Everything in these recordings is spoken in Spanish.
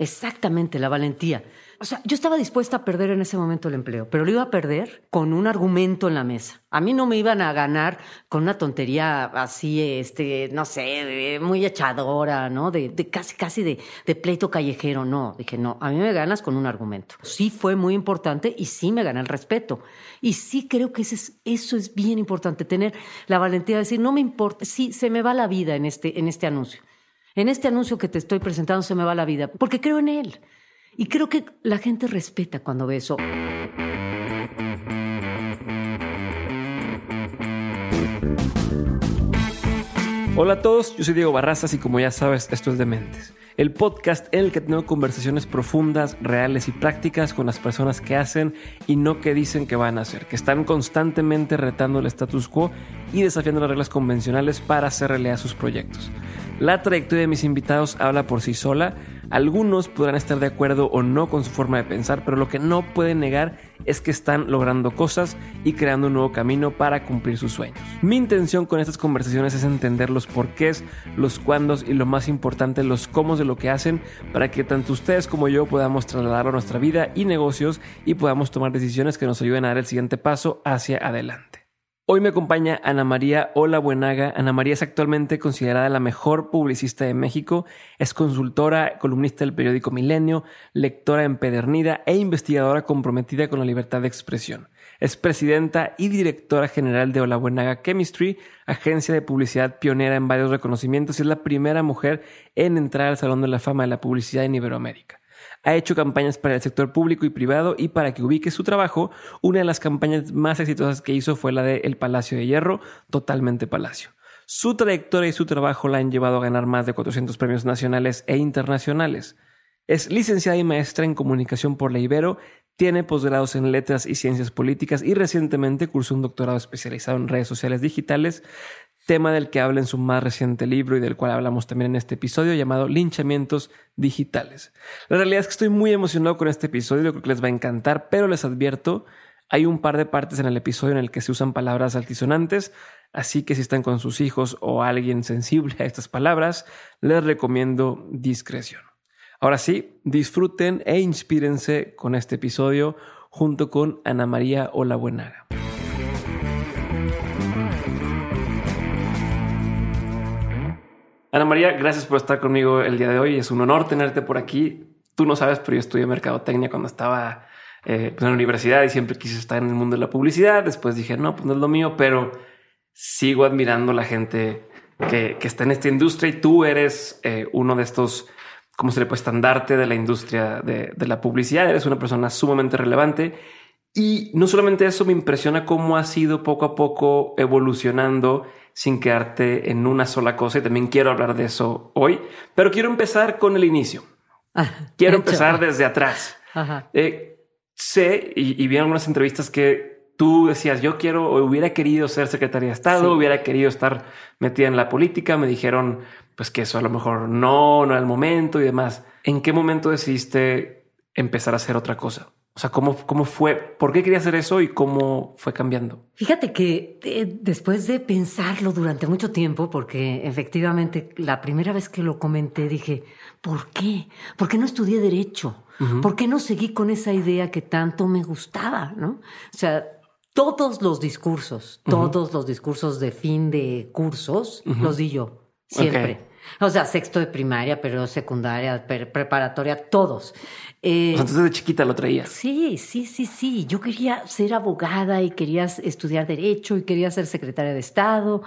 Exactamente, la valentía. O sea, yo estaba dispuesta a perder en ese momento el empleo, pero lo iba a perder con un argumento en la mesa. A mí no me iban a ganar con una tontería así, este, no sé, muy echadora, ¿no? De, casi, casi de, de, pleito callejero. No, dije, no, a mí me ganas con un argumento. Sí fue muy importante y sí me gana el respeto. Y sí creo que eso es, eso es bien importante, tener la valentía de decir, no me importa, sí, se me va la vida en este, en este anuncio. En este anuncio que te estoy presentando se me va la vida, porque creo en él. Y creo que la gente respeta cuando ve eso. Hola a todos, yo soy Diego Barrazas y como ya sabes, esto es Dementes, el podcast en el que tengo conversaciones profundas, reales y prácticas con las personas que hacen y no que dicen que van a hacer, que están constantemente retando el status quo y desafiando las reglas convencionales para hacer realidad sus proyectos. La trayectoria de mis invitados habla por sí sola, algunos podrán estar de acuerdo o no con su forma de pensar, pero lo que no pueden negar es que están logrando cosas y creando un nuevo camino para cumplir sus sueños. Mi intención con estas conversaciones es entender los porqués, los cuándos y lo más importante, los cómo de lo que hacen para que tanto ustedes como yo podamos trasladarlo a nuestra vida y negocios y podamos tomar decisiones que nos ayuden a dar el siguiente paso hacia adelante. Hoy me acompaña Ana María Ola Buenaga. Ana María es actualmente considerada la mejor publicista de México. Es consultora, columnista del periódico Milenio, lectora empedernida e investigadora comprometida con la libertad de expresión. Es presidenta y directora general de Ola Buenaga Chemistry, agencia de publicidad pionera en varios reconocimientos y es la primera mujer en entrar al Salón de la Fama de la Publicidad en Iberoamérica. Ha hecho campañas para el sector público y privado y para que ubique su trabajo, una de las campañas más exitosas que hizo fue la de El Palacio de Hierro, totalmente Palacio. Su trayectoria y su trabajo la han llevado a ganar más de 400 premios nacionales e internacionales. Es licenciada y maestra en comunicación por la Ibero, tiene posgrados en letras y ciencias políticas y recientemente cursó un doctorado especializado en redes sociales digitales tema del que habla en su más reciente libro y del cual hablamos también en este episodio llamado Linchamientos Digitales. La realidad es que estoy muy emocionado con este episodio, creo que les va a encantar, pero les advierto, hay un par de partes en el episodio en el que se usan palabras altisonantes, así que si están con sus hijos o alguien sensible a estas palabras, les recomiendo discreción. Ahora sí, disfruten e inspírense con este episodio junto con Ana María Olabuenaga. Ana María, gracias por estar conmigo el día de hoy. Es un honor tenerte por aquí. Tú no sabes, pero yo estudié mercadotecnia cuando estaba eh, pues, en la universidad y siempre quise estar en el mundo de la publicidad. Después dije, no, pues no es lo mío, pero sigo admirando la gente que, está en esta industria y tú eres eh, uno de estos, ¿cómo se le puede estandarte de la industria de, de la publicidad? Eres una persona sumamente relevante. Y no solamente eso, me impresiona cómo ha sido poco a poco evolucionando sin quedarte en una sola cosa y también quiero hablar de eso hoy, pero quiero empezar con el inicio. Ah, quiero empezar desde atrás. Eh, sé y, vi algunas entrevistas que tú decías, yo quiero o hubiera querido ser secretaria de Estado, hubiera querido estar metida en la política, me dijeron pues que eso a lo mejor no, no era el momento y demás. ¿En qué momento decidiste empezar a hacer otra cosa? O sea, ¿cómo, ¿cómo fue? ¿Por qué quería hacer eso y cómo fue cambiando? Fíjate que eh, después de pensarlo durante mucho tiempo, porque efectivamente la primera vez que lo comenté dije, ¿por qué? ¿Por qué no estudié derecho? ¿Por qué no seguí con esa idea que tanto me gustaba? ¿no? O sea, todos los discursos, todos los discursos de fin de cursos los di yo, siempre. O sea, sexto de primaria, pero secundaria, preparatoria, todos. Eh, entonces de chiquita lo traía. Sí, sí, sí, sí. Yo quería ser abogada y quería estudiar derecho y quería ser secretaria de Estado.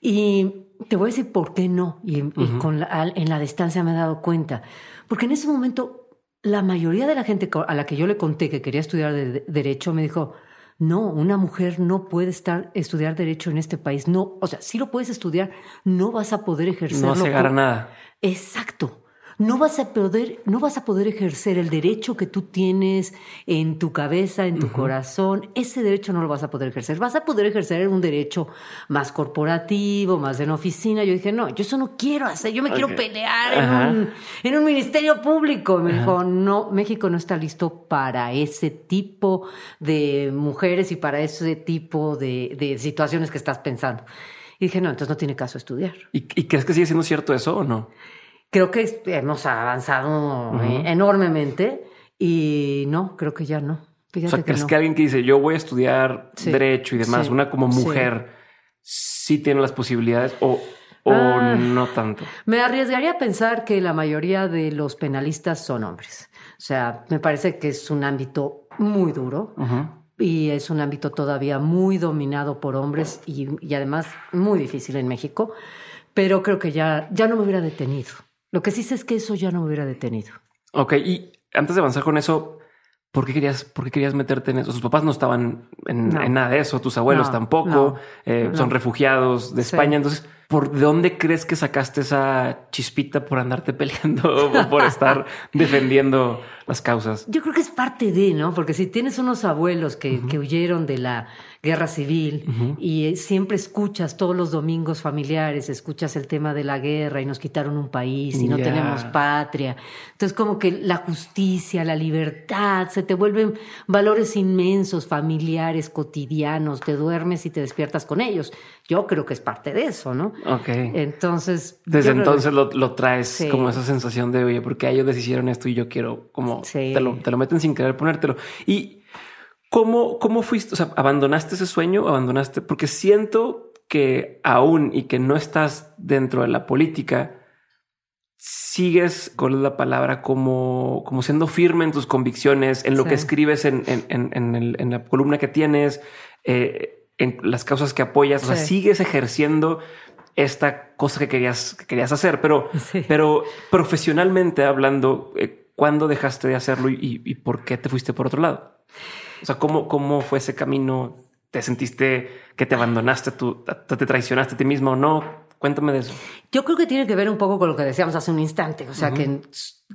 Y te voy a decir por qué no. Y, con en la distancia me he dado cuenta. Porque en ese momento la mayoría de la gente a la que yo le conté que quería estudiar derecho me dijo, no, una mujer no puede estar estudiar derecho en este país. No, o sea, si lo puedes estudiar, no vas a poder ejercerlo. No se agarra nada. Exacto no vas a poder, no vas a poder ejercer el derecho que tú tienes en tu cabeza, en tu corazón. Ese derecho no lo vas a poder ejercer. Vas a poder ejercer un derecho más corporativo, más en oficina. Yo dije, no, yo eso no quiero hacer. Yo me quiero pelear en un, en un, ministerio público. Me dijo, no, México no está listo para ese tipo de mujeres y para ese tipo de, de situaciones que estás pensando. Y dije, no, entonces no tiene caso estudiar. ¿Y, ¿Y crees que sigue siendo cierto eso o no? Creo que hemos avanzado eh, enormemente y no, creo que ya no. Fíjate o sea, ¿crees que, alguien que dice yo voy a estudiar derecho y demás, una como mujer, sí. tiene las posibilidades o, o ah. no tanto? Me arriesgaría a pensar que la mayoría de los penalistas son hombres. O sea, me parece que es un ámbito muy duro. Y es un ámbito todavía muy dominado por hombres y, y además muy difícil en México. Pero creo que ya, ya no me hubiera detenido. Lo que sí sé es que eso ya no me hubiera detenido. Ok, y antes de avanzar con eso, ¿por qué querías, por qué querías meterte en eso? Sus papás no estaban en, nada de eso, tus abuelos tampoco, eh, son refugiados de España. Entonces, ¿por dónde crees que sacaste esa chispita por andarte peleando o por estar defendiendo las causas? Yo creo que es parte de, ¿no? Porque si tienes unos abuelos que, que huyeron de la guerra civil y eh, siempre escuchas todos los domingos familiares, escuchas el tema de la guerra y nos quitaron un país y no tenemos patria. Entonces como que la justicia, la libertad, se te vuelven valores inmensos, familiares, cotidianos, te duermes y te despiertas con ellos. Yo creo que es parte de eso, ¿no? Ok. Entonces... Desde entonces lo, traes como esa sensación de, oye, porque ellos hicieron esto y yo quiero como... Te, lo, te lo meten sin querer ponértelo. Y ¿Cómo, ¿Cómo fuiste? O sea, ¿abandonaste ese sueño? ¿Abandonaste? Porque siento que aún y que no estás dentro de la política, sigues con la palabra como, como siendo firme en tus convicciones, en lo que escribes en, en, la columna que tienes, eh, en las causas que apoyas. O sea, sigues ejerciendo esta cosa que querías, que querías hacer, pero, pero profesionalmente hablando, eh, ¿cuándo dejaste de hacerlo y, y por qué te fuiste por otro lado? O sea, ¿cómo, cómo fue ese camino? ¿Te sentiste que te abandonaste, tú, te traicionaste a ti mismo o no? Cuéntame de eso. Yo creo que tiene que ver un poco con lo que decíamos hace un instante, o sea, que,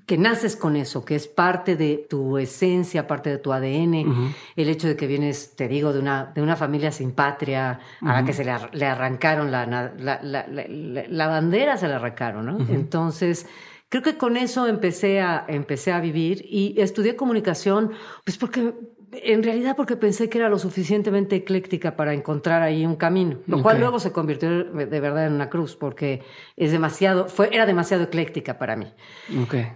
que naces con eso, que es parte de tu esencia, parte de tu ADN, el hecho de que vienes, te digo, de una, de una familia sin patria, a la que se le, arrancaron la, la, la, bandera, se le arrancaron, ¿no? Entonces creo que con eso empecé a, empecé a vivir y estudié comunicación, pues porque en realidad porque pensé que era lo suficientemente ecléctica para encontrar ahí un camino, lo cual luego se convirtió de verdad en una cruz porque es demasiado, fue, era demasiado ecléctica para mí. Okay.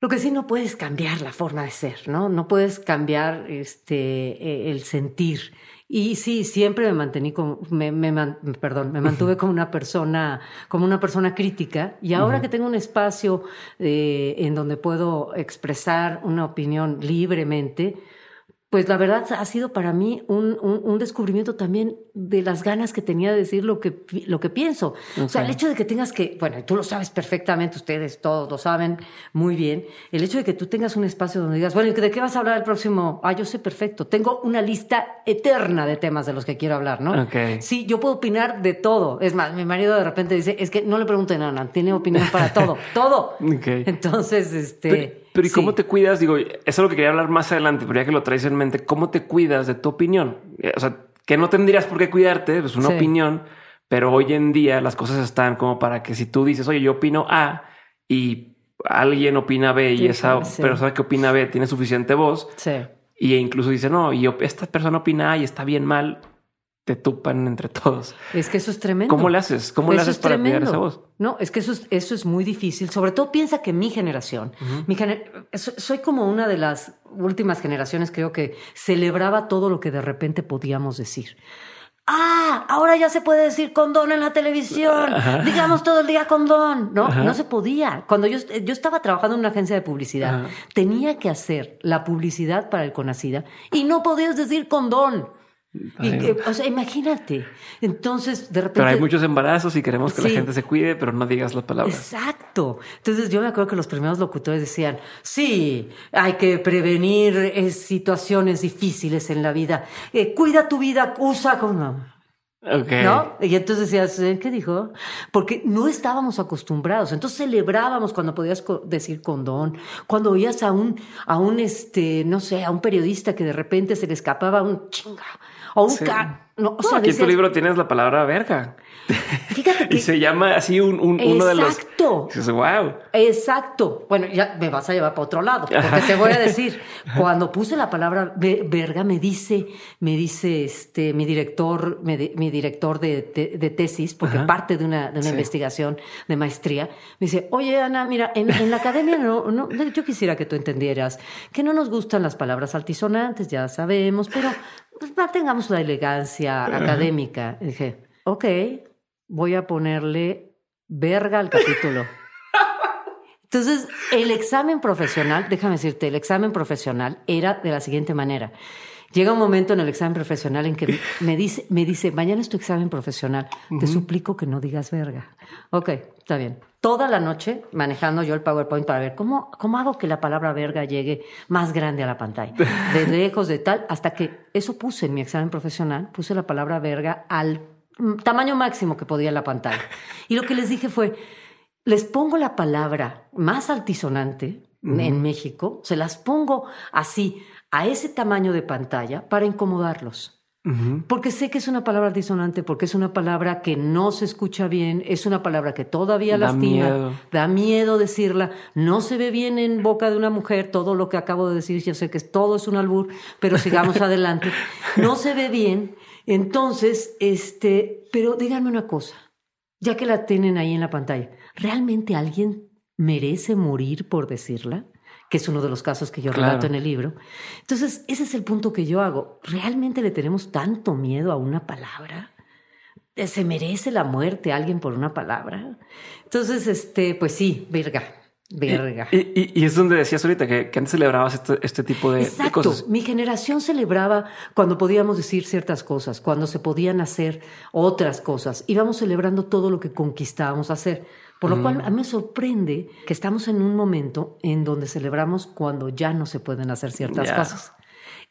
Lo que sí no puedes cambiar la forma de ser, ¿no? No puedes cambiar este, e, el sentir. Y sí, siempre me mantení como, me, me perdón, me mantuve como una persona, como una persona crítica. Y ahora que tengo un espacio eh, en donde puedo expresar una opinión libremente, pues la verdad ha sido para mí un, un, descubrimiento también de las ganas que tenía de decir lo que, lo que pienso. O sea, el hecho de que tengas que, bueno, tú lo sabes perfectamente, ustedes todos lo saben muy bien, el hecho de que tú tengas un espacio donde digas, bueno, ¿de qué vas a hablar el próximo? Ah, yo sé perfecto, tengo una lista eterna de temas de los que quiero hablar, ¿no? Okay. Sí, yo puedo opinar de todo. Es más, mi marido de repente dice, es que no le pregunten nada, tiene opinión para todo, todo. Okay. Entonces, este... Pero ¿y cómo te cuidas? Digo, eso es lo que quería hablar más adelante, pero ya que lo traes en mente, ¿cómo te cuidas de tu opinión? Eh, o sea, que no tendrías por qué cuidarte, es una opinión, pero hoy en día las cosas están como para que si tú dices, oye, yo opino A y alguien opina B y esa persona que opina B tiene suficiente voz, y incluso dice, no, y esta persona opina A y está bien mal, te tupan entre todos. Es que eso es tremendo. ¿Cómo le haces? ¿Cómo le haces para cuidar esa voz? No, es que eso es, eso es muy difícil. Sobre todo piensa que mi generación, mi soy como una de las últimas generaciones, creo que celebraba todo lo que de repente podíamos decir. Ah, ahora ya se puede decir condón en la televisión. Digamos todo el día condón. No, no se podía. Cuando yo, yo estaba trabajando en una agencia de publicidad, tenía que hacer la publicidad para el Conacida y no podías decir condón. Y o sea, imagínate. Entonces, de repente. Pero hay muchos embarazos y queremos que la gente se cuide, pero no digas las palabras. Exacto. Entonces, yo me acuerdo que los primeros locutores decían: Sí, hay que prevenir eh, situaciones difíciles en la vida. Eh, cuida tu vida, usa como. Okay. ¿No? Y entonces decías, ¿qué dijo? Porque no estábamos acostumbrados. Entonces celebrábamos cuando podías decir condón, cuando oías a un, a un, este, no sé, a un periodista que de repente se le escapaba un chinga o un No, o No, sea, aquí en tu libro tienes la palabra verga. Fíjate que Y se llama así un, un- uno de los. Exacto. Wow. Exacto. Bueno, ya me vas a llevar para otro lado, porque te voy a decir, cuando puse la palabra ve- verga, me dice, me dice este, mi director, mi director de, te- de tesis, porque Ajá. parte de una, de una Sí. investigación de maestría, me dice, oye Ana, mira, en, en la academia no, no, yo quisiera que tú entendieras que no nos gustan las palabras altisonantes, ya sabemos, pero pues, mantengamos la elegancia académica. Y dije, ok, voy a ponerle verga al capítulo. Entonces, el examen profesional, déjame decirte, el examen profesional era de la siguiente manera. Llega un momento en el examen profesional en que me dice, me dice, mañana es tu examen profesional, te suplico que no digas verga. Ok, está bien. Toda la noche manejando yo el PowerPoint para ver cómo, cómo hago que la palabra verga llegue más grande a la pantalla. De lejos, de tal, hasta que eso puse en mi examen profesional, puse la palabra verga al tamaño máximo que podía la pantalla. Y lo que les dije fue, les pongo la palabra más altisonante en México, se las pongo así, a ese tamaño de pantalla, para incomodarlos. Porque sé que es una palabra altisonante, porque es una palabra que no se escucha bien, es una palabra que todavía Da lastima, miedo. da miedo decirla, no se ve bien en boca de una mujer, todo lo que acabo de decir, yo sé que todo es un albur, pero sigamos adelante, no se ve bien, entonces, este, pero díganme una cosa, ya que la tienen ahí en la pantalla, ¿realmente alguien merece morir por decirla? Que es uno de los casos que yo Claro. relato en el libro. Entonces, ese es el punto que yo hago. ¿Realmente le tenemos tanto miedo a una palabra? ¿Se merece la muerte alguien por una palabra? Entonces, este, pues sí, verga, verga. Y, y- y es donde decías ahorita que, que antes celebrabas este, este tipo de, de Exacto. cosas. Mi generación celebraba cuando podíamos decir ciertas cosas, cuando se podían hacer otras cosas. Íbamos celebrando todo lo que conquistábamos hacer. Por lo cual a mí me sorprende que estamos en un momento en donde celebramos cuando ya no se pueden hacer ciertas cosas.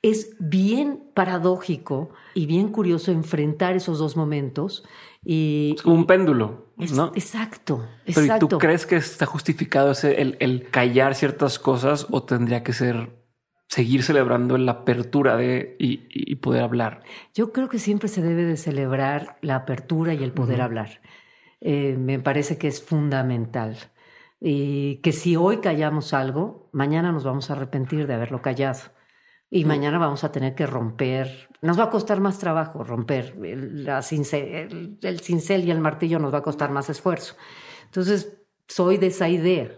Es bien paradójico y bien curioso enfrentar esos dos momentos. Y Es como un péndulo, es- ¿no? exacto, Pero ¿y. ¿tú crees que está justificado ese, el, el callar ciertas cosas o tendría que ser seguir celebrando la apertura de y, y poder hablar? Yo creo que siempre se debe de celebrar la apertura y el poder hablar. Eh, me parece que es fundamental. Y que si hoy callamos algo, mañana nos vamos a arrepentir de haberlo callado. Y mañana vamos a tener que romper. Nos va a costar más trabajo romper. El, la cincel, el, el cincel y el martillo nos va a costar más esfuerzo. Entonces, soy de esa idea.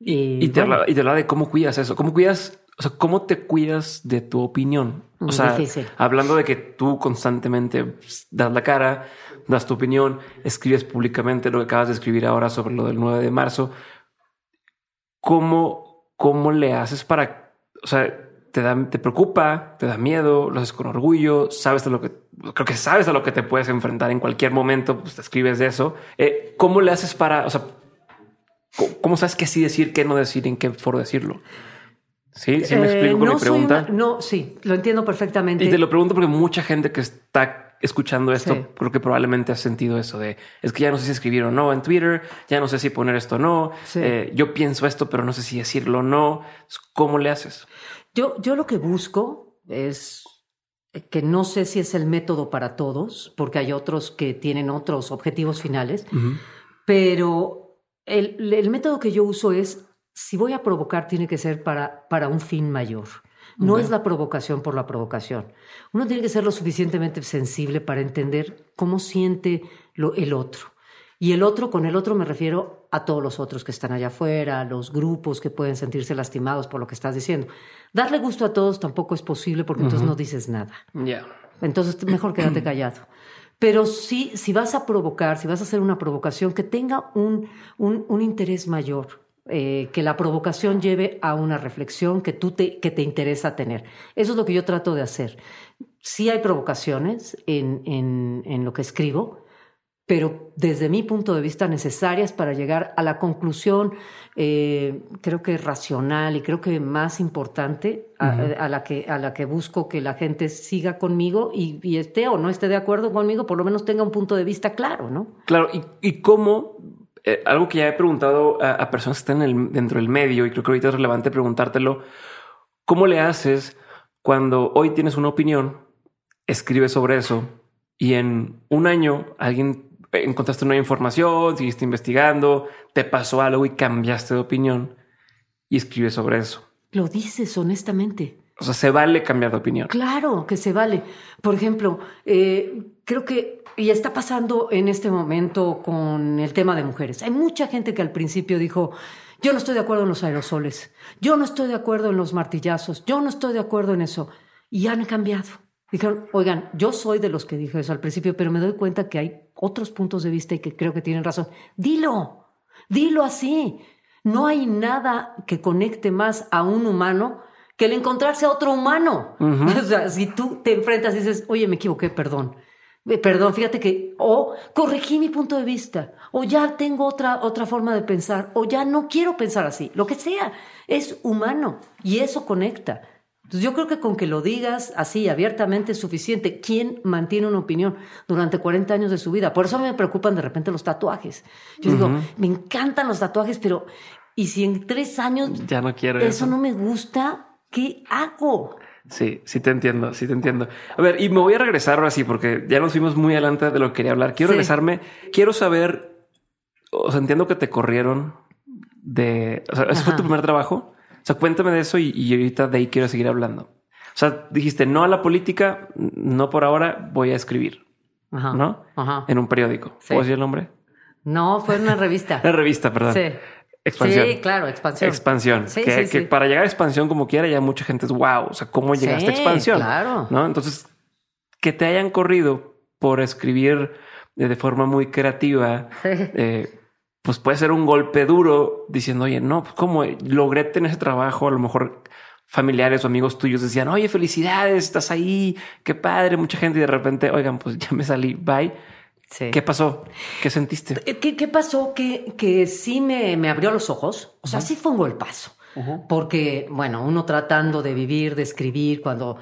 Y, Y te, bueno, habla, y te habla de cómo cuidas eso, cómo cuidas, o sea, cómo te cuidas de tu opinión. O Muy sea, difícil. hablando de que tú constantemente pues, das la cara, das tu opinión, escribes públicamente lo que acabas de escribir ahora sobre lo del 9 de marzo. ¿Cómo, cómo le haces para, o sea, te da, te preocupa, te da miedo, lo haces con orgullo, sabes de lo que, creo que sabes a lo que te puedes enfrentar en cualquier momento, pues te escribes de eso. Eh, ¿Cómo le haces para, o sea, ¿Cómo- ¿Cómo sabes qué sí decir, qué no decir, en qué foro decirlo? Sí, sí me eh, explico con no mi pregunta. una- no, sí, lo entiendo perfectamente. Y te lo pregunto porque mucha gente que está escuchando esto, Sí. creo que probablemente ha sentido eso de es que ya no sé si escribir o no en Twitter, ya no sé si poner esto o no. Sí. eh, yo pienso esto, pero no sé si decirlo o no. ¿Cómo le haces? Yo, yo lo que busco es que no sé si es el método para todos, porque hay otros que tienen otros objetivos finales, pero el, el método que yo uso es, si voy a provocar, tiene que ser para, para un fin mayor. No es la provocación por la provocación. Uno tiene que ser lo suficientemente sensible para entender cómo siente lo, el otro. Y el otro, con el otro me refiero a todos los otros que están allá afuera, los grupos que pueden sentirse lastimados por lo que estás diciendo. Darle gusto a todos tampoco es posible porque entonces no dices nada. Ya. Entonces, mejor quédate callado. Pero sí, si vas a provocar, si vas a hacer una provocación, que tenga un, un, un interés mayor, eh, que la provocación lleve a una reflexión que tú te, que te interesa tener. Eso es lo que yo trato de hacer. Sí hay provocaciones en, en, en lo que escribo, pero desde mi punto de vista necesarias para llegar a la conclusión, eh, creo que racional y creo que más importante, a, a la que, a la que busco que la gente siga conmigo y, y esté o no esté de acuerdo conmigo, por lo menos tenga un punto de vista claro, ¿no? Claro, y, y cómo, eh, algo que ya he preguntado a, a personas que están en el- dentro del medio, y creo que ahorita es relevante preguntártelo, ¿cómo le haces cuando hoy tienes una opinión escribes sobre eso y en un año alguien encontraste una información, seguiste investigando, te pasó algo y cambiaste de opinión y escribes sobre eso. Lo dices honestamente. O sea, se vale cambiar de opinión. Claro que se vale. Por ejemplo, eh, creo que y está pasando en este momento con el tema de mujeres. Hay mucha gente que al principio dijo, yo no estoy de acuerdo en los aerosoles, yo no estoy de acuerdo en los martillazos, yo no estoy de acuerdo en eso. Y han cambiado. Dijeron, oigan, yo soy de los que dije eso al principio, pero me doy cuenta que hay otros puntos de vista y que creo que tienen razón. Dilo, dilo así. No hay nada que conecte más a un humano que el encontrarse a otro humano. O sea, si tú te enfrentas y dices, oye, me equivoqué, perdón. Eh, perdón, fíjate que o corregí mi punto de vista, o ya tengo otra, otra forma de pensar, o ya no quiero pensar así, lo que sea, es humano y eso conecta. Entonces yo creo que con que lo digas así abiertamente es suficiente. ¿Quién mantiene una opinión durante 40 años de su vida? Por eso me preocupan de repente los tatuajes. Yo digo, me encantan los tatuajes, pero ¿y si en tres años ya no quiero eso, eso no me gusta? ¿Qué hago? Sí, sí te entiendo, sí te entiendo. A ver, y me voy a regresar ahora sí, porque ya nos fuimos muy adelante de lo que quería hablar. Quiero regresarme, quiero saber, o sea, entiendo que te corrieron de, o sea, ¿ese fue tu primer trabajo? O sea, cuéntame de eso y, ahorita de ahí quiero seguir hablando. O sea, dijiste no a la política, no por ahora, voy a escribir, ¿no? En un periódico. ¿Puedo decir el nombre? No, fue en una revista. una revista, perdón. Sí. Expansión. Sí, claro, expansión. Expansión. que, para llegar a expansión como quiera, ya mucha gente es wow. O sea, ¿cómo llegaste a expansión? Claro. ¿No? Entonces, que te hayan corrido por escribir de forma muy creativa, eh, pues puede ser un golpe duro diciendo, oye, no, pues cómo logré tener ese trabajo, a lo mejor familiares o amigos tuyos decían, oye, felicidades, estás ahí, qué padre, mucha gente y de repente, oigan, pues ya me salí, bye ¿Qué pasó? ¿Qué sentiste? Eh, ¿Qué, pasó? Que, que sí me, me, abrió los ojos. O sea, sí fue un golpazo. Porque, bueno, uno tratando de vivir, de escribir, cuando,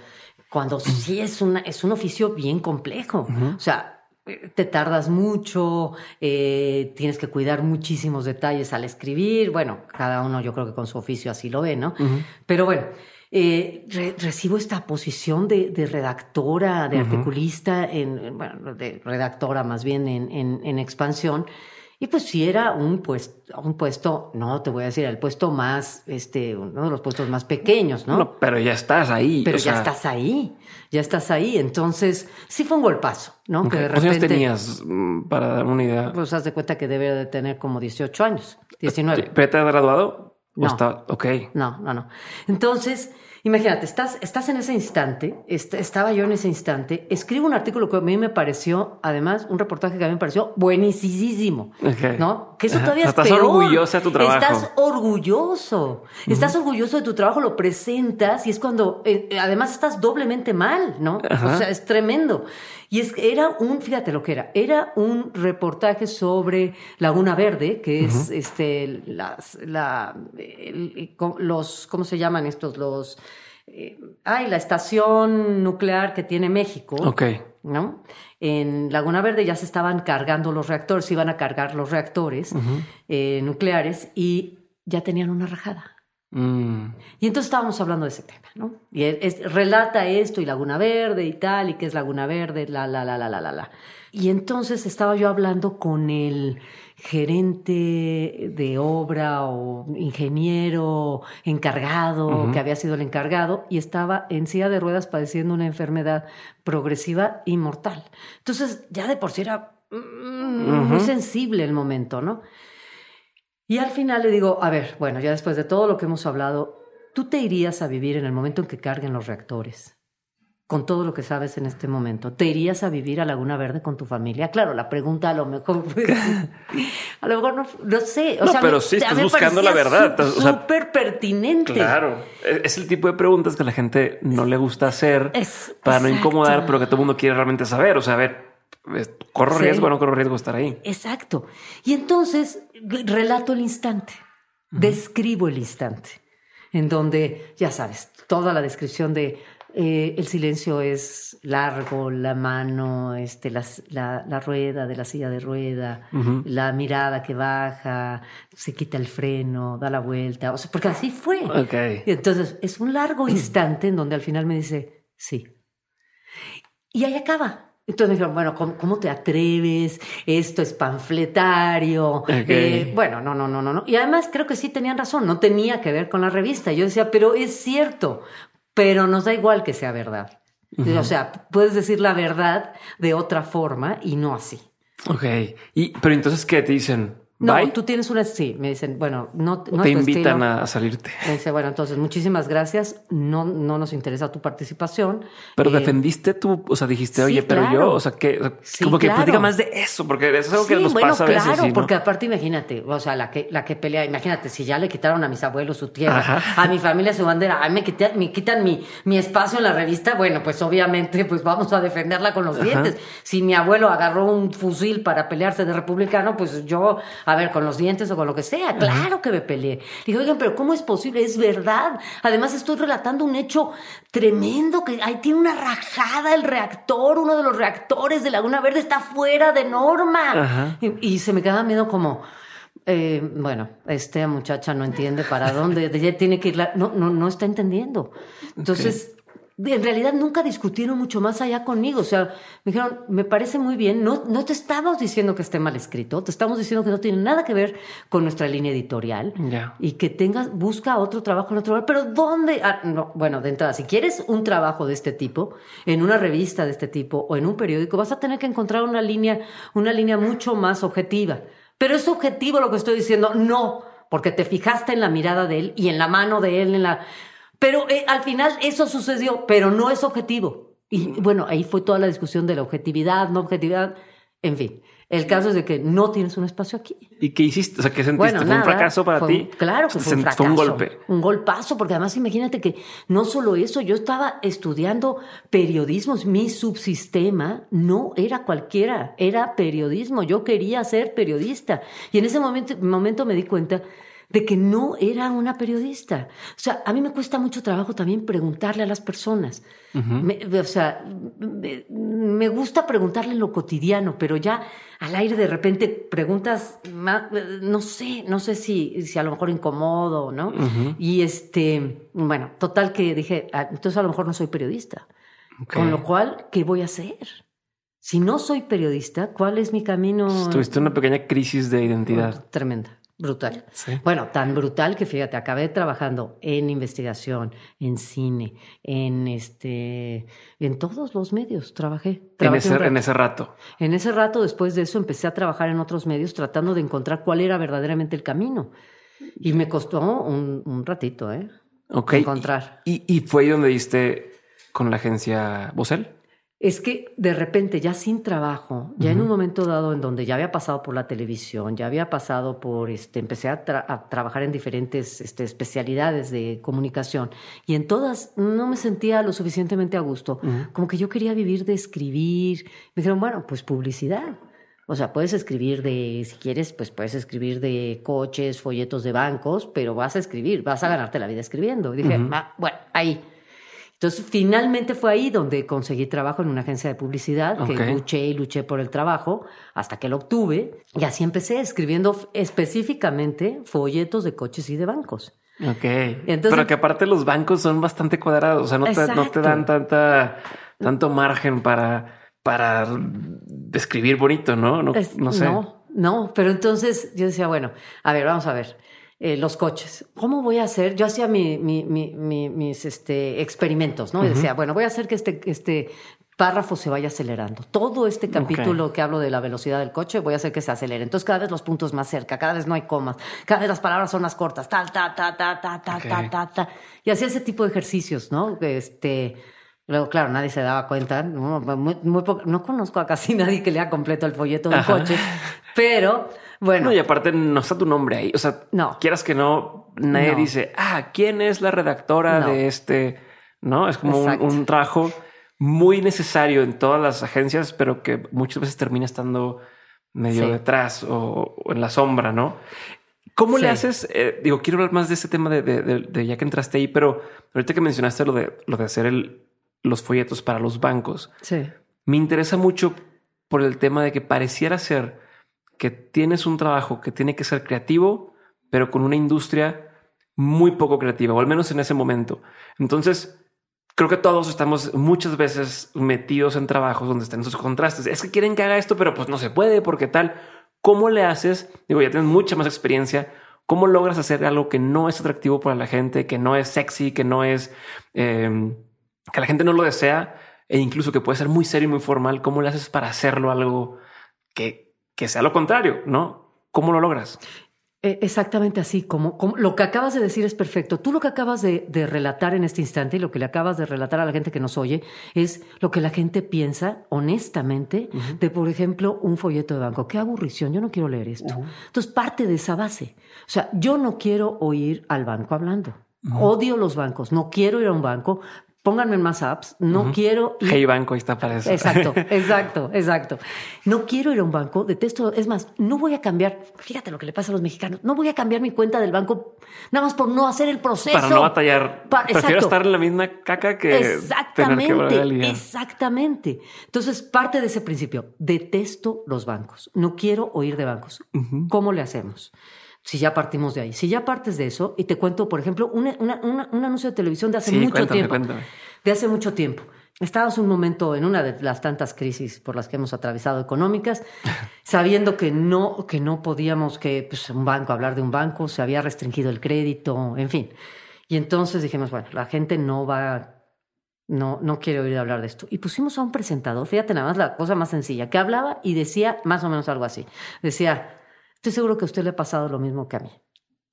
cuando sí es, una, es un oficio bien complejo. O sea, eh, te tardas mucho, eh, tienes que cuidar muchísimos detalles al escribir. Bueno, cada uno yo creo que con su oficio así lo ve, ¿no? Pero bueno, eh, recibo esta posición de, redactora, de articulista, en, bueno, de redactora más bien en, en, expansión. Y pues si era un puesto, un puesto, no te voy a decir, el puesto más, este, uno de los puestos más pequeños, ¿no? pero ya estás ahí. Pero ya estás ahí, ya estás ahí. Entonces, sí fue un golpazo, ¿no? Que de repente, tenías mm, para dar una idea? Pues haz de cuenta que debe de tener como 18 años, 19. ¿Pero te has graduado? No. Está, ok. No, no, no. Entonces, Imagínate, estás, estás en ese instante, estaba yo en ese instante, escribo un artículo que a mí me pareció, además, un reportaje que a mí me pareció buenísimo, ¿no? Que eso todavía es Estás orgullosa de tu trabajo. Estás orgulloso, estás orgulloso de tu trabajo, lo presentas y es cuando, eh, además, estás doblemente mal, ¿no? O sea, es tremendo. Y es, era un, fíjate lo que era, era un reportaje sobre Laguna Verde, que es este, las, la, los, ¿cómo se llaman estos? Los, eh, ay, la estación nuclear que tiene México. Ok. ¿No? En Laguna Verde ya se estaban cargando los reactores, se iban a cargar los reactores eh, nucleares y ya tenían una rajada. Mm. Y entonces estábamos hablando de ese tema, ¿no? Y es, relata esto y Laguna Verde y tal, y qué es Laguna Verde, la, la, la, la, la, la, la. Y entonces estaba yo hablando con el gerente de obra o ingeniero encargado, que había sido el encargado, y estaba en silla de ruedas padeciendo una enfermedad progresiva y mortal. Entonces, ya de por sí era mm, muy sensible el momento, ¿no? Y al final le digo, a ver, bueno, ya después de todo lo que hemos hablado, tú te irías a vivir en el momento en que carguen los reactores, con todo lo que sabes en este momento. ¿Te irías a vivir a Laguna Verde con tu familia? Claro, la pregunta a lo mejor, a lo mejor no, sé. no, pero sí estás buscando la verdad. Súper pertinente. Claro, e-, es el tipo de preguntas que la gente no le gusta hacer para no incomodar, pero que todo el mundo quiere realmente saber. O sea, a ver, corro riesgo o no corro riesgo estar ahí. Exacto. Y entonces relato el instante, describo el instante, en donde, ya sabes, toda la descripción de eh, el silencio es largo, la mano, este, la, rueda de la silla de rueda, la mirada que baja, se quita el freno, da la vuelta, o sea, porque así fue. Okay. Y entonces es un largo instante en donde al final me dice, sí, Y ahí acaba. Entonces me dijeron, bueno, ¿cómo, cómo te atreves? Esto es panfletario. Eh, bueno, no, no, no, no, no. Y además creo que sí tenían razón, no tenía que ver con la revista. Yo decía, pero es cierto, pero nos da igual que sea verdad. O sea, puedes decir la verdad de otra forma y no así. Ok. Y, pero entonces, ¿qué te dicen? No, Bye. tú tienes una... Sí, me dicen, bueno, no, ¿O no te es invitan a, salirte. Me dice, bueno, entonces muchísimas gracias. No, no nos interesa tu participación. Pero Eh, defendiste tú, o sea, dijiste, sí, oye, pero claro. yo, o sea, que Sí, como que claro. platica más de eso, porque eso es algo que sí, nos bueno, pasa a veces. claro, ¿sí, no? porque aparte imagínate, o sea, la que, la que pelea, imagínate, si ya le quitaron a mis abuelos su tierra, Ajá. a mi familia su bandera, a mí me, quita- me quitan mi, mi espacio en la revista, bueno, pues obviamente pues vamos a defenderla con los dientes. Si mi abuelo agarró un fusil para pelearse de republicano, pues yo, a ver, con los dientes o con lo que sea, claro que me peleé. Le dije, oigan, pero ¿cómo es posible? Es verdad. Además estoy relatando un hecho tremendo, que ahí tiene una rajada el reactor, uno de los reactores de Laguna Verde está fuera de norma. Y, y se me quedaba miedo como, eh, bueno, esta muchacha no entiende para dónde, ella tiene que ir, la- no, no, no está entendiendo. Entonces, en realidad nunca discutieron mucho más allá conmigo. O sea, me dijeron, me parece muy bien, no, no te estamos diciendo que esté mal escrito, te estamos diciendo que no tiene nada que ver con nuestra línea editorial y que tengas, busca otro trabajo en otro lugar. Pero ¿dónde? Ah, no, bueno, de entrada, si quieres un trabajo de este tipo, en una revista de este tipo o en un periódico, vas a tener que encontrar una línea, una línea mucho más objetiva. Pero es objetivo lo que estoy diciendo, no, porque te fijaste en la mirada de él y en la mano de él, en la. Pero eh, al final eso sucedió, pero no es objetivo. Y bueno, ahí fue toda la discusión de la objetividad, no objetividad, en fin. El caso es de que no tienes un espacio aquí. ¿Y qué hiciste? O sea, ¿qué sentiste? Bueno, ¿Fue un nada, fracaso para fue ti? un- claro que fue un fracaso. Fue un golpe. Un golpazo, porque además imagínate que no solo eso, yo estaba estudiando periodismo, mi subsistema no era cualquiera, era periodismo, yo quería ser periodista. Y en ese momento, momento me di cuenta de que no era una periodista. O sea, a mí me cuesta mucho trabajo también preguntarle a las personas. Me- o sea, me, me gusta preguntarle lo cotidiano, pero ya al aire de repente preguntas, ma- no sé, no sé si, si a lo mejor incomodo, ¿no? Y este, bueno, total que dije, ah, entonces a lo mejor no soy periodista. Ok. Con lo cual, ¿qué voy a hacer? Si no soy periodista, ¿cuál es mi camino? Tuviste una pequeña crisis de identidad. Tremenda, brutal. Sí. Bueno, tan brutal que fíjate, acabé trabajando en investigación, en cine, en este, en todos los medios trabajé. En ese, en ese rato. En ese rato, después de eso, empecé a trabajar en otros medios tratando de encontrar cuál era verdaderamente el camino. Y me costó un, un ratito, ¿eh? Ok. Encontrar. Y, y fue ahí donde diste con la agencia Bosel. Es que de repente, ya sin trabajo, ya en un momento dado en donde ya había pasado por la televisión, ya había pasado por, este, empecé a, tra- a trabajar en diferentes este, especialidades de comunicación y en todas no me sentía lo suficientemente a gusto, como que yo quería vivir de escribir. Me dijeron, bueno, pues publicidad. O sea, puedes escribir de, si quieres, pues puedes escribir de coches, folletos de bancos, pero vas a escribir, vas a ganarte la vida escribiendo. Y dije, "Ah, bueno, ahí. Entonces, finalmente fue ahí donde conseguí trabajo en una agencia de publicidad, que luché y luché por el trabajo hasta que lo obtuve. Y así empecé escribiendo específicamente folletos de coches y de bancos. Ok. Entonces- Pero que aparte los bancos son bastante cuadrados. O sea, no te, no te Exacto. dan tanta, tanto margen para, para describir bonito, ¿no? No, Es- no sé. No, no, pero entonces yo decía, bueno, a ver, vamos a ver. Eh, los coches. ¿Cómo voy a hacer? Yo hacía mi- mi- mi- mi- mis este, experimentos, ¿no? Y decía, bueno, voy a hacer que este, este párrafo se vaya acelerando. Todo este capítulo que hablo de la velocidad del coche, voy a hacer que se acelere. Entonces, cada vez los puntos más cerca, cada vez no hay comas, cada vez las palabras son más cortas, tal, ta, ta, ta, ta, ta, Ok. ta, ta, ta. Y hacía ese tipo de ejercicios, ¿no? Este. Luego, claro, nadie se daba cuenta. No, Muy- muy poco- no conozco a casi nadie que lea completo el folleto del Ajá. coche, pero bueno, No, y aparte no está tu nombre ahí. O sea, No. quieras que no, nadie No. dice, ah, ¿quién es la redactora No. de este? No, es como un, trabajo muy necesario en todas las agencias, pero que muchas veces termina estando medio Sí. detrás o, o en la sombra, ¿no? ¿Cómo le haces? Eh, digo, quiero hablar más de ese tema de, de- de- de ya que entraste ahí, pero ahorita que mencionaste lo de, lo de hacer el, los folletos para los bancos, sí, me interesa mucho por el tema de que pareciera ser que tienes un trabajo que tiene que ser creativo, pero con una industria muy poco creativa, o al menos en ese momento. Entonces, creo que todos estamos muchas veces metidos en trabajos donde están esos contrastes. Es que quieren que haga esto, pero pues no se puede porque tal. ¿Cómo le haces? Digo, ya tienes mucha más experiencia. ¿Cómo logras hacer algo que no es atractivo para la gente, que no es sexy, que no es, eh, que la gente no lo desea e incluso que puede ser muy serio y muy formal? ¿Cómo le haces para hacerlo algo que, que sea lo contrario? ¿No? ¿Cómo lo logras? Eh, exactamente así, como, como, lo que acabas de decir es perfecto. Tú lo que acabas de, de, relatar en este instante y lo que le acabas de relatar a la gente que nos oye es lo que la gente piensa honestamente uh -huh. de, por ejemplo, un folleto de banco. Qué aburrición, yo no quiero leer esto. Uh -huh. Entonces, parte de esa base. O sea, yo no quiero oír al banco hablando. Uh -huh. Odio los bancos, no quiero ir a un banco pónganme en más apps, no uh -huh. quiero ir... Hey Banco, está para eso. Exacto, exacto, exacto. No quiero ir a un banco, detesto, es más, no voy a cambiar, fíjate lo que le pasa a los mexicanos, no voy a cambiar mi cuenta del banco nada más por no hacer el proceso. Para no batallar. Para, Prefiero estar en la misma caca que exactamente, tener que Exactamente. Entonces, parte de ese principio, detesto los bancos, no quiero oír de bancos. Uh -huh. ¿Cómo le hacemos? Si ya partimos de ahí. Si ya partes de eso, y te cuento, por ejemplo, una, una, una, un anuncio de televisión de hace sí, mucho cuéntame, tiempo. Cuéntame. De hace mucho tiempo. Estábamos un momento en una de las tantas crisis por las que hemos atravesado económicas, sabiendo que no, que no podíamos, que pues, un banco, hablar de un banco, se había restringido el crédito, en fin. Y entonces dijimos, bueno, la gente no va, no, no quiere oír hablar de esto. Y pusimos a un presentador, fíjate nada más la cosa más sencilla, que hablaba y decía más o menos algo así. Decía, estoy seguro que a usted le ha pasado lo mismo que a mí,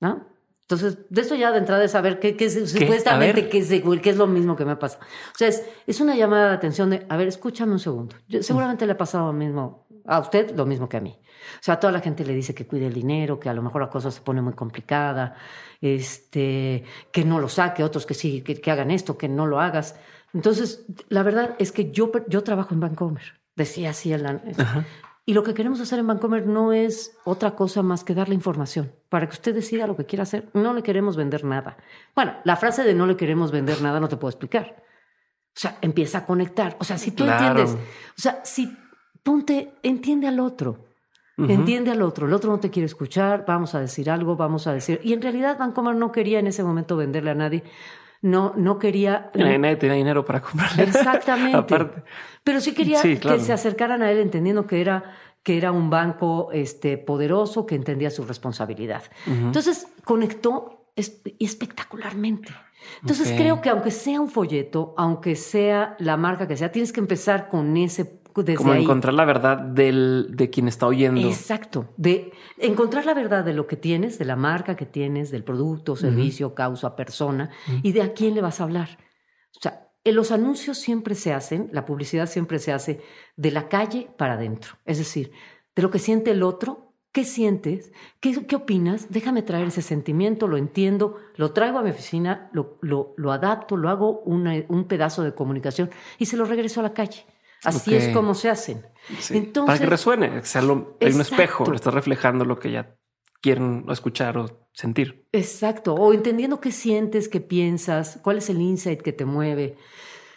¿no? Entonces, de eso ya de entrada es saber qué, qué, ¿Qué? supuestamente qué es, qué es lo mismo que me pasa. O sea, es, es una llamada de atención de, a ver, escúchame un segundo. Yo, seguramente le ha pasado lo mismo a usted, lo mismo que a mí. O sea, a toda la gente le dice que cuide el dinero, que a lo mejor la cosa se pone muy complicada, este, que no lo saque, otros que sí, que, que hagan esto, que no lo hagas. Entonces, la verdad es que yo, yo trabajo en Vancomer. Decía así el, Ajá. Y lo que queremos hacer en Vancomer no es otra cosa más que darle información para que usted decida lo que quiera hacer. No le queremos vender nada. Bueno, la frase de no le queremos vender nada no te puedo explicar. O sea, empieza a conectar. O sea, si tú claro. entiendes, o sea, si ponte, entiende al otro. Uh -huh. Entiende al otro. El otro no te quiere escuchar, vamos a decir algo, vamos a decir. Y en realidad Vancomer no quería en ese momento venderle a nadie no, no quería. Nadie, tenía dinero para comprarle. Exactamente. Aparte. Pero sí quería sí, claro. que se acercaran a él entendiendo que era, que era un banco este, poderoso que entendía su responsabilidad. Uh -huh. Entonces conectó espectacularmente. Entonces okay. creo que aunque sea un folleto, aunque sea la marca que sea, tienes que empezar con ese desde como ahí. encontrar la verdad del, de quien está oyendo. Exacto, de encontrar la verdad de lo que tienes, de la marca que tienes, del producto, servicio, uh -huh. causa, persona, uh -huh. y de a quién le vas a hablar. O sea, los anuncios siempre se hacen, la publicidad siempre se hace de la calle para adentro. Es decir, de lo que siente el otro, ¿qué sientes? ¿Qué, qué opinas? Déjame traer ese sentimiento, lo entiendo, lo traigo a mi oficina, lo, lo, lo adapto, lo hago una, un pedazo de comunicación y se lo regreso a la calle. Así okay. es como se hacen. Sí. Entonces, Para que resuene, que sea lo, hay un espejo, le estás reflejando lo que ya quieren escuchar o sentir. Exacto, o entendiendo qué sientes, qué piensas, cuál es el insight que te mueve.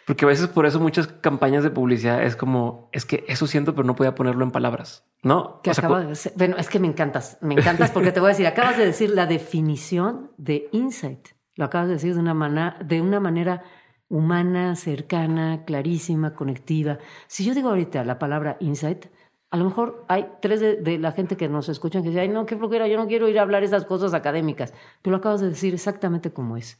Porque a veces por eso muchas campañas de publicidad es como, es que eso siento, pero no podía ponerlo en palabras, ¿no? Que o sea, de decir, bueno, es que me encantas, me encantas porque te voy a decir, acabas de decir la definición de insight. Lo acabas de decir de una, manera, de una manera humana, cercana, clarísima, conectiva. Si yo digo ahorita la palabra insight, a lo mejor hay tres de, de, la gente que nos escuchan que dicen, ay, no, qué flojera, yo no quiero ir a hablar esas cosas académicas. Tú lo acabas de decir exactamente como es.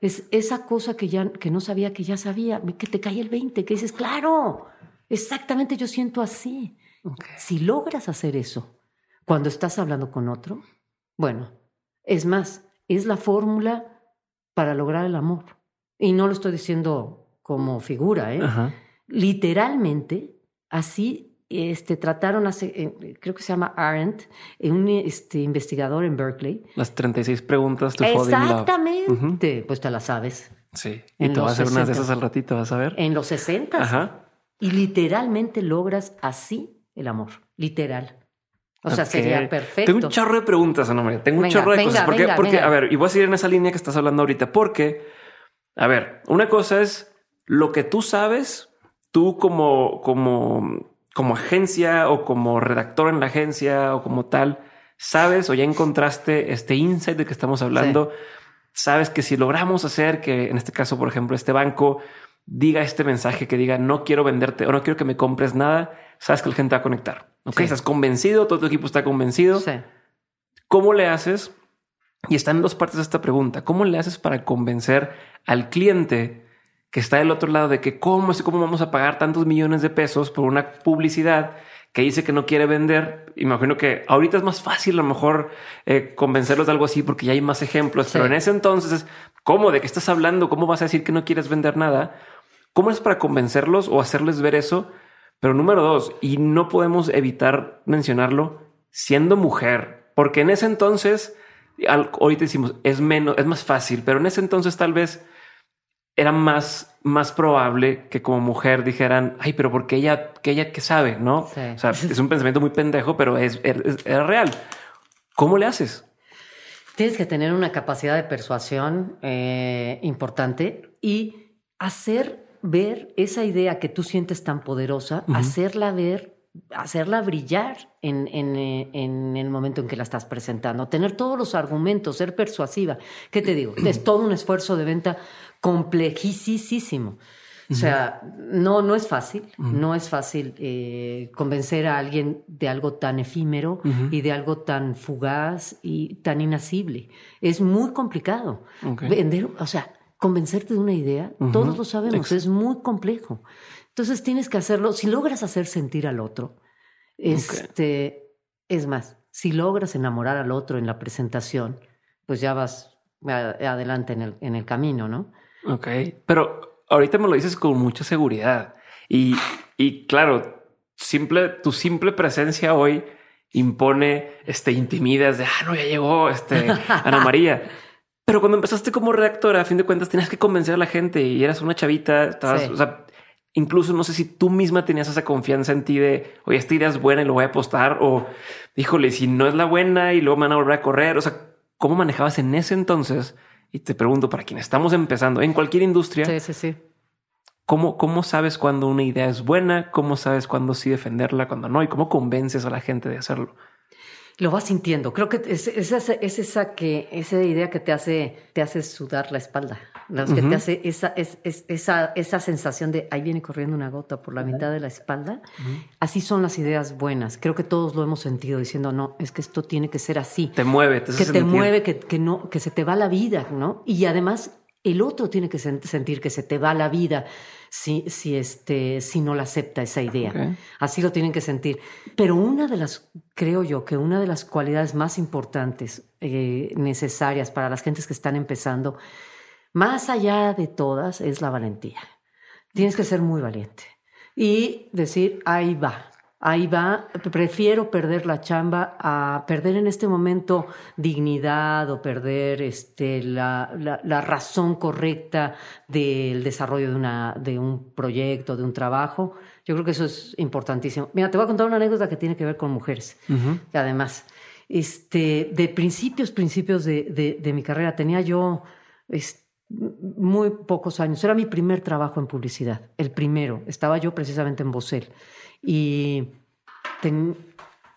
Es esa cosa que, ya, que no sabía que ya sabía, que te cae el 20, que dices, claro, exactamente yo siento así. Okay. Si logras hacer eso cuando estás hablando con otro, bueno, es más, es la fórmula para lograr el amor. Y no lo estoy diciendo como figura, ¿eh? Ajá. Literalmente, así este, trataron hace, eh, creo que se llama Arendt, eh, un este, investigador en Berkeley. Las 36 preguntas to Exactamente. Uh -huh. Pues te las sabes. Sí. Y te vas a hacer unas de esas al ratito, vas a ver. En los 60. Ajá. Y literalmente logras así el amor. Literal. O sea, okay. sería perfecto. Tengo un chorro de preguntas, Ana María. Tengo un venga, chorro de venga, cosas. Porque, porque a ver, y voy a seguir en esa línea que estás hablando ahorita, porque, a ver, una cosa es lo que tú sabes, tú como, como como agencia o como redactor en la agencia o como tal, sabes o ya encontraste este insight de que estamos hablando. Sí. sabes que si logramos hacer que en este caso, por ejemplo, este banco diga este mensaje que diga no quiero venderte o no quiero que me compres nada, sabes que la gente va a conectar. Ok, estás convencido, todo tu equipo está convencido. Sí. ¿Cómo le haces? Y están dos partes de esta pregunta. ¿Cómo le haces para convencer al cliente que está del otro lado de que cómo es cómo vamos a pagar tantos millones de pesos por una publicidad que dice que no quiere vender? Imagino que ahorita es más fácil a lo mejor eh, convencerlos de algo así porque ya hay más ejemplos, pero en ese entonces es cómo de qué estás hablando, cómo vas a decir que no quieres vender nada. ¿Cómo es para convencerlos o hacerles ver eso? Pero número dos, y no podemos evitar mencionarlo, siendo mujer, porque en ese entonces, ahorita decimos, es menos, es más fácil, pero en ese entonces tal vez era más, más probable que como mujer dijeran, ay, pero porque ella, que ella que sabe, ¿no? O sea, es un pensamiento muy pendejo, pero es, es, real. ¿Cómo le haces? Tienes que tener una capacidad de persuasión eh, importante y hacer ver esa idea que tú sientes tan poderosa, hacerla ver, hacerla brillar en, eh, en, el momento en que la estás presentando, tener todos los argumentos, ser persuasiva. ¿Qué te digo? es todo un esfuerzo de venta complejísimo. O sea, no, no es fácil, no es fácil eh, convencer a alguien de algo tan efímero y de algo tan fugaz y tan inasible. Es muy complicado. Vender, o sea, convencerte de una idea, todos lo sabemos, es muy complejo. Entonces tienes que hacerlo, si logras hacer sentir al otro, este, es más, si logras enamorar al otro en la presentación, pues ya vas adelante en el, en el camino, ¿no? Ok, pero ahorita me lo dices con mucha seguridad y, y claro, simple, tu simple presencia hoy impone, este, intimidas de, ah, no, ya llegó, este, Ana María. Pero cuando empezaste como redactora, a fin de cuentas, tenías que convencer a la gente y eras una chavita, estabas, o sea, incluso no sé si tú misma tenías esa confianza en ti de, oye, esta idea es buena y lo voy a apostar, o híjole, si no es la buena y luego me van a volver a correr. O sea, ¿cómo manejabas en ese entonces? Y te pregunto, para quienes estamos empezando en cualquier industria, sí, sí, sí. ¿cómo, ¿cómo sabes cuando una idea es buena? ¿Cómo sabes cuándo sí defenderla, cuando no? ¿Y cómo convences a la gente de hacerlo? Lo vas sintiendo. Creo que es, esa que esa idea que te hace te hace sudar la espalda, que te hace esa es, esa esa sensación de ahí viene corriendo una gota por la mitad de la espalda. Así son las ideas buenas. Creo que todos lo hemos sentido diciendo no es que esto tiene que ser así. Te mueve, te que te mueve, que, que no que se te va la vida, ¿no? Y además el otro tiene que sentir que se te va la vida si, si, este, si no la acepta esa idea. Así lo tienen que sentir. Pero una de las, creo yo, que una de las cualidades más importantes, eh, necesarias para las gentes que están empezando, más allá de todas, es la valentía. Tienes que ser muy valiente y decir, ahí va, ahí va, prefiero perder la chamba a perder en este momento dignidad o perder este, la, la, razón correcta del desarrollo de, una, de un proyecto, de un trabajo. Yo creo que eso es importantísimo. Mira, te voy a contar una anécdota que tiene que ver con mujeres. además, este, de principios, principios de, de, mi carrera, tenía yo muy pocos años. Era mi primer trabajo en publicidad, el primero. Estaba yo precisamente en Bosel y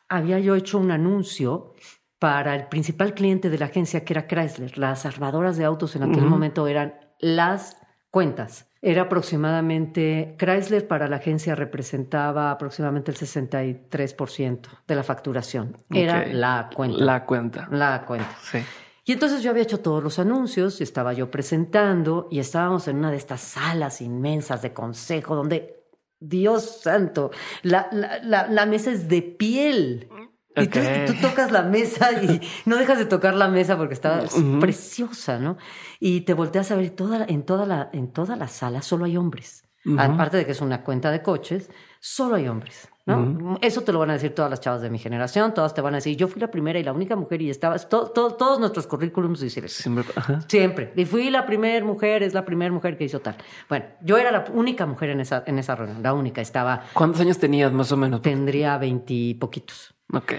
había yo hecho un anuncio para el principal cliente de la agencia, que era Chrysler. Las armadoras de autos en aquel momento eran las cuentas. Era aproximadamente, Chrysler para la agencia representaba aproximadamente el 63% de la facturación. Era la cuenta. La cuenta. La cuenta. Sí. Y entonces yo había hecho todos los anuncios, estaba yo presentando y estábamos en una de estas salas inmensas de consejo donde Dios santo, la, la, la, mesa es de piel. Y, tú, tocas la mesa y no dejas de tocar la mesa porque está preciosa, ¿no? Y te volteas a ver toda, en, toda la, en toda la sala solo hay hombres. Aparte de que es una cuenta de coches, solo hay hombres. ¿No? Eso te lo van a decir todas las chavas de mi generación, todas te van a decir, yo fui la primera y la única mujer y estaba, todos nuestros currículums dicen Siempre. Siempre. Y fui la primera mujer, es la primera mujer que hizo tal. Bueno, yo era la única mujer en esa, en esa reunión, la única, estaba... ¿Cuántos años tenías más o menos? Tendría veintipoquitos. Ok.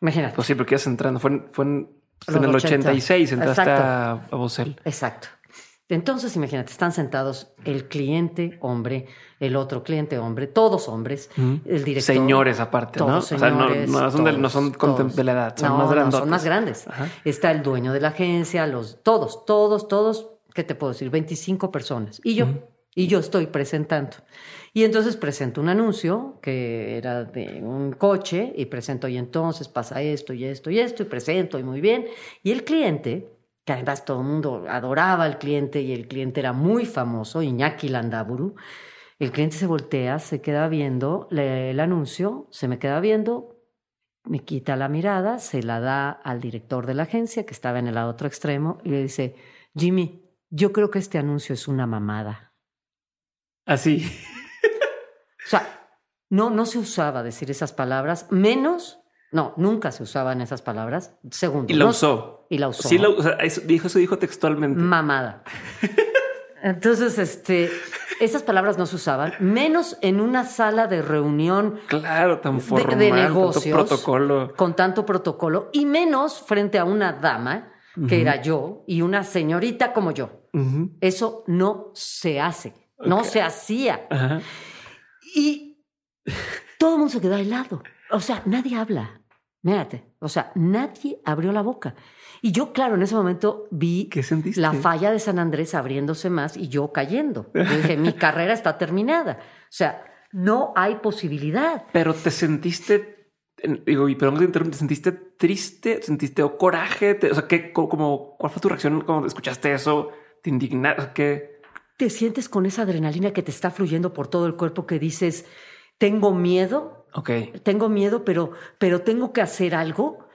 Imagínate. Pues sí, porque ibas entrando, fue en, fue en, el 86, entraste a, a Bosel. Exacto. Entonces, imagínate, están sentados el cliente hombre, el otro cliente hombre, todos hombres, el director. Señores aparte, ¿no? Todos señores, o sea, no, no son, de, no son todos. de la edad, son No, más no, grandes. son más grandes. Está el dueño de la agencia, los, todos, todos, todos, ¿qué te puedo decir? 25 personas. Y yo, y yo estoy presentando. Y entonces presento un anuncio que era de un coche y presento y entonces pasa esto y esto y esto y presento y muy bien. Y el cliente, que además todo el mundo adoraba al cliente y el cliente era muy famoso, Iñaki Landaburu, el cliente se voltea, se queda viendo el anuncio, se me queda viendo, me quita la mirada, se la da al director de la agencia que estaba en el otro extremo y le dice, Jimmy, yo creo que este anuncio es una mamada. Así. O sea, no, no se usaba decir esas palabras, menos, no, nunca se usaban esas palabras. Segundo. Y la no- usó. Y la usó. Sí, la, o sea, eso dijo, eso dijo textualmente. Mamada. Entonces, este, esas palabras no se usaban, menos en una sala de reunión Claro, tan de- formal, de, tanto negocios protocolo. con tanto protocolo y menos frente a una dama que era yo y una señorita como yo. Eso no se hace, no se hacía. Y todo el mundo se queda helado. O sea, nadie habla. Mírate. O sea, nadie abrió la boca. Y yo, claro, en ese momento vi la falla de San Andrés abriéndose más y yo cayendo. Yo dije, mi carrera está terminada. O sea, no hay posibilidad. Pero te sentiste, en- digo, y perdón que te interrumpa, ¿te sentiste triste? ¿Te ¿Sentiste o coraje? O sea, ¿qué, como, ¿cuál fue tu reacción cuando escuchaste eso? ¿Te indignaste? ¿Qué? Te sientes con esa adrenalina que te está fluyendo por todo el cuerpo que dices, tengo miedo, Ok, tengo miedo, pero, pero tengo que hacer algo.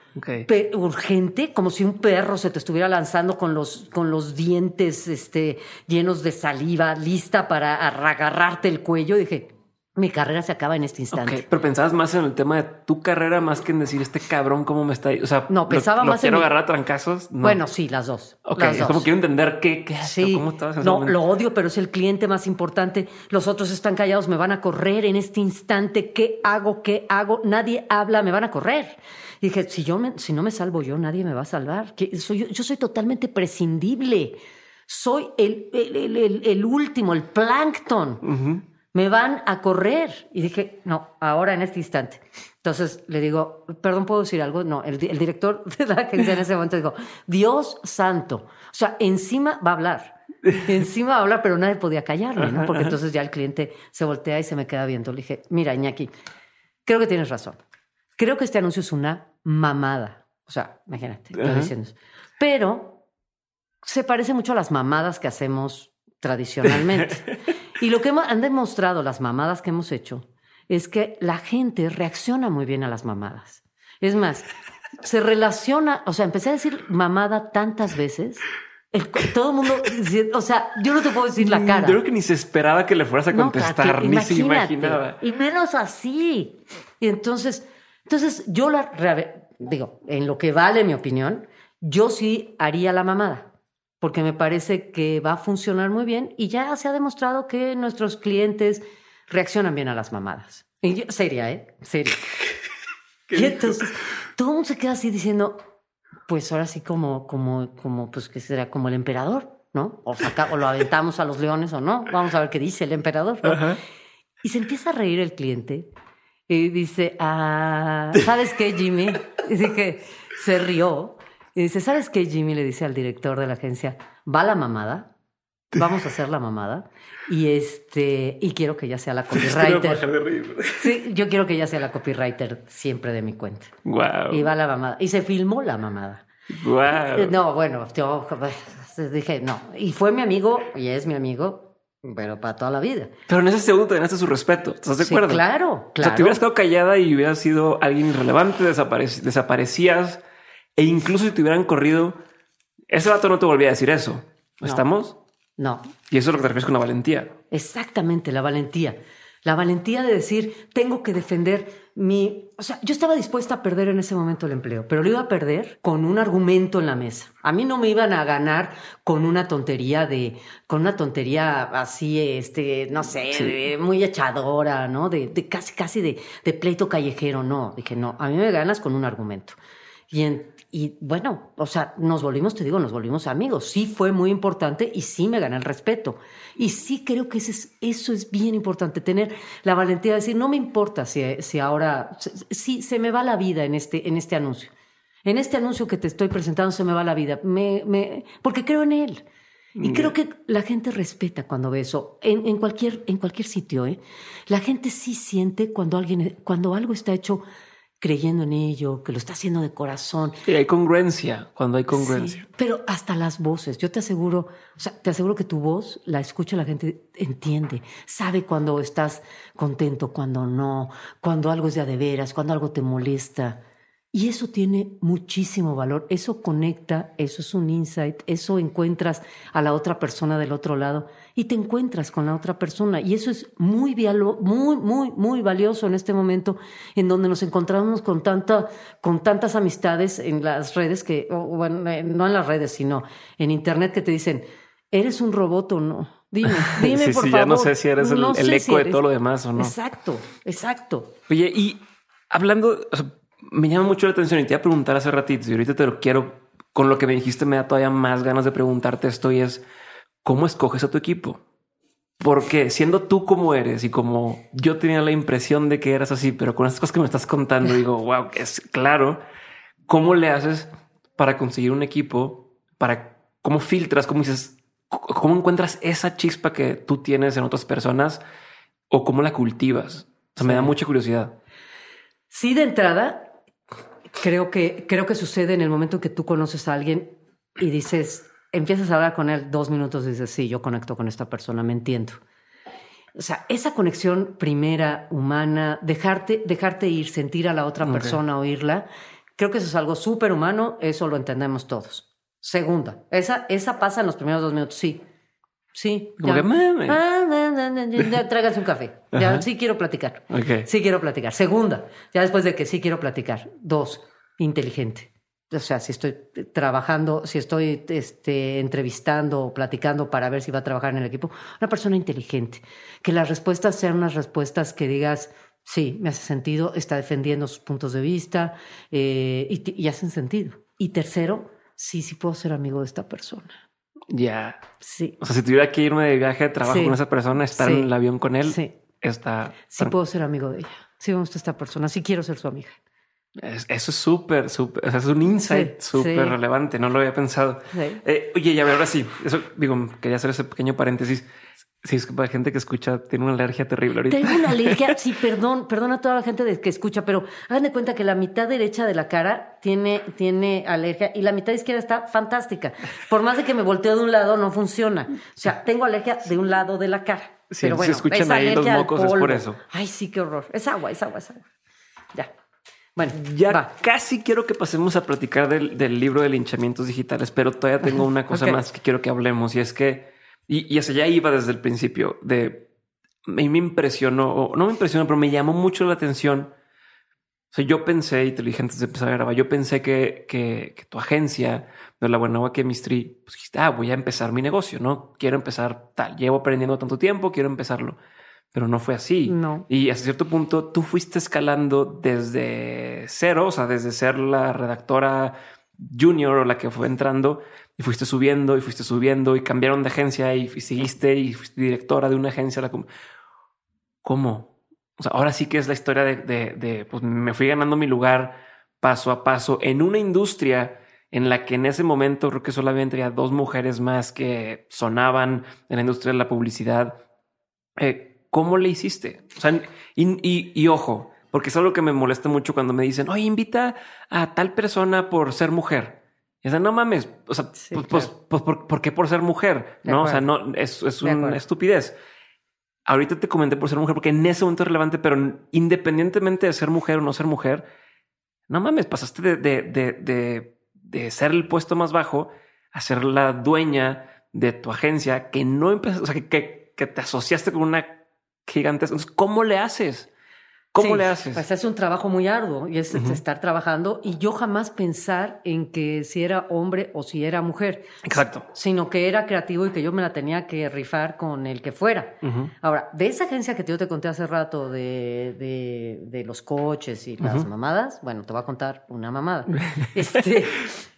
urgente, como si un perro se te estuviera lanzando con los, con los dientes este, llenos de saliva, lista para agarrarte el cuello. Dije, mi carrera se acaba en este instante. Pero pensabas más en el tema de tu carrera más que en decir este cabrón cómo me está. O sea, No, lo- pensaba lo más en quiero mi- agarrar a trancazos. No. Bueno, sí, las dos. ok, las es dos. como quiero entender qué, qué Sí, cómo estabas en no, lo odio, pero es el cliente más importante. Los otros están callados, me van a correr en este instante. ¿Qué hago? ¿Qué hago? Nadie habla, me van a correr. Y dije, si, yo me- si no me salvo yo, nadie me va a salvar. Que soy, yo, soy totalmente prescindible. Soy el, el, el- el- último, el plancton. Ujú. Me van a correr. Y dije, no, ahora en este instante. Entonces le digo, perdón, ¿puedo decir algo? No, el, di- el director de la agencia en ese momento dijo, Dios santo. O sea, encima va a hablar. Encima va a hablar, pero nadie podía callarle, ¿no? Porque entonces ya el cliente se voltea y se me queda viendo. Le dije, mira, Iñaki, creo que tienes razón. Creo que este anuncio es una mamada. O sea, imagínate, diciendo eso. Pero se parece mucho a las mamadas que hacemos tradicionalmente. y lo que han demostrado las mamadas que hemos hecho es que la gente reacciona muy bien a las mamadas. Es más, se relaciona, o sea, empecé a decir mamada tantas veces, el- todo el mundo, o sea, yo no te puedo decir la cara. Yo creo que ni se esperaba que le fueras a No, contestar, Katy, ni se imaginaba. Y menos así. Y entonces, entonces yo la digo, en lo que vale mi opinión, yo sí haría la mamada. Porque me parece que va a funcionar muy bien y ya se ha demostrado que nuestros clientes reaccionan bien a las mamadas. Y yo- seria, ¿eh? Seria. Y entonces todo el mundo se queda así diciendo, pues ahora sí como, como, como, pues que será como el emperador, ¿no? O, saca- o lo aventamos a los leones o no. Vamos a ver qué dice el emperador. ¿no? Ajá. Y se empieza a reír el cliente y dice, ah, ¿sabes qué, Jimmy? Y dije, se rió. Y dice, ¿sabes qué, Jimmy? Le dice al director de la agencia, va la mamada, vamos a hacer la mamada. Y este, y quiero que ella sea la copywriter. bajar de reír. Sí, yo quiero que ella sea la copywriter siempre de mi cuenta. Wow. Y va la mamada. Y se filmó la mamada. Wow. No, bueno, yo dije, no. Y fue mi amigo, y es mi amigo, pero para toda la vida. Pero en ese segundo te ganaste su respeto. ¿Estás de Sí, acuerdo? claro, O sea, claro. te hubieras quedado callada y hubieras sido alguien irrelevante, desaparec- desaparecías. E incluso si te hubieran corrido, ese vato no te volvía a decir eso. No. ¿Estamos? No, Y eso es lo que te refieres con la valentía. exactamente, la valentía. La valentía de decir, tengo que defender mi... O sea, yo estaba dispuesta a perder en ese momento el empleo, pero lo iba a perder con un argumento en la mesa. A mí no me iban a ganar con una tontería de... Con una tontería así, este, no sé, Sí. de- muy echadora, ¿no? De, de casi, casi de, de pleito callejero, no. Dije, no, a mí me ganas con un argumento. Y, y bueno, o sea, nos volvimos, te digo, nos volvimos amigos. Sí fue muy importante y sí me gané el respeto. Y sí creo que es, eso es bien importante, tener la valentía de decir, no me importa si, si ahora, si se me va la vida en este, en este anuncio. En este anuncio que te estoy presentando se me va la vida, me, me, porque creo en él. Y creo que la gente respeta cuando ve eso, en, en, cualquier, en cualquier sitio. ¿eh? La gente sí siente cuando, alguien, cuando algo está hecho creyendo en ello, que lo está haciendo de corazón. Sí, hay congruencia, cuando hay congruencia. pero hasta las voces, yo te aseguro, o sea, te aseguro que tu voz la escucha la gente, entiende, sabe cuando estás contento, cuando no, cuando algo es de a de veras, cuando algo te molesta. Y eso tiene muchísimo valor, eso conecta, eso es un insight, eso encuentras a la otra persona del otro lado y te encuentras con la otra persona. Y eso es muy, muy, muy, muy valioso en este momento en donde nos encontramos con, tanta, con tantas amistades en las redes, que, bueno, no en las redes, sino en Internet que te dicen, ¿eres un robot o no? Dime, dime por favor. Ya no sé si eres el, eco de todo lo demás o no. Exacto, exacto. Oye, y hablando me llama mucho la atención y te iba a preguntar hace ratito y ahorita te lo quiero, con lo que me dijiste me da todavía más ganas de preguntarte esto y es, ¿cómo escoges a tu equipo? Porque siendo tú como eres y como yo tenía la impresión de que eras así, pero con estas cosas que me estás contando digo, wow, es claro, ¿cómo le haces para conseguir un equipo? Para cómo filtras, cómo dices, cómo encuentras esa chispa que tú tienes en otras personas o cómo la cultivas? O sea, me da mucha curiosidad. Sí, de entrada, creo que, creo que sucede en el momento en que tú conoces a alguien y dices, empiezas a hablar con él dos minutos y dices, sí, yo conecto con esta persona, me entiendo. O sea, esa conexión primera, humana, dejarte, dejarte ir, sentir a la otra persona, oírla, creo que eso es algo súper humano, eso lo entendemos todos. Segunda, esa, esa pasa en los primeros dos minutos, sí. Sí. Como que mame. Ah, un café. Ya, sí quiero platicar. Sí quiero platicar. Segunda, ya después de que sí quiero platicar. Dos, inteligente. O sea, si estoy trabajando, si estoy este, entrevistando o platicando para ver si va a trabajar en el equipo, una persona inteligente. Que las respuestas sean unas respuestas que digas, sí, me hace sentido, está defendiendo sus puntos de vista eh, y, y hacen sentido. Y tercero, sí, sí puedo ser amigo de esta persona. Ya. Sí. O sea, si tuviera que irme de viaje de trabajo con esa persona, estar en el avión con él, sí. está. Sí, puedo ser amigo de ella. Sí, me gusta esta persona. Sí, quiero ser su amiga. eso es súper, súper, o sea, es un insight súper relevante. No lo había pensado. Eh, oye, ya ahora sí, eso digo, quería hacer ese pequeño paréntesis. Sí, es que para gente que escucha tiene una alergia terrible ahorita. Tengo una alergia, sí, perdón, perdón a toda la gente que escucha, pero hagan de cuenta que la mitad derecha de la cara tiene, tiene alergia y la mitad izquierda está fantástica. Por más de que me volteo de un lado, no funciona. O sea, tengo alergia de un lado de la cara. Sí, pero bueno, se escuchan ahí los mocos, es por eso. Ay, sí, qué horror. Es agua, es agua, es agua. Ya. Bueno, ya casi quiero que pasemos a platicar del, del libro de linchamientos digitales, pero todavía tengo una cosa más que quiero que hablemos y es que y, y hacia allá iba desde el principio de me, me impresionó, no me impresionó, pero me llamó mucho la atención. O sea, yo pensé, y te lo dije antes de empezar a grabar, yo pensé que, que, que tu agencia de la Buena Chemistry, pues dijiste, ah, voy a empezar mi negocio, ¿no? Quiero empezar tal, llevo aprendiendo tanto tiempo, quiero empezarlo. Pero no fue así. No. Y hasta cierto punto tú fuiste escalando desde cero, o sea, desde ser la redactora junior o la que fue entrando y fuiste subiendo y fuiste subiendo y cambiaron de agencia y, seguiste y fuiste directora de una agencia. ¿Cómo? Ahora sí que es la historia de, pues me fui ganando mi lugar paso a paso en una industria en la que en ese momento creo que solamente había dos mujeres más que sonaban en la industria de la publicidad. Eh, ¿Cómo le hiciste? O sea, y, y ojo, porque es algo que me molesta mucho cuando me dicen, oye, invita a tal persona por ser mujer. Y dicen, no mames, o sea, pues, pues, pues ¿por, qué por ser mujer? no, o sea, no, es, es una estupidez. Ahorita te comenté por ser mujer porque en ese momento es relevante, pero independientemente de ser mujer o no ser mujer, no mames, pasaste de, de, de, de, ser el puesto más bajo a ser la dueña de tu agencia que no empezaste, o sea, que, que, te asociaste con una gigantesca. Entonces, ¿cómo le haces? ¿Cómo Sí, le haces? Pues es un trabajo muy arduo y es estar trabajando y yo jamás pensar en que si era hombre o si era mujer, Exacto. sino que era creativo y que yo me la tenía que rifar con el que fuera. Ahora, de esa agencia que yo te conté hace rato de, de, de los coches y las mamadas, bueno, te voy a contar una mamada. este,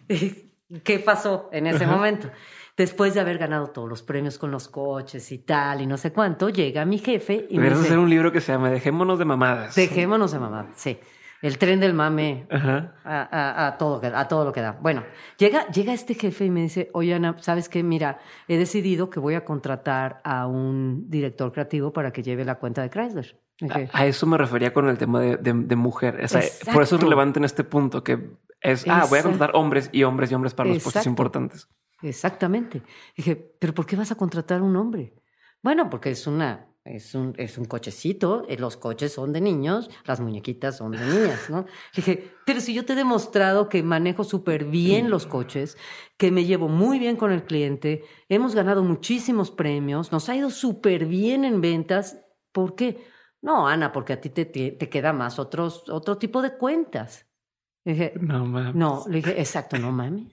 ¿Qué pasó en ese momento? Después de haber ganado todos los premios con los coches y tal, y no sé cuánto, llega mi jefe y me dice, hacer un libro que se llama Dejémonos de mamadas. dejémonos de mamadas, sí. El tren del mame Ajá. a, a- a todo, a todo lo que da. Bueno, llega, llega este jefe y me dice, oye Ana, ¿sabes qué? Mira, he decidido que voy a contratar a un director creativo para que lleve la cuenta de Chrysler. A eso me refería con el tema de, de- de mujer. O sea, por eso es relevante en este punto que es, ah, voy a contratar hombres y hombres y hombres para los puestos Exacto. importantes. Exactamente. Dije, ¿pero por qué vas a contratar a un hombre? Bueno, porque es una, es un, es un cochecito, eh, los coches son de niños, las muñequitas son de niñas, ¿no? Dije, pero si yo te he demostrado que manejo súper bien los coches, que me llevo muy bien con el cliente, hemos ganado muchísimos premios, nos ha ido súper bien en ventas, ¿por qué? No, Ana, porque a ti te, te, te queda más otros, otro tipo de cuentas. Dije, No, mames. no, le dije, exacto, no mames.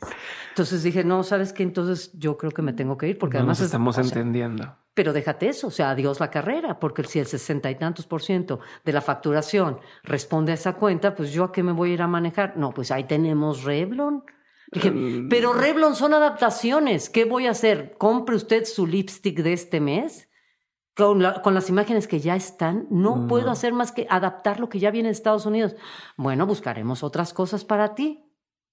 Entonces dije, no, ¿sabes qué? Entonces yo creo que me tengo que ir porque No además... nos es- estamos sea, entendiendo. pero déjate eso, o sea, adiós la carrera, porque si el sesenta y tantos por ciento de la facturación responde a esa cuenta, pues yo a qué me voy a ir a manejar. No, pues ahí tenemos Revlon. Dije, Mm. pero Revlon son adaptaciones. ¿Qué voy a hacer? ¿Compre usted su lipstick de este mes? Con, la- con las imágenes que ya están, no No. puedo hacer más que adaptar lo que ya viene de Estados Unidos. Bueno, buscaremos otras cosas para ti.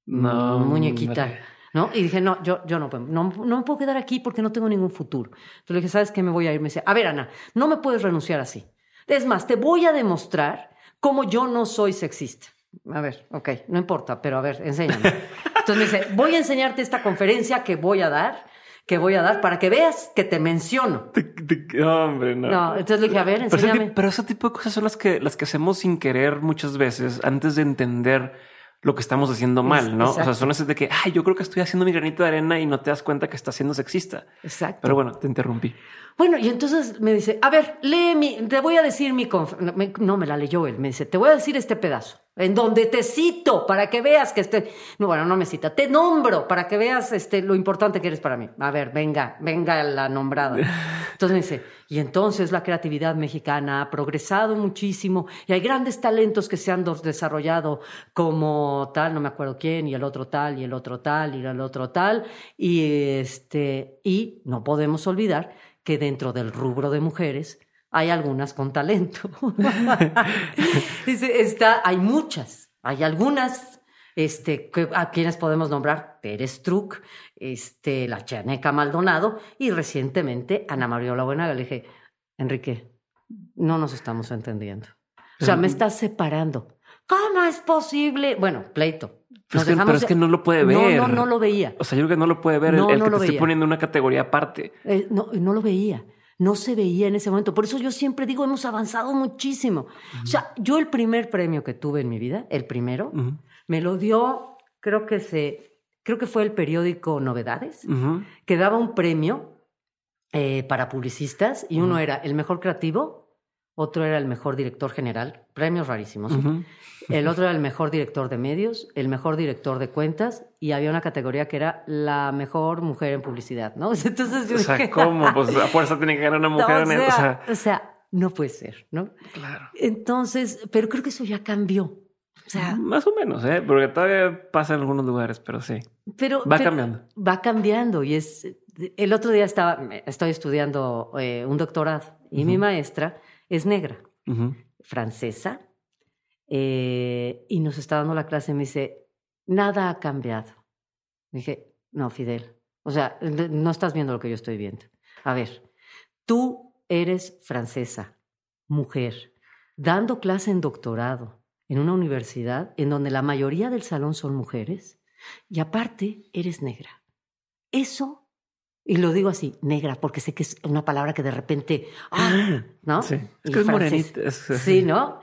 No, muñequita. hombre. ¿No? Y dije, no, yo, yo no, puedo- no, no me puedo quedar aquí porque no tengo ningún futuro. Entonces le dije, ¿sabes qué? Me voy a ir. Me dice, a ver, Ana, no me puedes renunciar así. Es más, te voy a demostrar cómo yo no soy sexista. A ver, ok, no importa, pero a ver, enséñame. Entonces me dice, voy a enseñarte esta conferencia que voy a dar, que voy a dar para que veas que te menciono. Te- te- no, hombre, no. No, entonces le dije, a ver, Pero ese, enséñame. tipo, pero ese tipo de cosas son las que, las que hacemos sin querer muchas veces antes de entender lo que estamos haciendo mal, ¿no? O sea, son esas de que, ay, yo creo que estoy haciendo mi granito de arena y no te das cuenta que estás siendo sexista. Exacto. Pero bueno, te interrumpí. Bueno, y entonces me dice, a ver, lee mi, te voy a decir mi conf- no, me, no, me la leyó él, me dice, te voy a decir este pedazo, en donde te cito para que veas que este, no, bueno, no me cita, te nombro para que veas este, lo importante que eres para mí. A ver, venga, venga la nombrada. Entonces me dice, y entonces la creatividad mexicana ha progresado muchísimo y hay grandes talentos que se han desarrollado como tal, no me acuerdo quién, y el otro tal, y el otro tal, y el otro tal, y este, y no podemos olvidar que dentro del rubro de mujeres hay algunas con talento. Dice, está, hay muchas, hay algunas este, a quienes podemos nombrar Pérez Struck, este, la Chaneca Maldonado y recientemente Ana Mariola Buenaga. Le dije, Enrique, no nos estamos entendiendo. O sea, me estás separando. ¿Cómo es posible? Bueno, pleito. Pero dejamos pero es que no lo puede No, ver. no, no lo veía. O sea, yo creo que no lo puede ver No, el, el no que lo te veía. poniendo en una categoría aparte. Eh, no, no lo veía. No se veía en ese momento. Por eso yo siempre digo, hemos avanzado muchísimo. O sea, yo el primer premio que tuve en mi vida, el primero, me lo dio, creo que se, creo que fue el periódico Novedades, que daba un premio eh, para publicistas y uno era el mejor creativo, otro era el mejor director general, premios rarísimos. El otro era el mejor director de medios, el mejor director de cuentas y había una categoría que era la mejor mujer en publicidad, ¿no? Entonces yo O sea, dije, ¿cómo? Pues a fuerza tiene que ganar una mujer. o, en o sea, o sea, no puede ser, ¿no? claro. Entonces, pero creo que eso ya cambió. O sea, Más o menos, ¿eh? Porque todavía pasa en algunos lugares, pero sí. pero Va pero cambiando. Va cambiando y es. El otro día estaba, estoy estudiando eh, un doctorado y mi maestra es negra, francesa, eh, y nos está dando la clase y me dice, nada ha cambiado. Dije, no, Fidel, o sea, no estás viendo lo que yo estoy viendo. A ver, tú eres francesa, mujer, dando clase en doctorado en una universidad en donde la mayoría del salón son mujeres y aparte eres negra. Eso, y lo digo así, negra, porque sé que es una palabra que de repente, ¡ah! ¿no? Sí. Es que morenita. Sí, ¿no?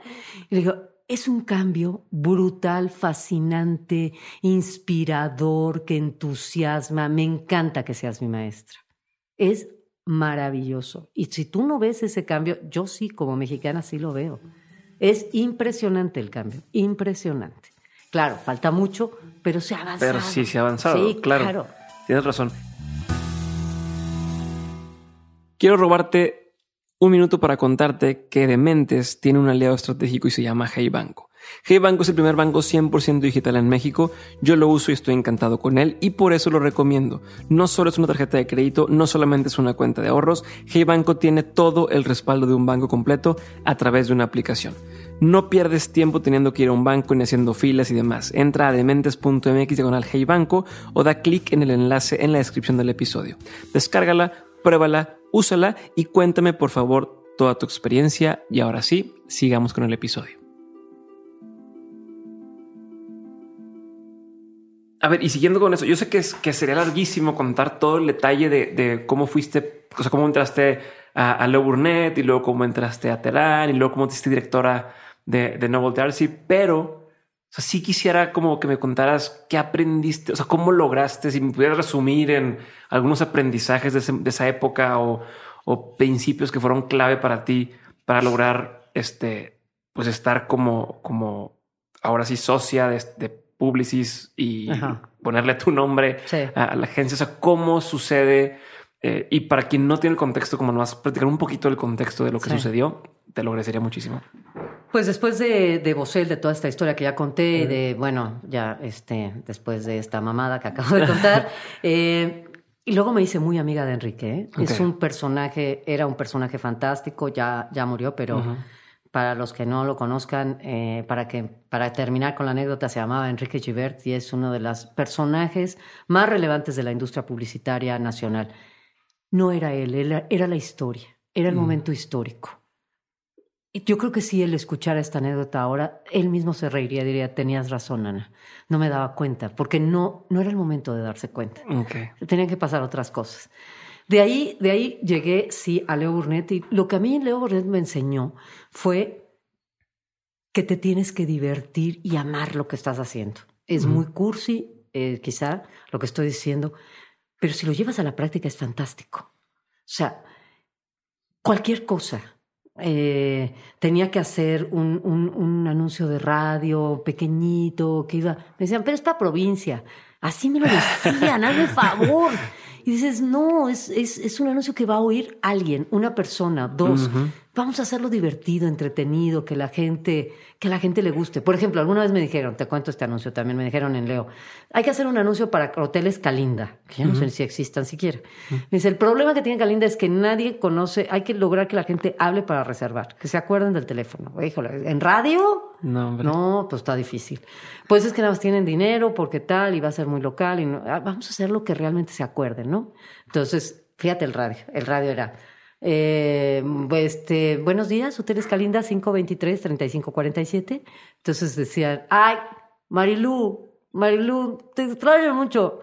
Y le digo, es un cambio brutal, fascinante, inspirador, que entusiasma. Me encanta que seas mi maestra. Es maravilloso. Y si tú no ves ese cambio, yo sí, como mexicana, sí lo veo. Es impresionante el cambio, impresionante. Claro, falta mucho, pero se ha avanzado. Pero sí se ha avanzado, Sí, claro. claro. Tienes razón. Quiero robarte un minuto para contarte que Dementes tiene un aliado estratégico y se llama Hey Banco. Hey Banco es el primer banco 100% digital en México. Yo lo uso y estoy encantado con él y por eso lo recomiendo. No solo es una tarjeta de crédito, no solamente es una cuenta de ahorros. Hey Banco tiene todo el respaldo de un banco completo a través de una aplicación. No pierdes tiempo teniendo que ir a un banco ni haciendo filas y demás. Entra a dementes.mx diagonal Hey Banco o da clic en el enlace en la descripción del episodio. Descárgala, pruébala, úsala y cuéntame por favor toda tu experiencia. Y ahora sí, sigamos con el episodio. A ver, y siguiendo con eso, yo sé que, es, que sería larguísimo contar todo el detalle de, cómo fuiste, o sea, cómo entraste a, a Leo Burnett y luego cómo entraste a Terán y luego cómo fuiste directora de, de Novel Darcy, pero sea, sí quisiera como que me contaras qué aprendiste, o sea, cómo lograste, si me pudieras resumir en algunos aprendizajes de, ese- de esa época o, o principios que fueron clave para ti para lograr este, pues estar como, como ahora sí socia de, de Publicis y Ajá. ponerle tu nombre Sí. a, la agencia. O sea, cómo sucede. eh, y para quien no tiene el contexto, como nomás platicar un poquito del contexto de lo que Sí. sucedió, te lo agradecería muchísimo. Pues después de, de Bosel, de toda esta historia que ya conté, de, bueno, ya este, después de esta mamada que acabo de contar, eh, y luego me hice muy amiga de Enrique. ¿eh? Es un personaje, era un personaje fantástico, ya, ya murió, pero para los que no lo conozcan, eh, para, que, para terminar con la anécdota, se llamaba Enrique Givert y es uno de los personajes más relevantes de la industria publicitaria nacional. No era él, era, era la historia, era el Mm. momento histórico. Yo creo que si él escuchara esta anécdota ahora, él mismo se reiría y diría, tenías razón, Ana. No me daba cuenta, porque no, no era el momento de darse cuenta. Tenían que pasar otras cosas. De ahí, de ahí llegué, sí, a Leo Burnett. Y lo que a mí Leo Burnett me enseñó fue que te tienes que divertir y amar lo que estás haciendo. Es muy cursi, eh, quizá, lo que estoy diciendo, pero si lo llevas a la práctica es fantástico. O sea, cualquier cosa. Eh, tenía que hacer un, un- un anuncio de radio pequeñito que iba. Me decían, pero es para provincia. Así me lo decían, hazme favor. Y dices, no, es, es, es un anuncio que va a oír alguien, una persona, dos. Vamos a hacerlo divertido, entretenido, que la gente, que la gente le guste. Por ejemplo, alguna vez me dijeron, te cuento este anuncio también, me dijeron en Leo, hay que hacer un anuncio para hoteles Calinda, que ya no sé si existan siquiera. Me dice, el problema que tiene Calinda es que nadie conoce, hay que lograr que la gente hable para reservar, que se acuerden del teléfono. Híjole, ¿en radio? No, hombre. No, pues está difícil. Pues es que nada más tienen dinero porque tal y va a ser muy local y no- ah, vamos a hacer lo que realmente se acuerden, ¿no? Entonces, fíjate el radio. El radio era, eh, este, buenos días, Hoteles Calinda 523-3547. Entonces decían, ay, Marilú, Marilú, te extraño mucho.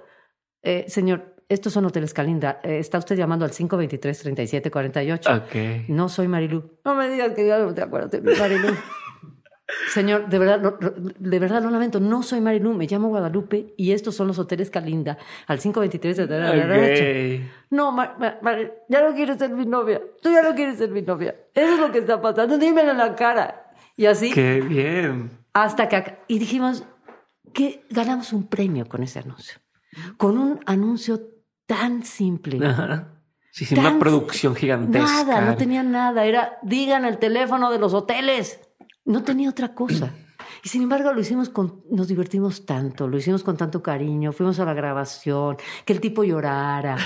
Eh, señor, estos son Hoteles Calinda. Eh, está usted llamando al 523-3748. Ok. No soy Marilú. No me digas que ya no te acuerdas de Marilú. Señor, de verdad, no- de verdad lo lamento, no soy Marilú, me llamo Guadalupe y estos son los hoteles Calinda al 523 de Ok. No, Ma- Ma- Ma- ya no quieres ser mi novia, tú ya no quieres ser mi novia. Eso es lo que está pasando, dímelo en la cara. Y así, Qué bien. hasta que... Y dijimos que ganamos un premio con ese anuncio. Con un anuncio tan simple. Ajá. Sí, sin una producción gigantesca. Nada, no tenía nada. Era, digan el teléfono de los hoteles. No tenía otra cosa. Y sin embargo lo hicimos con, nos divertimos tanto, lo hicimos con tanto cariño, fuimos a la grabación, que el tipo llorara,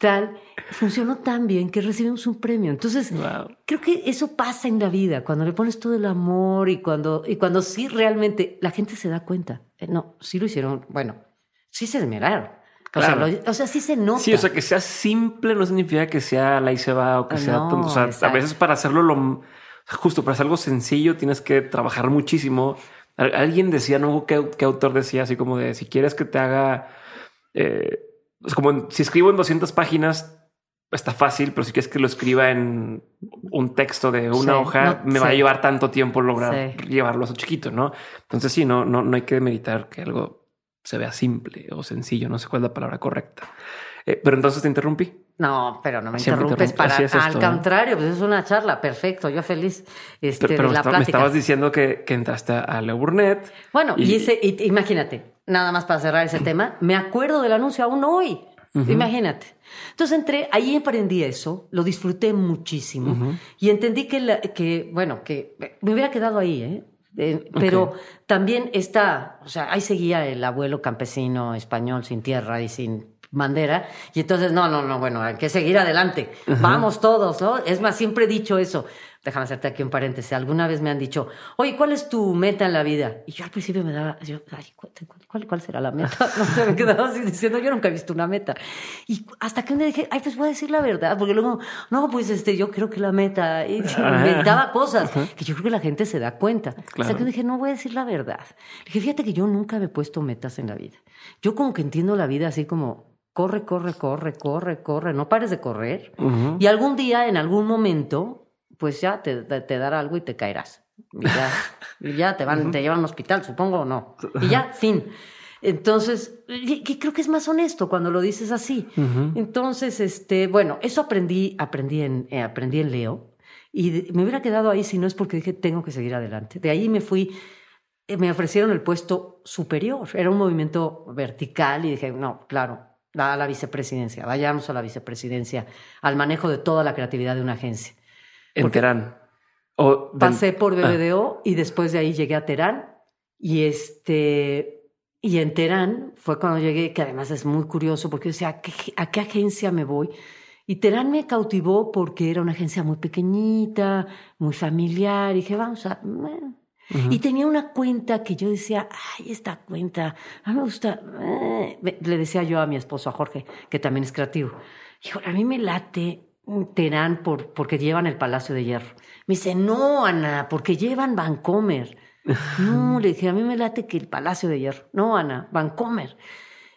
tal. Funcionó tan bien que recibimos un premio. Entonces, Wow. creo que eso pasa en la vida, cuando le pones todo el amor y cuando, y cuando sí realmente la gente se da cuenta. Eh, No, sí lo hicieron, bueno, sí se esmeraron. O, sea, Claro. lo- o sea, sí se nota. Sí, o sea, que sea simple no significa que sea la y se va o que Ah, sea no, tonto. O sea, a veces para hacerlo lo justo, para hacer algo sencillo tienes que trabajar muchísimo. Al- Alguien decía, no, ¿qué, qué autor decía? Así como de si quieres que te haga, eh, es como si escribo en 200 páginas, está fácil, pero si quieres que lo escriba en un texto de una Sí, hoja, no, me va a llevar tanto tiempo lograr Sí. llevarlo a eso chiquito, ¿no? Entonces sí, no, no, no hay que meditar que algo se vea simple o sencillo, no sé cuál es la palabra correcta. Eh, pero entonces te interrumpí. No, pero no me Siempre interrumpes para. Es al esto, ¿eh? contrario, pues es una charla, perfecto, yo feliz este, Pero, pero de me, la me plática. estabas diciendo que, que entraste a Leo Burnett. Bueno, y, Y- ese, y- imagínate, nada más para cerrar ese tema, me acuerdo del anuncio aún hoy. Imagínate. Entonces entré, ahí aprendí eso, lo disfruté muchísimo y entendí que, la- que, bueno, que me hubiera quedado ahí, ¿eh? Eh, pero también está, o sea, ahí seguía el abuelo campesino español sin tierra y sin bandera, y entonces, no, no, no, bueno, hay que seguir adelante, vamos todos, ¿no? Es más, siempre he dicho eso, déjame hacerte aquí un paréntesis, alguna vez me han dicho, oye, ¿cuál es tu meta en la vida? Y yo al principio me daba, yo, ay, ¿cuál, cuál, cuál será la meta? No sé, me quedaba así diciendo, yo nunca he visto una meta. Y hasta que un día dije, ay, pues voy a decir la verdad, porque luego, no, pues este, yo creo que la meta, y Ah. inventaba cosas que yo creo que la gente se da cuenta. Hasta Claro. que dije, no voy a decir la verdad. Le dije, fíjate que yo nunca me he puesto metas en la vida. Yo como que entiendo la vida así como, corre, corre, corre, corre, corre, no pares de correr. Y algún día, en algún momento, pues ya te, te, te dará algo y te caerás. Y ya, y ya te, van, te llevan a un hospital, supongo o no. Y ya, fin. Entonces, que creo que es más honesto cuando lo dices así. Entonces, este, bueno, eso aprendí, aprendí en, eh, aprendí en Leo. Y de- me hubiera quedado ahí si no es porque dije, tengo que seguir adelante. De ahí me fui, eh, me ofrecieron el puesto superior. Era un movimiento vertical y dije, no, claro, a la vicepresidencia, vayamos a la vicepresidencia, al manejo de toda la creatividad de una agencia. En Terán. O del- Pasé por Ah, BBDO y después de ahí llegué a Terán. Y este. Y en Terán fue cuando llegué, que además es muy curioso, porque yo decía, ¿a qué, a qué agencia me voy? Y Terán me cautivó porque era una agencia muy pequeñita, muy familiar. Y dije, vamos a. bueno. Y tenía una cuenta que yo decía, ay, esta cuenta, a mí me gusta. eh". Le decía yo a mi esposo, a Jorge, que también es creativo. Hijo, a mí me late Terán por, porque llevan el Palacio de Hierro. Me dice, no, Ana, porque llevan Vancomer. No, le dije, a mí me late que el Palacio de Hierro. No, Ana, Vancomer.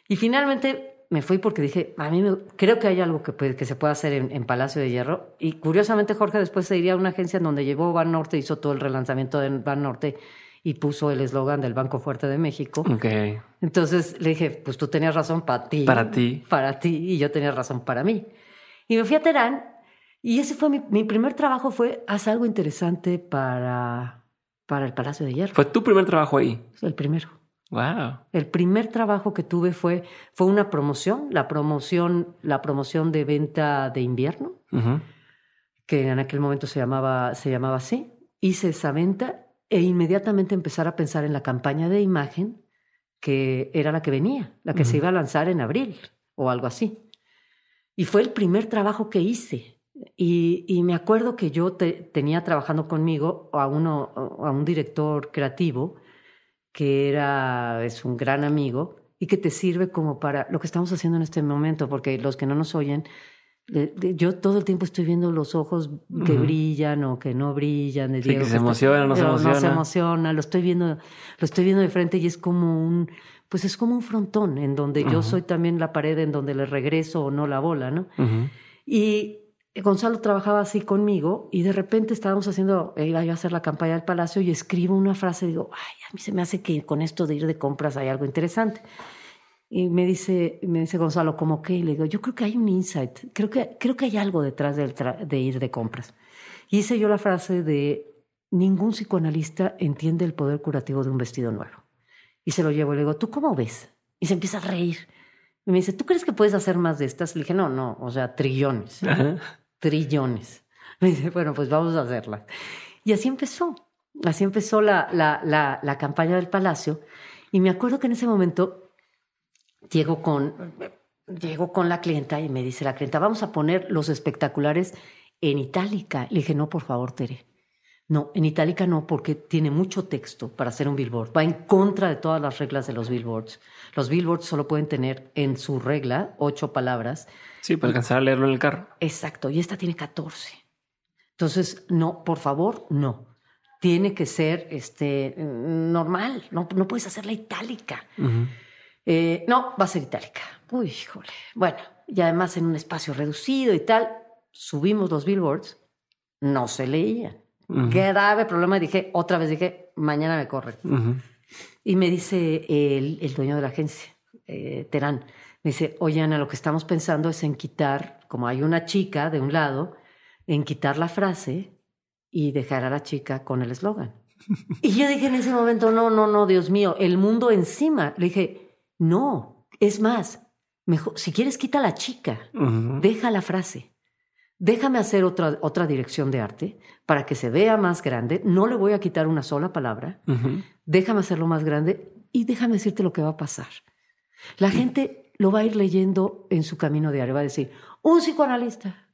Y finalmente me fui porque dije, a mí me- creo que hay algo que, que se puede hacer en, en Palacio de Hierro. Y curiosamente Jorge después se iría a una agencia en donde llevó Ban Norte, hizo todo el relanzamiento de Ban Norte y puso el eslogan del Banco Fuerte de México. Ok. Entonces le dije, pues tú tenías razón para ti. Para ti. Para ti y yo tenía razón para mí. Y me fui a Terán y ese fue mi, mi primer trabajo, fue haz algo interesante para, para el Palacio de Hierro. Fue tu primer trabajo ahí. el primero. Wow. El primer trabajo que tuve fue, fue una promoción, la promoción, la promoción de venta de invierno, que en aquel momento se llamaba, se llamaba así. Hice esa venta e inmediatamente empezar a pensar en la campaña de imagen que era la que venía, la que se iba a lanzar en abril o algo así. Y fue el primer trabajo que hice. Y, y me acuerdo que yo te- tenía trabajando conmigo a, uno, a un director creativo que era, es un gran amigo y que te sirve como para lo que estamos haciendo en este momento, porque los que no nos oyen, yo todo el tiempo estoy viendo los ojos que brillan o que no brillan. De Sí, Diego que se está- emociona, no se pero No se emociona. emociona, lo estoy viendo, lo estoy viendo de frente y es como un, pues es como un frontón en donde yo soy también la pared en donde le regreso o no la bola, ¿no? Y Gonzalo trabajaba así conmigo y de repente estábamos haciendo, iba yo a hacer la campaña del Palacio y escribo una frase digo, ay, a mí se me hace que con esto de ir de compras hay algo interesante. Y me dice, me dice Gonzalo, ¿cómo qué? Y le digo, yo creo que hay un insight, creo que, creo que hay algo detrás del de ir de compras. Y hice yo la frase de, ningún psicoanalista entiende el poder curativo de un vestido nuevo. Y se lo llevo y le digo, ¿tú cómo ves? Y se empieza a reír. Y me dice, ¿tú crees que puedes hacer más de estas? Le dije, no, no, o sea, trillones Ajá. Trillones. Me dice, bueno, pues vamos a hacerla. Y así empezó. Así empezó la, la, la, campaña del Palacio. Y me acuerdo que en ese momento llego con, llego con la clienta y me dice la clienta, vamos a poner los espectaculares en itálica. Le dije, no, por favor, Tere. No, en itálica no, porque tiene mucho texto para hacer un billboard. Va en contra de todas las reglas de los billboards. Los billboards solo pueden tener en su regla ocho palabras Sí, para alcanzar a leerlo en el carro. Exacto, y esta tiene 14. Entonces, no, por favor, no. Tiene que ser este, normal, no, no puedes hacerla itálica. Ujú. Eh, no, va a ser itálica. Uy, híjole. Bueno, y además en un espacio reducido y tal, subimos los billboards, no se leían. Ujú. Grave problema, dije, otra vez dije, mañana me corren. Ujú. Y me dice el, el dueño de la agencia, eh, Terán, Me dice, oye Ana, lo que estamos pensando es en quitar, como hay una chica de un lado, en quitar la frase y dejar a la chica con el eslogan. y yo dije en ese momento, no, no, no, Dios mío, el mundo encima. Le dije, no, es más, mejor, si quieres quita la chica, deja la frase. Déjame hacer otra, otra dirección de arte para que se vea más grande. No le voy a quitar una sola palabra. Déjame hacerlo más grande y déjame decirte lo que va a pasar. La gente lo va a ir leyendo en su camino diario. Va a decir, un psicoanalista.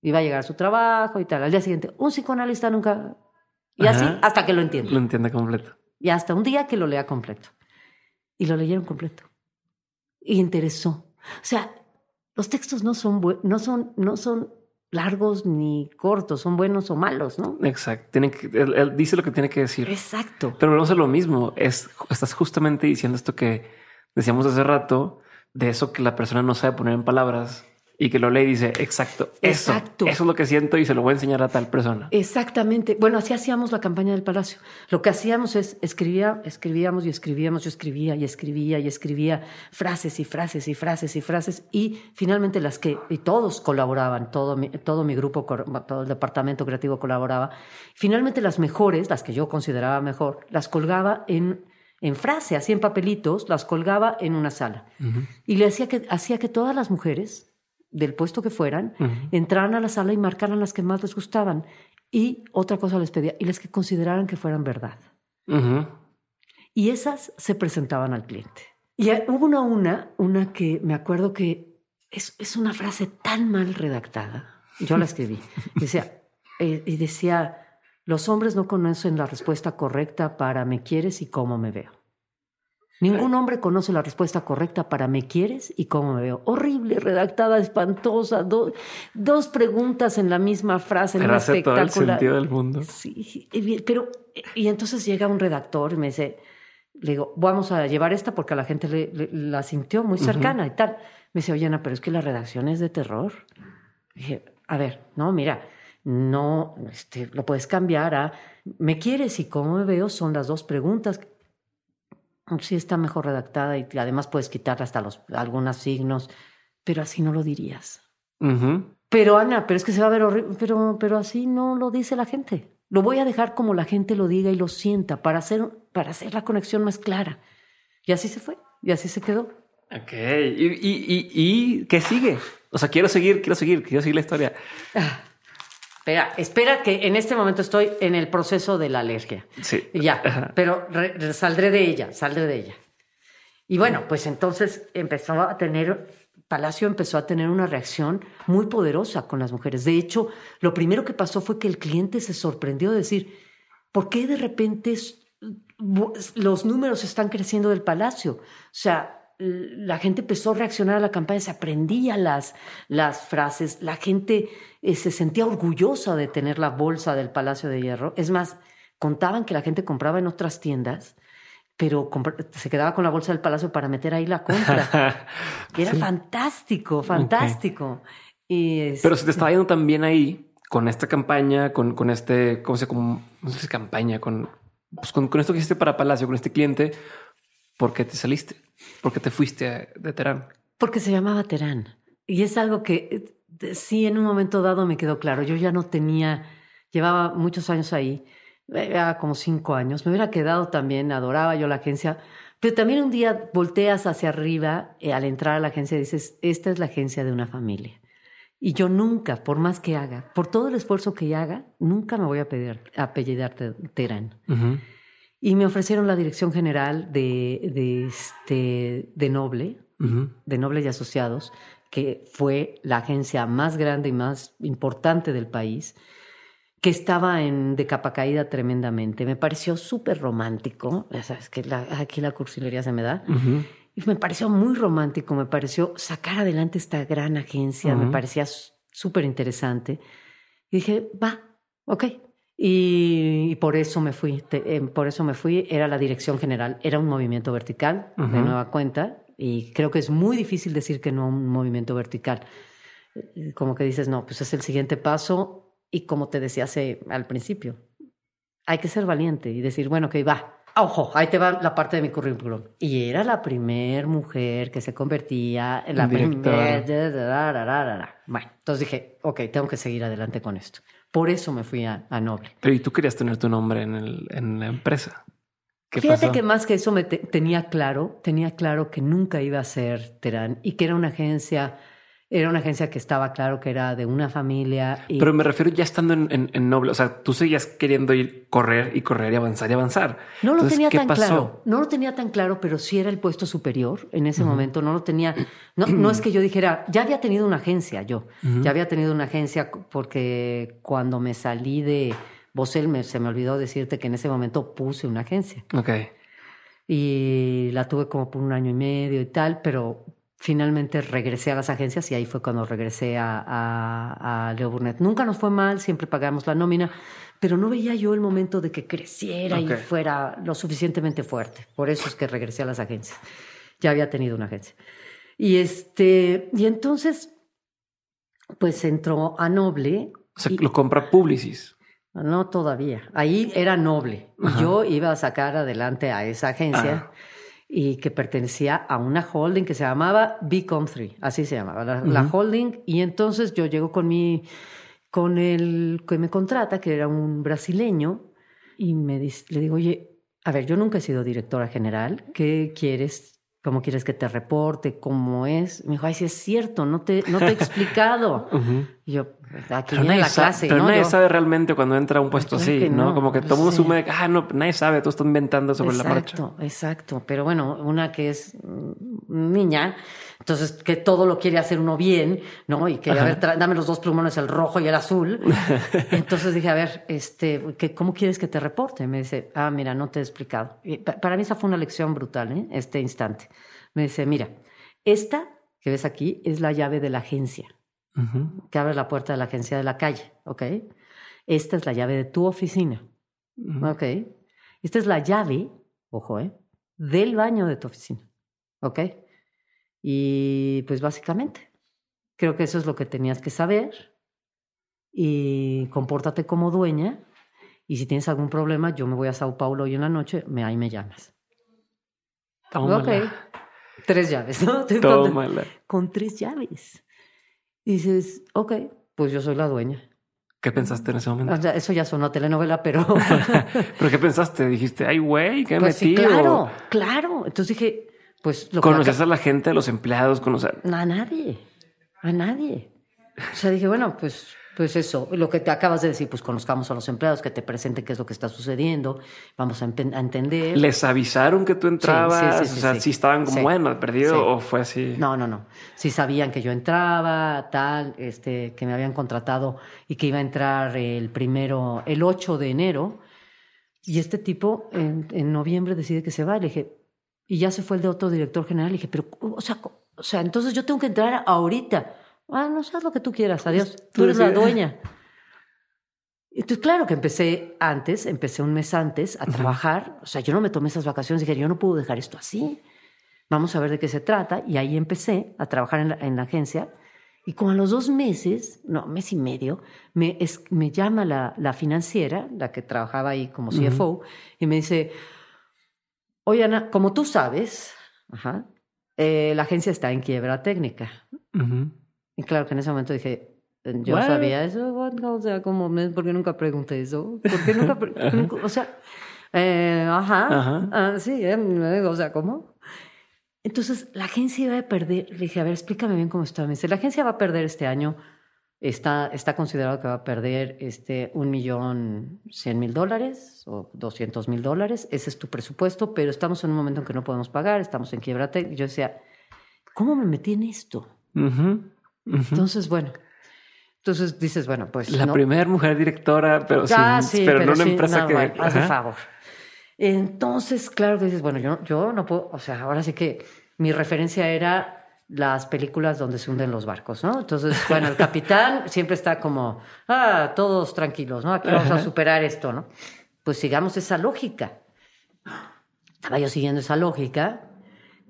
Y va a llegar a su trabajo y tal. Al día siguiente, un psicoanalista nunca... Y así hasta que lo entienda. Lo entienda completo. Y hasta un día que lo lea completo. Y lo leyeron completo. Y interesó. O sea, los textos no son, no son, no son largos ni cortos, son buenos o malos, ¿no? Exacto. Tiene que, él, dice lo que tiene que decir. Exacto. Pero vamos a lo mismo. Es, estás justamente diciendo esto que decíamos hace rato, de eso que la persona no sabe poner en palabras y que lo lee y dice, exacto, eso, exacto. eso es lo que siento y se lo voy a enseñar a tal persona. Exactamente. Bueno, así hacíamos la campaña del Palacio. Lo que hacíamos es escribía, escribíamos y escribíamos, yo escribía y escribía y escribía frases y frases y frases y frases y finalmente las que, y todos colaboraban, todo mi, todo mi grupo, todo el departamento creativo colaboraba. Finalmente las mejores, las que yo consideraba mejor, las colgaba en en frase, así en papelitos, las colgaba en una sala. Y le hacía que, hacía que todas las mujeres del puesto que fueran, entraran a la sala y marcaran las que más les gustaban. Y otra cosa les pedía, y las que consideraran que fueran verdad. Y esas se presentaban al cliente. Y hubo una, una, una que me acuerdo que es, es una frase tan mal redactada. Yo la escribí. Decía, eh, y decía, los hombres no conocen la respuesta correcta para me quieres y cómo me veo. Ningún hombre conoce la respuesta correcta para me quieres y cómo me veo. Horrible, redactada, espantosa, dos preguntas en la misma frase, pero hace todo el sentido del mundo. Sí, pero y entonces llega un redactor y me dice, le digo, vamos a llevar esta porque a la gente le, la sintió muy cercana y tal. Me dice, oye Ana, pero es que la redacción es de terror. dije, a ver, no, mira, no, este, lo puedes cambiar a me quieres y cómo me veo son las dos preguntas sí está mejor redactada y además puedes quitar hasta los algunos signos, pero así no lo dirías. Pero Ana, pero es que se va a ver horrible, pero, pero así no lo dice la gente. Lo voy a dejar como la gente lo diga y lo sienta para hacer, para hacer la conexión más clara. Y así se fue, y así se quedó. Ok, ¿y, y, y, qué sigue? O sea, quiero seguir, quiero seguir, quiero seguir la historia. Espera, espera que en este momento estoy en el proceso de la alergia. Sí. Ya, pero saldré de ella, saldré de ella. Y bueno, pues entonces empezó a tener, Palacio empezó a tener una reacción muy poderosa con las mujeres. De hecho, lo primero que pasó fue que el cliente se sorprendió de decir, ¿por qué de repente los números están creciendo del Palacio? O sea, la gente empezó a reaccionar a la campaña, se aprendía las, las frases, la gente eh, se sentía orgullosa de tener la bolsa del Palacio de Hierro. Es más, contaban que la gente compraba en otras tiendas, pero se quedaba con la bolsa del Palacio para meter ahí la compra. y era fantástico, fantástico. pero se te estaba yendo también ahí con esta campaña, con, con este, ¿cómo se llama? No sé si campaña, con, pues con, con esto que hiciste para Palacio, con este cliente ¿Por qué te saliste? ¿Por qué te fuiste de Terán? Porque se llamaba Terán. Y es algo que eh, sí en un momento dado me quedó claro. Yo ya no tenía, llevaba muchos años ahí, era como cinco años. Me hubiera quedado también, adoraba yo la agencia. Pero también un día volteas hacia arriba eh, al entrar a la agencia y dices, esta es la agencia de una familia. Y yo nunca, por más que haga, por todo el esfuerzo que haga, nunca me voy a pedir apellidarte Terán. Y me ofrecieron la dirección general de, de, este, de Noble, de Noble y Asociados, que fue la agencia más grande y más importante del país, que estaba en, de capa caída tremendamente. Me pareció súper romántico, ya sabes que aquí la cursilería se me da. Y me pareció muy romántico, me pareció sacar adelante esta gran agencia, me parecía súper interesante. Y dije, va, ok, y, por eso me fui, eh, por eso me fui, era la dirección general, era un movimiento vertical, de nueva cuenta, y creo que es muy difícil decir que no un movimiento vertical. Eh, como que dices, no, pues es el siguiente paso, y como te decía hace, al principio, hay que ser valiente y decir, bueno, que va, Ojo, ahí te va la parte de mi currículum. Y era la primer mujer que se convertía en la primera. Bueno, entonces dije, ok, tengo que seguir adelante con esto. Por eso me fui a, a Noble. Pero y tú querías tener tu nombre en, el, en la empresa. ¿Qué Fíjate pasó? que más que eso me te- tenía claro, tenía claro que nunca iba a ser Terán y que era una agencia, era una agencia que estaba claro que era de una familia. Y, Pero me refiero ya estando en, en, en Noble. O sea, tú seguías queriendo ir, correr y correr y avanzar y avanzar. No lo Entonces, tenía ¿qué tan pasó? claro, no lo tenía tan claro, pero sí era el puesto superior en ese momento, no lo tenía, no, no es que yo dijera, ya había tenido una agencia yo, ya había tenido una agencia porque cuando me salí de Bosel me, se me olvidó decirte que en ese momento puse una agencia Ok. y la tuve como por un año y medio y tal, pero finalmente regresé a las agencias y ahí fue cuando regresé a, a, a Leo Burnett. Nunca nos fue mal, siempre pagamos la nómina, pero no veía yo el momento de que creciera y fuera lo suficientemente fuerte. Por eso es que regresé a las agencias. Ya había tenido una agencia. Y este, y entonces, pues entró a Noble. O sea, y- lo compra Publicis. no todavía. Ahí era noble. Y yo iba a sacar adelante a esa agencia Ah. Y que pertenecía a una holding que se llamaba Becom 3, así se llamaba, la, holding. Y entonces yo llego con mi, con el que me contrata, que era un brasileño, y me dice, le digo, oye, a ver, yo nunca he sido directora general. ¿Qué quieres? ¿Cómo quieres que te reporte? ¿Cómo es? Me dijo, ay, sí es cierto, no te, no te he explicado. Y yo, aquí Pero viene la sabe, clase, pero ¿no? nadie Yo- sabe realmente cuando entra a un puesto Claro así, ¿no? no, Como que pues todo el mundo que, ah, no, nadie sabe, tú estás inventando sobre la marcha. Exacto, exacto. Pero bueno, una que es mm, niña, entonces que todo lo quiere hacer uno bien, ¿no? Y que, Ajá. a ver, dame los dos plumones, el rojo y el azul. entonces dije, a ver, este, ¿qué, ¿cómo quieres que te reporte? Me dice, ah, mira, no te he explicado. Y pa- para mí esa fue una lección brutal, ¿eh? Este instante. Me dice, mira, esta que ves aquí es la llave de la agencia que abre la puerta de la agencia de la calle, ¿ok? Esta es la llave de tu oficina. Ok. Esta es la llave, ojo, ¿eh? Del baño de tu oficina. Ok. Y pues básicamente, creo que eso es lo que tenías que saber. Y compórtate como dueña. Y si tienes algún problema, yo me voy a Sao Paulo hoy en la noche, me, ahí me llamas. Tómala. Ok. Tres llaves, ¿no? Tómala. con tres llaves. Y dices, ok, pues yo soy la dueña. ¿Qué pensaste en ese momento? O sea, eso ya sonó a telenovela, pero... ¿Pero qué pensaste? Dijiste, ay, güey, ¿qué Pues sí, metido? claro, claro. Entonces dije, pues lo que ¿Conoces acá- a la gente, a los empleados? ¿Conoces? a nadie, a nadie. O sea, dije, bueno, pues, pues eso, lo que te acabas de decir, pues conozcamos a los empleados, que te presenten qué es lo que está sucediendo, vamos a, a entender. ¿Les avisaron que tú entrabas? sí, sí, o sea, sí. si estaban como, Sí. bueno, perdido Sí. o fue así. No, no, no. Si sabían que yo entraba, tal, este, que me habían contratado y que iba a entrar el primero, el 8 de enero. Y este tipo en, en noviembre decide que se va. Le dije, y ya se fue el de otro director general. Le dije, pero, o sea, o sea, entonces yo tengo que entrar ahorita. Ah, no sabes lo que tú quieras, adiós. Tú eres la decides. dueña. Entonces, claro que empecé antes, empecé un mes antes a trabajar. O sea, yo no me tomé esas vacaciones. Dije, yo no puedo dejar esto así. Vamos a ver de qué se trata. Y ahí empecé a trabajar en la, en la agencia. Y como a los dos meses, no, mes y medio, me, es- me llama la, la financiera, la que trabajaba ahí como CFO, y me dice, oye Ana, como tú sabes, ajá, eh, la agencia está en quiebra técnica. Y claro que en ese momento dije, yo sabía eso, o sea, como, ¿por qué nunca pregunté eso? ¿Por qué nunca, nunca- o sea, eh, ajá, Ajá. ah, sí, eh, o sea, ¿cómo? Entonces, la agencia iba a perder, le dije, a ver, explícame bien cómo está. Me dice, la agencia va a perder este año, está, está considerado que va a perder este, un millón cien mil dólares o doscientos mil dólares, ese es tu presupuesto, pero estamos en un momento en que no podemos pagar, estamos en quiebra. yo decía, ¿cómo me metí en esto? Entonces, bueno, entonces dices, bueno, pues. La no. primera mujer directora, pero, Ah, sin- sí, pero, en una sí, empresa no, que. bueno, favor. Entonces, claro que dices, bueno, yo, yo no puedo, o sea, ahora sí que mi referencia era las películas donde se hunden los barcos, ¿no? Entonces, bueno, el capitán siempre está como, ah, todos tranquilos, ¿no? Aquí vamos a superar esto, ¿no? Pues sigamos esa lógica. Estaba yo siguiendo esa lógica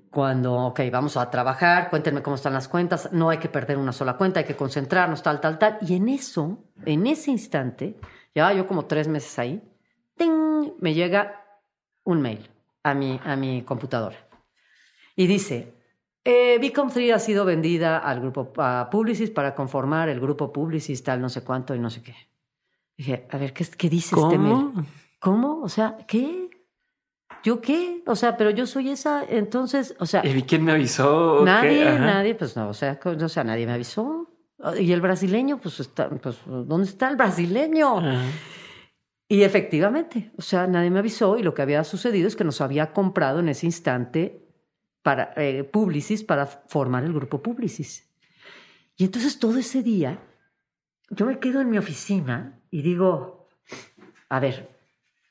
cuando, ok, vamos a trabajar, cuéntenme cómo están las cuentas, no hay que perder una sola cuenta, hay que concentrarnos, tal, tal, tal. Y en eso, en ese instante, llevaba yo como tres meses ahí, ¡ting! me llega un mail a mi, a mi computadora. Y dice, eh, Bicom 3 ha sido vendida al grupo a Publicis para conformar el grupo Publicis, tal, no sé cuánto y no sé qué. Dije, a ver, ¿qué, qué dice este mail? ¿Cómo? ¿Cómo? O sea, ¿qué? ¿Yo qué? O sea, pero yo soy esa, entonces, o sea, ¿Y quién me avisó? Nadie, nadie, pues no, o sea, o sea, nadie me avisó. Y el brasileño, pues está, pues, ¿dónde está el brasileño? Ajá. Y efectivamente, o sea, nadie me avisó y lo que había sucedido es que nos había comprado en ese instante para eh, Publicis para formar el grupo Publicis. Y entonces todo ese día yo me quedo en mi oficina y digo, a ver,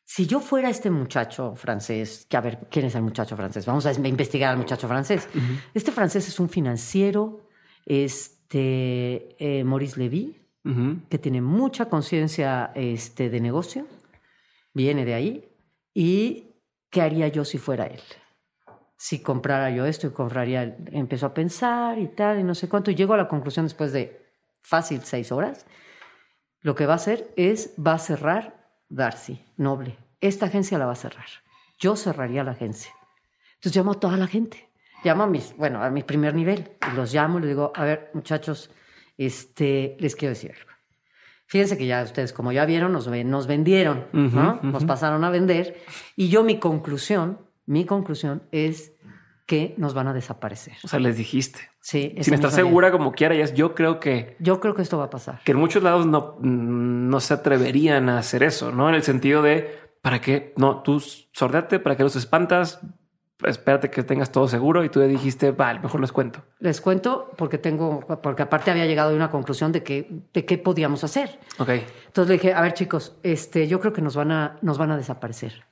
si yo fuera este muchacho francés, que a ver, ¿quién es el muchacho francés? Vamos a investigar al muchacho francés. Este francés es un financiero, este, eh, Maurice Levy, Ujú. que tiene mucha conciencia este, de negocio, viene de ahí, y ¿qué haría yo si fuera él? Si comprara yo esto y compraría, empezó a pensar y tal, y no sé cuánto, y llego a la conclusión después de fácil seis horas, lo que va a hacer es, va a cerrar Darcy, Noble. Esta agencia la va a cerrar. Yo cerraría la agencia. Entonces llamo a toda la gente. Llamo a mis, bueno, a mi primer nivel. Y los llamo y les digo, a ver, muchachos, este, les quiero decir algo. Fíjense que ya ustedes, como ya vieron, nos, ven- nos vendieron, ¿no? Nos pasaron a vender. Y yo mi conclusión, mi conclusión es que nos van a desaparecer. O sea, les dijiste. Sí, Sin estar segura como quiera, ya es- yo creo que, Yo creo que esto va a pasar. que en muchos lados no, no se atreverían a hacer eso, ¿no? En el sentido de, ¿para qué? No, tú sordate, ¿para qué los espantas? Espérate que tengas todo seguro y tú ya dijiste, vale, mejor les cuento. Les cuento porque tengo, porque aparte había llegado a una conclusión de que, de qué podíamos hacer. Ok. Entonces le dije, a ver chicos, este, yo creo que nos van a, nos van a desaparecer.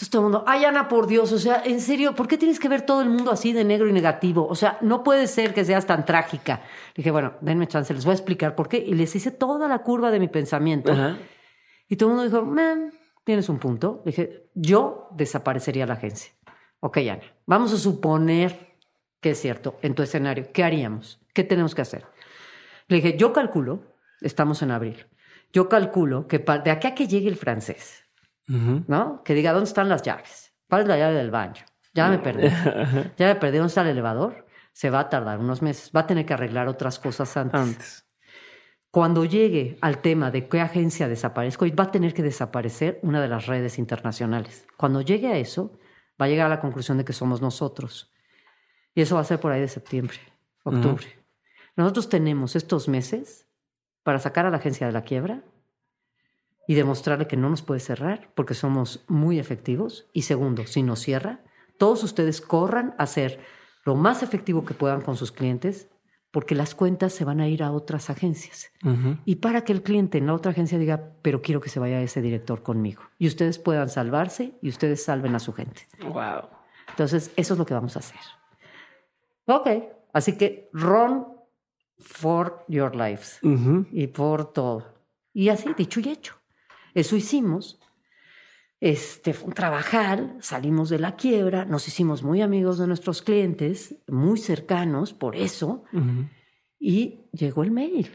Entonces todo el mundo, ay Ana, por Dios, o sea, en serio, ¿por qué tienes que ver todo el mundo así de negro y negativo? O sea, no puede ser que seas tan trágica. Le dije, bueno, denme chance, les voy a explicar por qué. Y les hice toda la curva de mi pensamiento. Ajá. Y todo el mundo dijo, "Man, tienes un punto. Le dije, yo desaparecería la agencia. Ok, Ana, vamos a suponer que es cierto en tu escenario. ¿Qué haríamos? ¿Qué tenemos que hacer? Le dije, yo calculo, estamos en abril, yo calculo que de aquí a que llegue el francés, ¿no? Que diga, ¿dónde están las llaves? ¿Cuál es la llave del baño? Ya me perdí. Ya me perdí. ¿Dónde está el elevador? Se va a tardar unos meses. Va a tener que arreglar otras cosas antes. Antes. Cuando llegue al tema de qué agencia desaparezco, va a tener que desaparecer una de las redes internacionales. Cuando llegue a eso, va a llegar a la conclusión de que somos nosotros. Y eso va a ser por ahí de septiembre, octubre. Nosotros tenemos estos meses para sacar a la agencia de la quiebra y demostrarle que no nos puede cerrar porque somos muy efectivos. Y segundo, si nos cierra, todos ustedes corran a ser lo más efectivo que puedan con sus clientes porque las cuentas se van a ir a otras agencias. Y para que el cliente en la otra agencia diga, pero quiero que se vaya ese director conmigo. Y ustedes puedan salvarse y ustedes salven a su gente. Wow. Entonces, eso es lo que vamos a hacer. Ok, así que run for your lives y por todo. Y así, dicho y hecho. Eso hicimos. Este fue un trabajar, salimos de la quiebra, nos hicimos muy amigos de nuestros clientes, muy cercanos, por eso, y llegó el mail.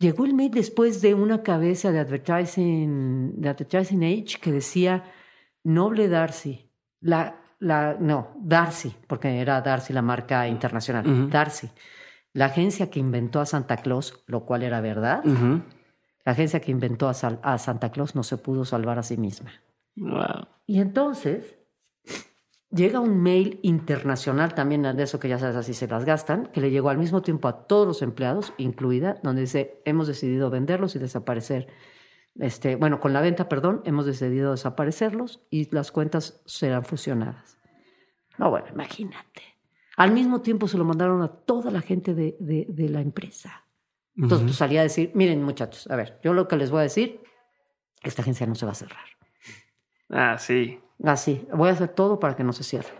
Llegó el mail después de una cabeza de Advertising, de Advertising Age que decía Noble Darcy. La, la, no, Darcy, porque era Darcy la marca internacional. Darcy. La agencia que inventó a Santa Claus, lo cual era verdad. La agencia que inventó a, Sal- a Santa Claus no se pudo salvar a sí misma. Wow. Y entonces llega un mail internacional también de eso que ya sabes así se las gastan, que le llegó al mismo tiempo a todos los empleados, incluida, donde dice, hemos decidido venderlos y desaparecer. Este, bueno, con la venta, perdón, hemos decidido desaparecerlos y las cuentas serán fusionadas. No, bueno, imagínate. Al mismo tiempo se lo mandaron a toda la gente de, de- de la empresa. Entonces pues, salía a decir, miren muchachos, a ver, yo lo que les voy a decir, esta agencia no se va a cerrar. Ah, sí. Así, voy a hacer todo para que no se cierre.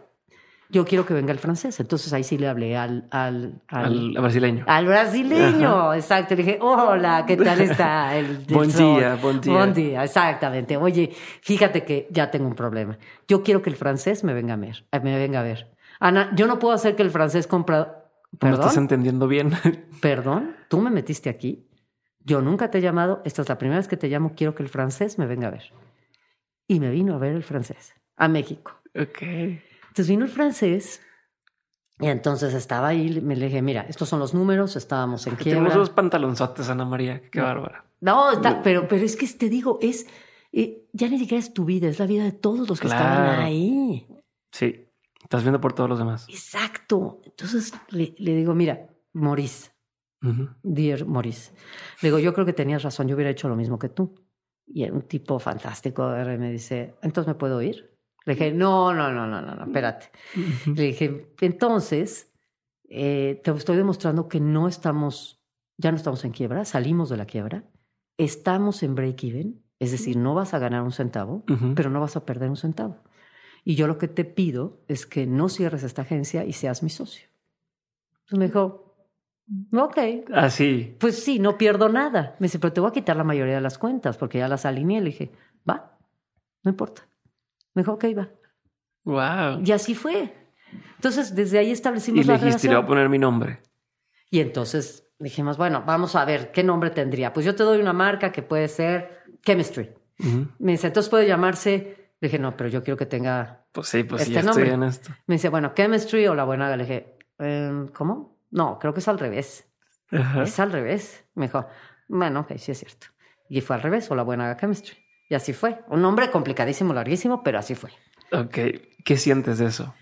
Yo quiero que venga el francés. Entonces ahí sí le hablé al, al, al, Al, al brasileño. al brasileño. Exacto. Le dije, hola, ¿qué tal está el, el Buen sol? día, buen día. Buen día, exactamente. Oye, fíjate que ya tengo un problema. Yo quiero que el francés me venga a ver. eh, Me venga a ver. Ana, yo no puedo hacer que el francés compra... No estás ¿Perdón? entendiendo bien. ¿Perdón? ¿Tú me metiste aquí? Yo nunca te he llamado. Esta es la primera vez que te llamo. Quiero que el francés me venga a ver. Y me vino a ver el francés. a México. Ok. Entonces vino el francés y entonces estaba ahí, me le dije, mira, estos son los números, estábamos en quiebra. Tenemos unos pantalonzotes, Ana María, qué bárbara. No, está- pero, pero es que te digo, es eh, ya ni siquiera es tu vida, es la vida de todos los que estaban Claro. ahí. Sí, estás viendo por todos los demás. Exacto. Entonces le, le digo, mira, Maurice, Ujú. dear Maurice, le digo, yo creo que tenías razón, yo hubiera hecho lo mismo que tú. Y un tipo fantástico, me dice, entonces me puedo ir. Le dije, no, no, no, no, no, no, espérate. Ujú. Le dije, entonces, eh, te estoy demostrando que no estamos, ya no estamos en quiebra, salimos de la quiebra, estamos en break-even, es decir, no vas a ganar un centavo, pero no vas a perder un centavo. Y yo lo que te pido es que no cierres esta agencia y seas mi socio. Entonces me dijo, ok, Así. pues sí, no pierdo nada. Me dice, pero te voy a quitar la mayoría de las cuentas porque ya las alineé. Le dije, va, no importa. Me dijo, ok, va. Wow. Y así fue. Entonces, desde ahí establecimos Y le la dijiste, le voy a relación. poner mi nombre. Y entonces dijimos, bueno, vamos a ver qué nombre tendría. Pues yo te doy una marca que puede ser Chemistry. Ujú. Me dice, entonces puede llamarse. Le dije, no, pero yo quiero que tenga. Pues sí, pues Este ya estoy nombre. en esto. Me dice, bueno, Chemistry o la buena. Le dije, "Em, ¿cómo? No, creo que es al revés. Ajá. Es al revés. Me dijo, bueno, ok, sí es cierto. Y fue al revés, o la buena chemistry. Y así fue. Un nombre complicadísimo, larguísimo, pero así fue. Ok. ¿Qué sientes de eso?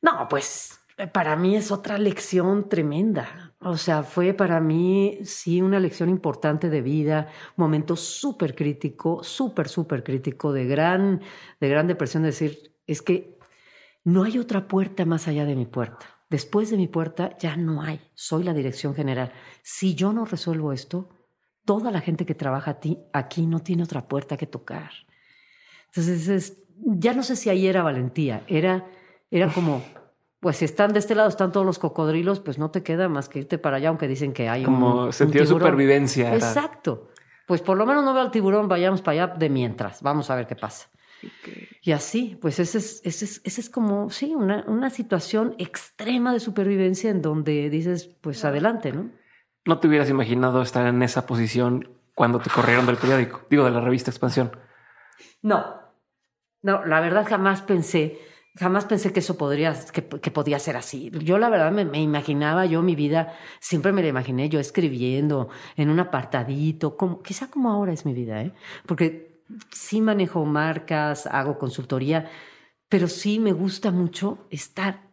No, pues eh, para mí es otra lección tremenda. O sea, fue para mí sí una lección importante de vida, momento súper crítico, súper, súper crítico, de gran, de gran depresión, de decir, es que no hay otra puerta más allá de mi puerta. Después de mi puerta ya no hay. Soy la dirección general. Si yo no resuelvo esto, toda la gente que trabaja aquí no tiene otra puerta que tocar. Entonces, es- ya no sé si ahí era valentía, era, era como, pues si están de este lado, están todos los cocodrilos, pues no te queda más que irte para allá, aunque dicen que hay un- Como un, sentido de supervivencia. Exacto. Pues por lo menos no veo al tiburón, vayamos para allá de mientras, vamos a ver qué pasa. Y así, pues ese es, ese es, ese es como, sí, una, una situación extrema de supervivencia en donde dices, pues adelante, ¿no? No te hubieras imaginado estar en esa posición cuando te corrieron del periódico, digo, de la revista Expansión. No, no, la verdad jamás pensé, jamás pensé que eso podría, que, podía ser así. Yo la verdad me, imaginaba, yo mi vida, siempre me la imaginé yo escribiendo en un apartadito, quizá como ahora es mi vida, ¿eh? Porque sí manejo marcas, hago consultoría, pero sí me gusta mucho estar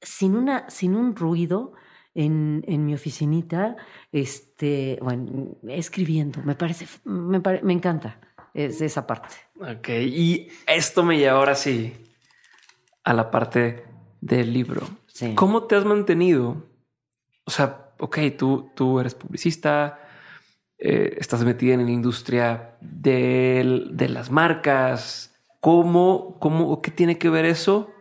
sin, una, sin un ruido en, en mi oficinita, este, bueno, escribiendo. Me parece, me, pare- me encanta es esa parte. Ok, y esto me lleva ahora sí a la parte del libro. Sí. ¿Cómo te has mantenido? O sea, ok, tú, tú eres publicista, eh, estás metida en la industria del- de, las marcas. ¿Cómo, cómo, qué tiene que ver eso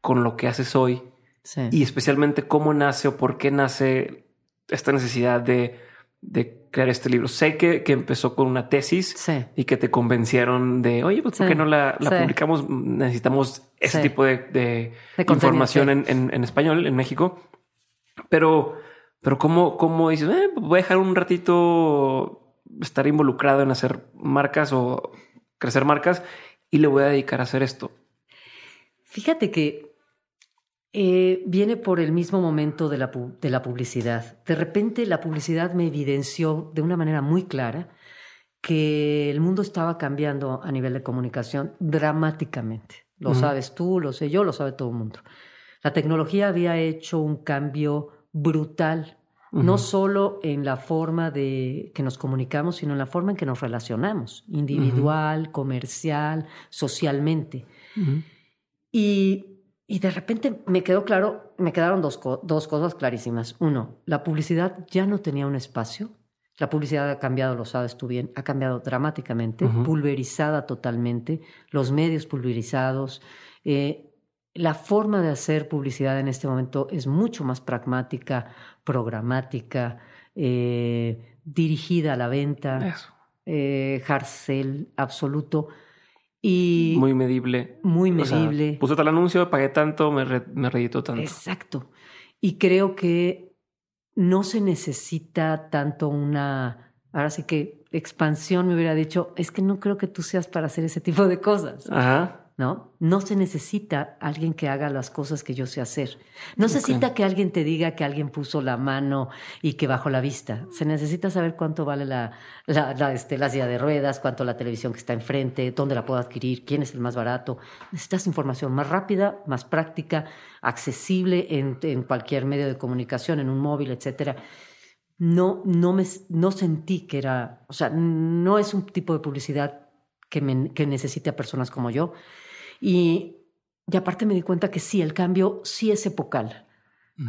con lo que haces hoy? Sí. Y especialmente cómo nace o por qué nace esta necesidad de, de crear este libro. Sé que, que empezó con una tesis Sí. y que te convencieron de, oye, pues, ¿por Sí, qué no la, la sí. publicamos? Necesitamos ese tipo de, de información en- en español en México. Pero, pero ¿cómo, cómo dices, eh, voy a dejar un ratito estar involucrado en hacer marcas o crecer marcas y le voy a dedicar a hacer esto? Fíjate que eh, viene por el mismo momento de la, de la publicidad. De repente la publicidad me evidenció de una manera muy clara que el mundo estaba cambiando a nivel de comunicación dramáticamente. Lo Ujú. sabes tú, lo sé yo, lo sabe todo el mundo. La tecnología había hecho un cambio brutal, no Ujú. solo en la forma de que nos comunicamos, sino en la forma en que nos relacionamos, individual, comercial, socialmente. Y, y de repente me quedó claro, me quedaron dos, dos cosas clarísimas. Uno, la publicidad ya no tenía un espacio. La publicidad ha cambiado, lo sabes tú bien, ha cambiado dramáticamente, pulverizada totalmente, los medios pulverizados. eh, la forma de hacer publicidad en este momento es mucho más pragmática, programática, eh, dirigida a la venta, eh, hard sell absoluto y Muy medible. muy O sea, medible. puse tal anuncio, pagué tanto, me, re- me reeditó tanto. Exacto. Y creo que no se necesita tanto una, ahora sí que expansión me hubiera dicho, es que no creo que tú seas para hacer ese tipo de cosas, Ajá. ¿No? No se necesita alguien que haga las cosas que yo sé hacer. No se necesita que alguien te diga que alguien puso la mano y que bajó la vista. Se necesita saber cuánto vale la, la, este, la silla de ruedas, cuánto la televisión que está enfrente, dónde la puedo adquirir, quién es el más barato. Necesitas información más rápida, más práctica, accesible en, en cualquier medio de comunicación, en un móvil, etcétera no, no, me, no sentí que era, o sea, no es un tipo de publicidad que, me, que necesite a personas como yo. Y, y aparte me di cuenta que sí, el cambio sí es epocal.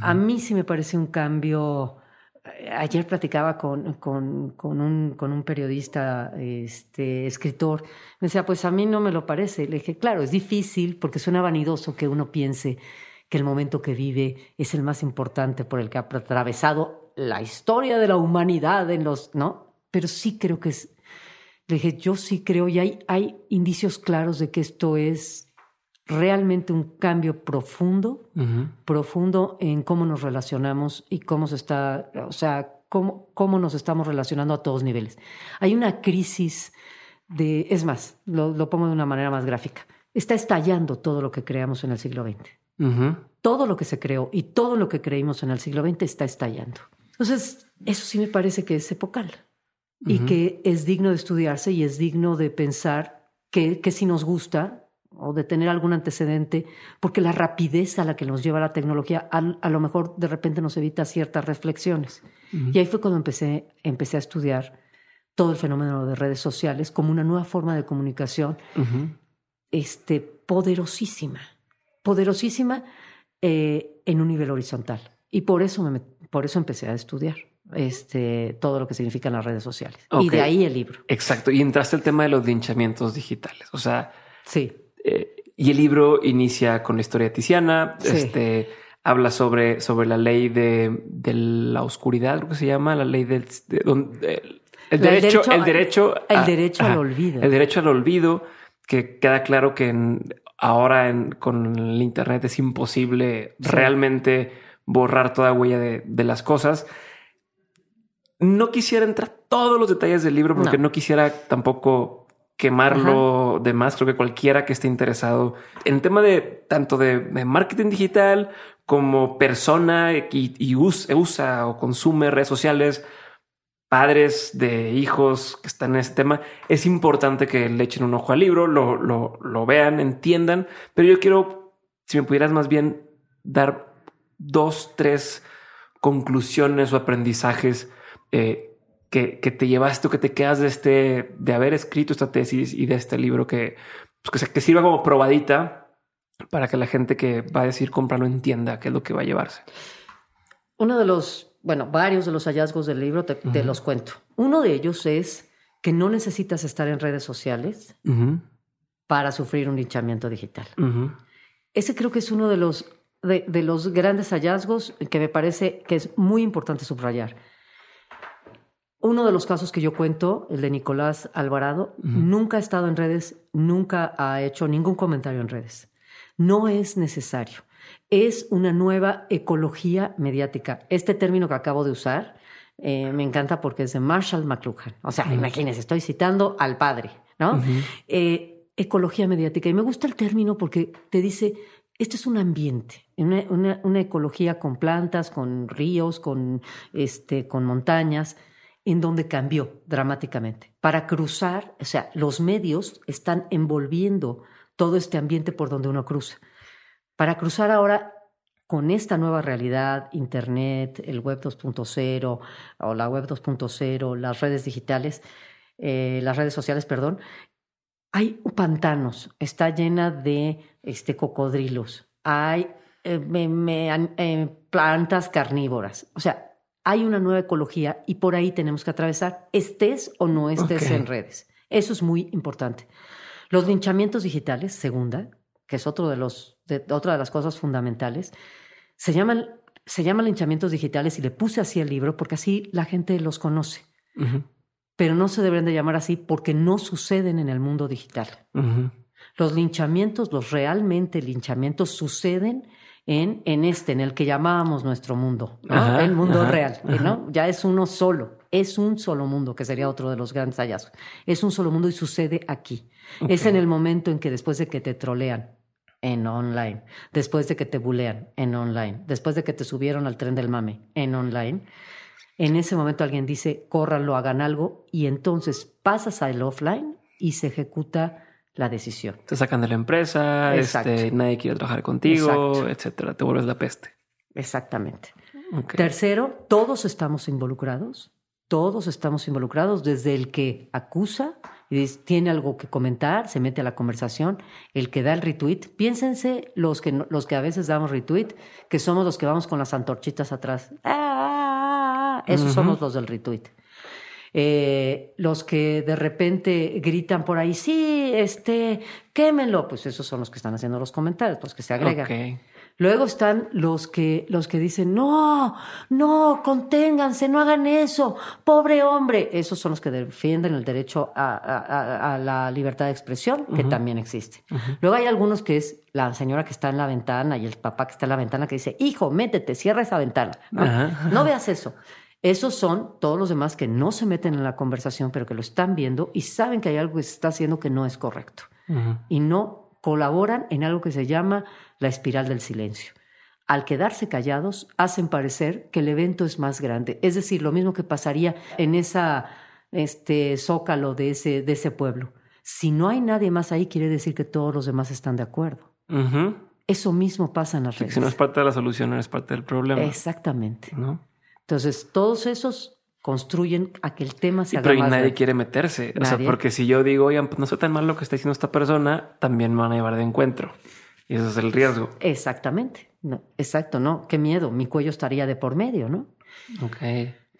A mí sí me parece un cambio. Eh, ayer platicaba con, con, con, un, con un periodista, este, escritor. Me decía, pues a mí no me lo parece. Le dije, claro, es difícil porque suena vanidoso que uno piense que el momento que vive es el más importante por el que ha atravesado la historia de la humanidad en los, ¿no? Pero sí creo que es, le dije, yo sí creo y hay, hay indicios claros de que esto es realmente un cambio profundo, profundo en cómo nos relacionamos y cómo se está, o sea, cómo, cómo nos estamos relacionando a todos niveles. Hay una crisis de, es más, lo, pongo de una manera más gráfica, está estallando todo lo que creamos en el siglo XX. Todo lo que se creó y todo lo que creímos en el siglo XX está estallando. Entonces, eso sí me parece que es epocal y que es digno de estudiarse y es digno de pensar que, que si nos gusta o de tener algún antecedente, porque la rapidez a la que nos lleva la tecnología a, lo mejor de repente nos evita ciertas reflexiones. Y ahí fue cuando empecé, empecé a estudiar todo el fenómeno de redes sociales como una nueva forma de comunicación este, poderosísima, poderosísima eh, en un nivel horizontal. Y por eso, me, por eso empecé a estudiar este, todo lo que significan las redes sociales. Y de ahí el libro. Exacto. Y entraste el tema de los linchamientos digitales. O sea, sí. Eh, y el libro inicia con la historia de Tiziana. Este habla sobre, sobre la ley de, de, la oscuridad, creo que se llama, la ley del el, derecho, el derecho, el derecho al olvido. El derecho al olvido, que queda claro que ahora con el Internet es imposible realmente borrar toda huella de, de las cosas. No quisiera entrar todos los detalles del libro porque no, quisiera tampoco quemarlo de más. Creo que cualquiera que esté interesado en tema de tanto de, marketing digital como persona y, usa, o consume redes sociales, padres de hijos que están en este tema, es importante que le echen un ojo al libro, lo, lo, lo vean, entiendan. Pero yo quiero, si me pudieras más bien dar dos, tres conclusiones o aprendizajes eh, que, que, te llevaste o que te quedas de este, de haber escrito esta tesis y de este libro que, pues que, que sirva como probadita para que la gente que va a decir comprarlo entienda qué es lo que va a llevarse. Uno de los, bueno, varios de los hallazgos del libro te, los cuento. Uno de ellos es que no necesitas estar en redes sociales para sufrir un linchamiento digital. Ese creo que es uno de los, de, de, los grandes hallazgos que me parece que es muy importante subrayar. Uno de los casos que yo cuento, el de Nicolás Alvarado, nunca ha estado en redes, nunca ha hecho ningún comentario en redes. No es necesario. Es una nueva ecología mediática. Este término que acabo de usar eh, me encanta porque es de Marshall McLuhan. O sea, imagínense, estoy citando al padre, ¿no? Eh, ecología mediática. Y me gusta el término porque te dice, este es un ambiente, una, una ecología con plantas, con ríos, con, este, con montañas en donde cambió dramáticamente. Para cruzar, o sea, los medios están envolviendo todo este ambiente por donde uno cruza. Para cruzar ahora con esta nueva realidad, Internet, el Web 2.0 o la Web 2.0, las redes digitales, eh, las redes sociales, perdón, hay pantanos, está llena de este, cocodrilos, hay eh, eh, plantas carnívoras, o sea, hay una nueva ecología y por ahí tenemos que atravesar, estés o no estés en redes. Eso es muy importante. Los linchamientos digitales, segunda, que es otro de los, de, otra de las cosas fundamentales, se llaman, se llaman linchamientos digitales y le puse así el libro porque así la gente los conoce. Pero no se deben de llamar así porque no suceden en el mundo digital. Los linchamientos, los realmente linchamientos suceden en, en este, en el que llamábamos nuestro mundo, el mundo real, ¿no? Ya es uno solo, Es un solo mundo, que sería otro de los grandes hallazgos. Es un solo mundo y sucede aquí. Es en el momento en que después de que te trolean en online, después de que te bulean en online, después de que te subieron al tren del mame en online, en ese momento alguien dice, córranlo, hagan algo, y entonces pasas al offline y se ejecuta la decisión. Te sacan de la empresa, este, nadie quiere trabajar contigo, etcétera. Te vuelves la peste. Exactamente. Tercero, todos estamos involucrados. Todos estamos involucrados, desde el que acusa y tiene algo que comentar, se mete a la conversación, el que da el retweet. Piénsense los que, los que a veces damos retweet, que somos los que vamos con las antorchitas atrás. ¡Ah! ah, ah! Esos somos los del retweet. Eh, los que de repente gritan por ahí, sí, este, quémenlo, pues esos son los que están haciendo los comentarios, los que se agregan. Luego están los que, los que dicen, no, no, conténganse, no hagan eso, pobre hombre. Esos son los que defienden el derecho a, la libertad de expresión, que también existe. Luego hay algunos que es la señora que está en la ventana y el papá que está en la ventana que dice, hijo, métete, cierra esa ventana. no veas eso. Esos son todos los demás que no se meten en la conversación, pero que lo están viendo y saben que hay algo que se está haciendo que no es correcto. Y no colaboran en algo que se llama la espiral del silencio. Al quedarse callados, hacen parecer que el evento es más grande. Es decir, lo mismo que pasaría en esa este, zócalo de ese, de ese pueblo. Si no hay nadie más ahí, quiere decir que todos los demás están de acuerdo. Eso mismo pasa en las redes. Si no es parte de la solución, no es parte del problema. Exactamente. ¿No? Entonces, todos esos construyen a que el tema se haga pero nadie quiere meterse. O sea, porque si yo digo, oigan, pues no sé tan mal lo que está diciendo esta persona, también me van a llevar de encuentro. Y eso es el riesgo. Exactamente. No, exacto, ¿no? Qué miedo. Mi cuello estaría de por medio, ¿no? Ok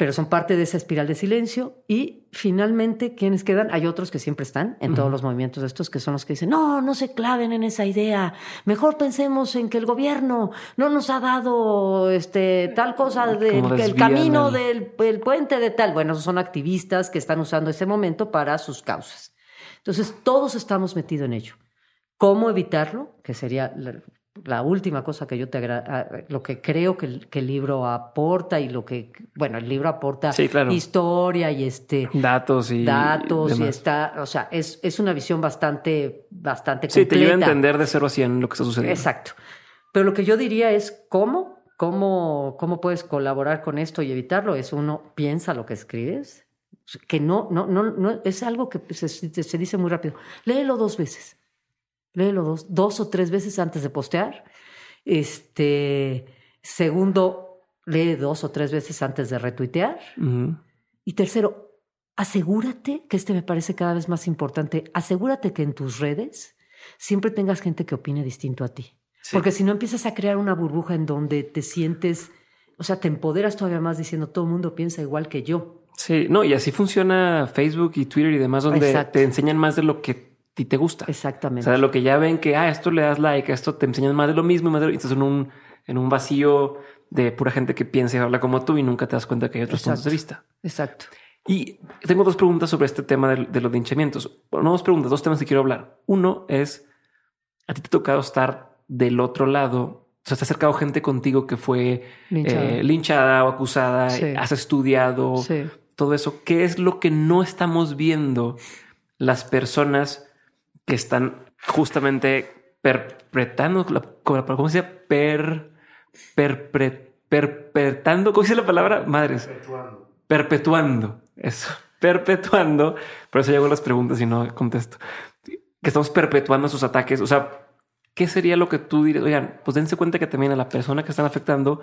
pero son parte de esa espiral de silencio. Y finalmente, ¿quiénes quedan? Hay otros que siempre están en todos los movimientos de estos, que son los que dicen, no, no se claven en esa idea, mejor pensemos en que el gobierno no nos ha dado este, tal cosa, del el camino del puente de tal. Bueno, son activistas que están usando ese momento para sus causas. Entonces, todos estamos metidos en ello. ¿Cómo evitarlo? Que sería la última cosa que yo te agrada, lo que creo que el, que el, libro aporta y lo que, bueno, el libro aporta historia y este datos y datos y, está, o sea, es, es una visión bastante, bastante completa. Sí, te ayuda a entender de cero a cien lo que está sucediendo. Exacto. Pero lo que yo diría es cómo, cómo, cómo puedes colaborar con esto y evitarlo. Es uno piensa lo que escribes, que no, no, no, no es algo que se, se dice muy rápido. Léelo dos veces Léelo dos, dos o tres veces antes de postear. Este, segundo, lee dos o tres veces antes de retuitear. Y tercero, asegúrate, que este me parece cada vez más importante, asegúrate que en tus redes siempre tengas gente que opine distinto a ti. Porque si no empiezas a crear una burbuja en donde te sientes, o sea, te empoderas todavía más diciendo todo el mundo piensa igual que yo. Sí, no, y así funciona Facebook y Twitter y demás, donde te enseñan más de lo que ti te gusta. Exactamente. O sea, lo que ya ven que, ah, esto le das like, esto te enseñan más de lo mismo, más de lo, y estás en un, en un vacío de pura gente que piensa y habla como tú y nunca te das cuenta que hay otros puntos de vista. Exacto. Y tengo dos preguntas sobre este tema de, los linchamientos. Bueno, no dos preguntas, dos temas que quiero hablar. Uno es, a ti te ha tocado estar del otro lado. O sea, te ha acercado gente contigo que fue linchada, eh, o acusada, has estudiado todo eso. ¿Qué es lo que no estamos viendo las personas que están justamente perpetrando, ¿cómo se dice? Per, perpetrando, ¿cómo dice la palabra? Madres. Perpetuando. Perpetuando. Eso. Perpetuando. Por eso llego a las preguntas y no contesto. Que estamos perpetuando sus ataques. O sea, ¿qué sería lo que tú dirías? Oigan, pues dense cuenta que también a la persona que están afectando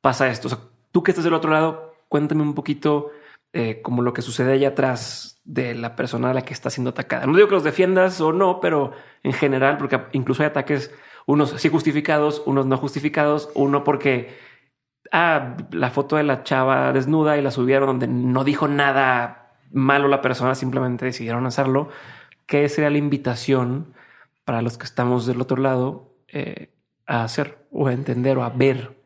pasa esto. O sea, tú que estás del otro lado, cuéntame un poquito eh, como lo que sucede allá atrás de la persona a la que está siendo atacada. No digo que los defiendas o no, pero en general, porque incluso hay ataques, unos sí justificados, unos no justificados, uno porque ah, la foto de la chava desnuda y la subieron donde no dijo nada malo la persona, simplemente decidieron hacerlo. ¿Qué sería la invitación para los que estamos del otro lado eh, a hacer o a entender o a ver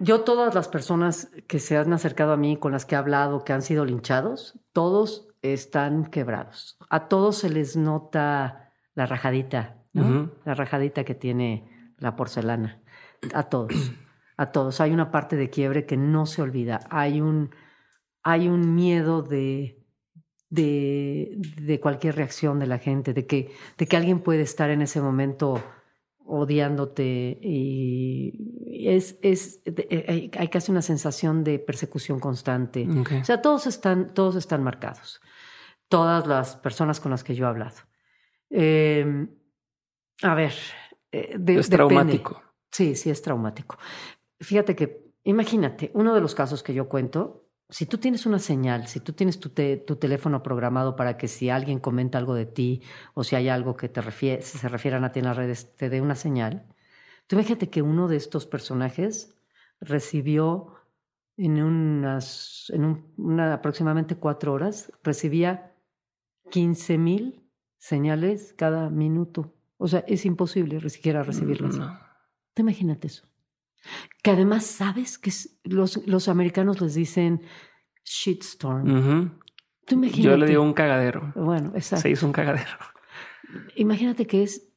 yo todas las personas que se han acercado a mí, con las que he hablado, que han sido linchados, todos están quebrados. A todos se les nota la rajadita, la rajadita que tiene la porcelana. A todos, a todos. Hay una parte de quiebre que no se olvida. Hay un, hay un miedo de, de, de, cualquier reacción de la gente, de que, de que alguien puede estar en ese momento odiándote y es, es hay, casi una sensación de persecución constante. O sea, todos están, todos están marcados, todas las personas con las que yo he hablado. Em, a ver, eh, es traumático. Sí, sí, es traumático. Fíjate que, imagínate, uno de los casos que yo cuento, si tú tienes una señal, si tú tienes tu, tu teléfono programado para que si alguien comenta algo de ti o si hay algo que te refiere, se refieran a ti en las redes, te dé una señal, tú imagínate que uno de estos personajes recibió en unas, en una, aproximadamente cuatro horas, recibía 15 mil señales cada minuto. O sea, es imposible siquiera recibirlas. Te imagínate eso. Que además sabes que los, los americanos les dicen shitstorm. Yo le digo un cagadero. Bueno, exacto. Se hizo un cagadero. Imagínate que es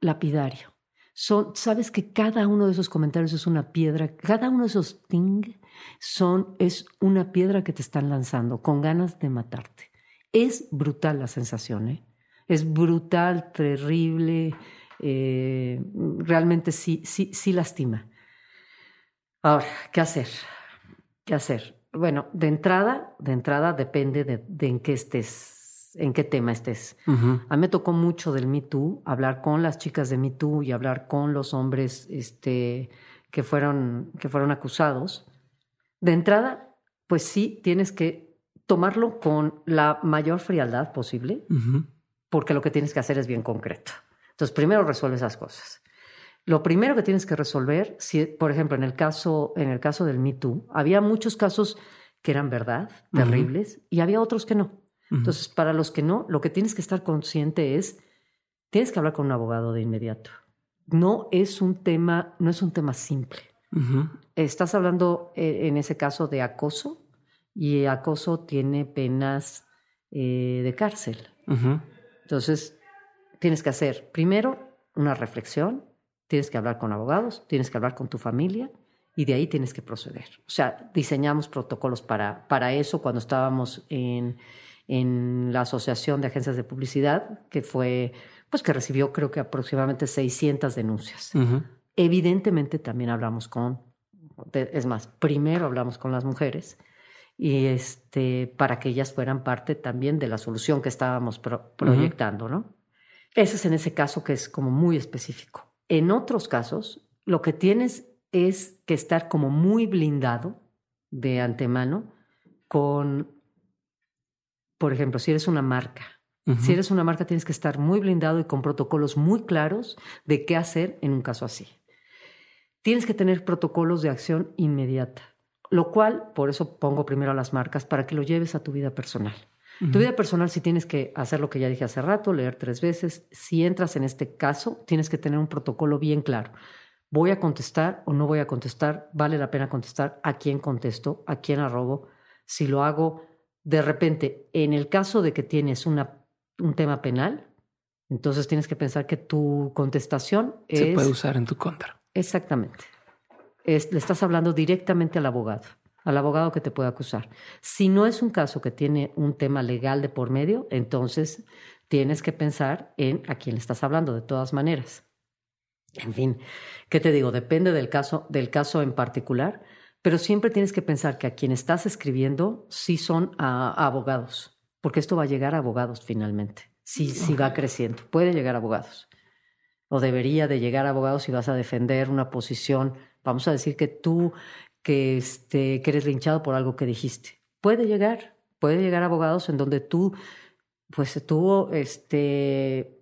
lapidario. Son, sabes que cada uno de esos comentarios es una piedra, cada uno de esos ting son, es una piedra que te están lanzando con ganas de matarte. Es brutal la sensación, ¿eh? Es brutal, terrible, eh, realmente sí, sí, sí lastima. Ahora, ¿qué hacer? ¿Qué hacer? Bueno, de entrada, de entrada depende de, en qué estés, en qué tema estés. A mí me tocó mucho del Me Too, hablar con las chicas de Me Too y hablar con los hombres este, que, fueron, que fueron acusados. De entrada, pues sí, tienes que tomarlo con la mayor frialdad posible, porque lo que tienes que hacer es bien concreto. Entonces, primero resuelve esas cosas. Lo primero que tienes que resolver, si, por ejemplo, en el caso, en el caso del Me Too, había muchos casos que eran verdad, terribles, y había otros que no. Entonces, para los que no, lo que tienes que estar consciente es, tienes que hablar con un abogado de inmediato. No es un tema, no es un tema simple. Estás hablando eh, en ese caso de acoso, y acoso tiene penas eh, de cárcel. Entonces, tienes que hacer primero una reflexión, tienes que hablar con abogados, tienes que hablar con tu familia y de ahí tienes que proceder. O sea, diseñamos protocolos para, para eso cuando estábamos en, en la Asociación de Agencias de Publicidad, que fue, pues que recibió creo que aproximadamente 600 denuncias. Evidentemente también hablamos con, es más, primero hablamos con las mujeres y este, para que ellas fueran parte también de la solución que estábamos proyectando, ¿no? Ese es en ese caso que es como muy específico. En otros casos, lo que tienes es que estar como muy blindado de antemano con, por ejemplo, si eres una marca. Si eres una marca, tienes que estar muy blindado y con protocolos muy claros de qué hacer en un caso así. Tienes que tener protocolos de acción inmediata, lo cual, por eso pongo primero a las marcas, para que lo lleves a tu vida personal. Tu vida personal, si tienes que hacer lo que ya dije hace rato, leer tres veces, si entras en este caso, tienes que tener un protocolo bien claro. ¿Voy a contestar o no voy a contestar? ¿Vale la pena contestar? ¿A quién contesto? ¿A quién arrobo? Si lo hago de repente, en el caso de que tienes una, un tema penal, entonces tienes que pensar que tu contestación se puede usar en tu contra. Exactamente. le estás hablando directamente al abogado al abogado que te puede acusar. Si no es un caso que tiene un tema legal de por medio, entonces tienes que pensar en a quién le estás hablando de todas maneras. En fin, ¿qué te digo? Depende del caso, del caso en particular, pero siempre tienes que pensar que a quien estás escribiendo sí son abogados, porque esto va a llegar a abogados finalmente, si sí va creciendo, puede llegar a abogados. O debería de llegar a abogados si vas a defender una posición, vamos a decir que tú que, este, que eres linchado por algo que dijiste. Puede llegar, puede llegar a abogados en donde tú, pues tuvo, este...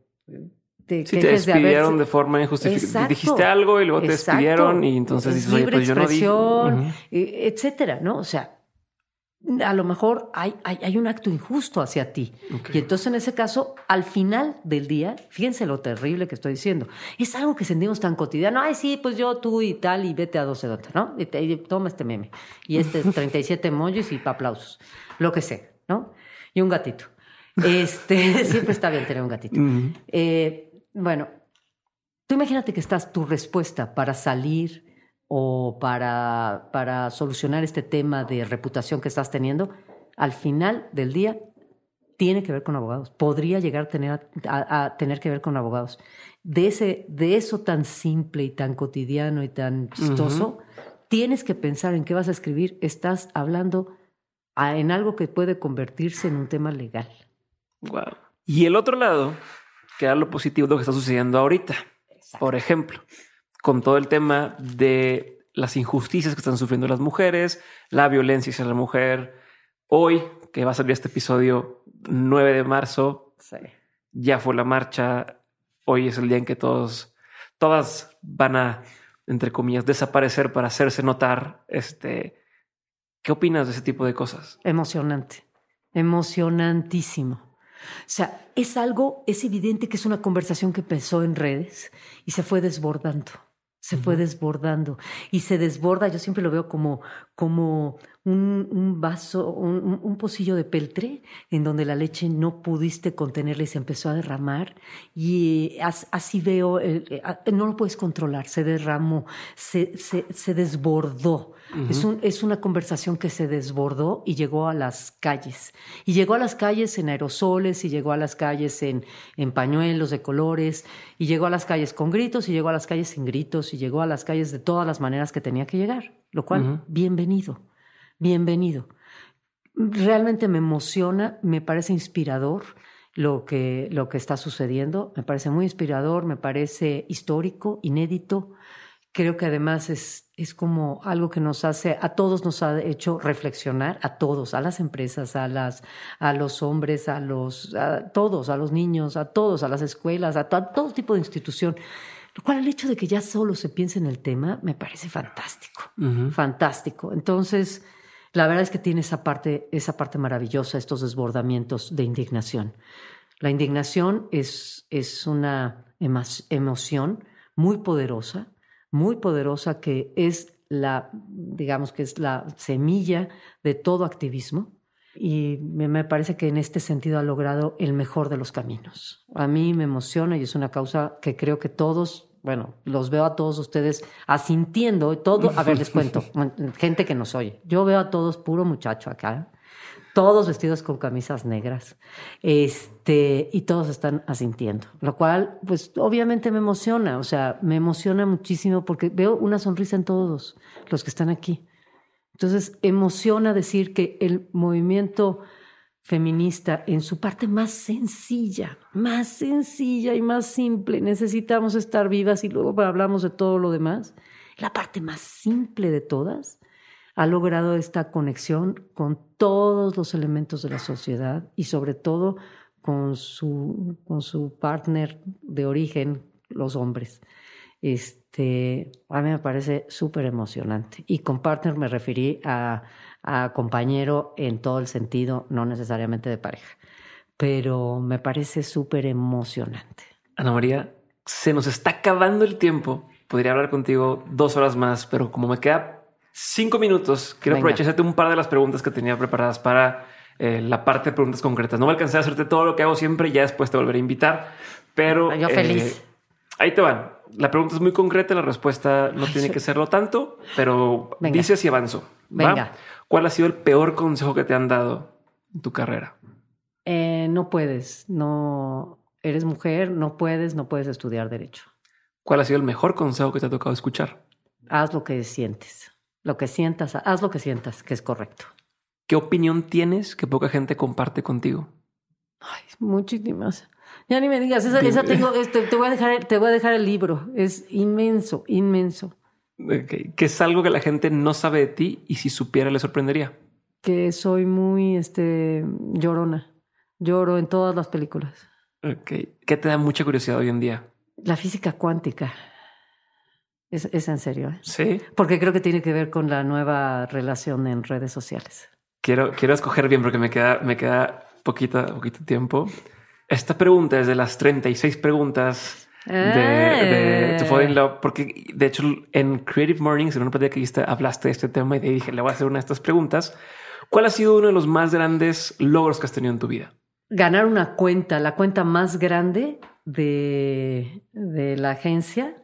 Te, te despidieron de, forma injustificada. Dijiste algo y luego te despidieron y entonces dices, oye, pues yo no dije. etcétera, ¿no? O sea, a lo mejor hay, hay, un acto injusto hacia ti. Y entonces en ese caso, al final del día, fíjense lo terrible que estoy diciendo, es algo que sentimos tan cotidiano, ay sí, pues yo, tú y tal, y vete a 12 dota, ¿no? Y, toma este meme, y este 37 emojis y aplausos, lo que sea, ¿no? Y un gatito. Este, siempre está bien tener un gatito. Eh, bueno, tú imagínate que estás tu respuesta para salir o para, para solucionar este tema de reputación que estás teniendo al final del día, tiene que ver con abogados. Podría llegar a tener, a, tener que ver con abogados. De, ese, de eso tan simple y tan cotidiano y tan chistoso, tienes que pensar en qué vas a escribir. Estás hablando en algo que puede convertirse en un tema legal. Wow. Y el otro lado, que era lo positivo de lo que está sucediendo ahorita. Por ejemplo, con todo el tema de las injusticias que están sufriendo las mujeres, la violencia hacia la mujer. Hoy, que va a salir este episodio 9 de marzo, ya fue la marcha. Hoy es el día en que todos, todas van a, entre comillas, desaparecer para hacerse notar. Este, ¿Qué opinas de ese tipo de cosas? Emocionante, emocionantísimo. O sea, es algo, es evidente que es una conversación que empezó en redes y se fue desbordando se fue desbordando y se desborda, yo siempre lo veo como, como un, vaso, un, un, pocillo de peltre en donde la leche no pudiste contenerla y se empezó a derramar y así veo, eh, no lo puedes controlar, se derramó, se, se, se desbordó. es, un, es una conversación que se desbordó y llegó a las calles. Y llegó a las calles en aerosoles y llegó a las calles en, en pañuelos de colores y llegó a las calles con gritos y llegó a las calles sin gritos y llegó a las calles de todas las maneras que tenía que llegar, lo cual, bienvenido bienvenido. Realmente me emociona, me parece inspirador lo que, lo que está sucediendo, me parece muy inspirador, me parece histórico, inédito. Creo que además es, es como algo que nos hace, a todos nos ha hecho reflexionar, a todos, a las empresas, a, las, a los hombres, a los, a todos, a los niños, a todos, a las escuelas, a, todo tipo de institución. Lo cual el hecho de que ya solo se piense en el tema me parece fantástico, fantástico. Entonces, la verdad es que tiene esa parte, esa parte maravillosa, estos desbordamientos de indignación. La indignación es, es una emoción muy poderosa, muy poderosa que es la, digamos que es la semilla de todo activismo. Y me parece que en este sentido ha logrado el mejor de los caminos. A mí me emociona y es una causa que creo que todos bueno, los veo a todos ustedes asintiendo, todo, a ver, les cuento, gente que nos oye, yo veo a todos puro muchacho acá, todos vestidos con camisas negras, este, y todos están asintiendo, lo cual, pues, obviamente me emociona, o sea, me emociona muchísimo porque veo una sonrisa en todos los que están aquí. Entonces, emociona decir que el movimiento feminista en su parte más sencilla, más sencilla y más simple. Necesitamos estar vivas y luego hablamos de todo lo demás. La parte más simple de todas ha logrado esta conexión con todos los elementos de la sociedad y sobre todo con su, con su partner de origen, los hombres. Este, a mí me parece súper emocionante. Y con partner me referí a a compañero en todo el sentido, no necesariamente de pareja. Pero me parece súper emocionante. Ana María, se nos está acabando el tiempo. Podría hablar contigo dos horas más, pero como me queda cinco minutos, quiero aprovecharte un par de las preguntas que tenía preparadas para eh, la parte de preguntas concretas. No voy a alcanzar a hacerte todo lo que hago siempre, ya después te volveré a invitar, pero... Yo feliz. Eh, ahí te van. La pregunta es muy concreta, la respuesta no tiene que serlo tanto, pero dice si avanzo. Venga. ¿Cuál ha sido el peor consejo que te han dado en tu carrera? Eh, no puedes, no eres mujer, no puedes, no puedes estudiar derecho. ¿Cuál ha sido el mejor consejo que te ha tocado escuchar? Haz lo que sientes, lo que sientas, haz lo que sientas, que es correcto. ¿Qué opinión tienes que poca gente comparte contigo? Ay, muchísimas. Ya ni me digas, esa, tengo, este, te, voy a dejar, te voy a dejar el libro. Es inmenso, inmenso. Que es algo que la gente no sabe de ti y si supiera le sorprendería. Que soy muy este, llorona. Lloro en todas las películas. Okay. ¿Qué te da mucha curiosidad hoy en día? La física cuántica. Es, es en serio. ¿eh? Sí. Porque creo que tiene que ver con la nueva relación en redes sociales. Quiero, quiero escoger bien porque me queda, me queda poquito, poquito tiempo. Esta pregunta es de las 36 preguntas de, de To Fall in Love, porque de hecho en Creative Mornings, en una partida que viste, hablaste de este tema y dije, le voy a hacer una de estas preguntas. ¿Cuál ha sido uno de los más grandes logros que has tenido en tu vida? Ganar una cuenta, la cuenta más grande de, de la agencia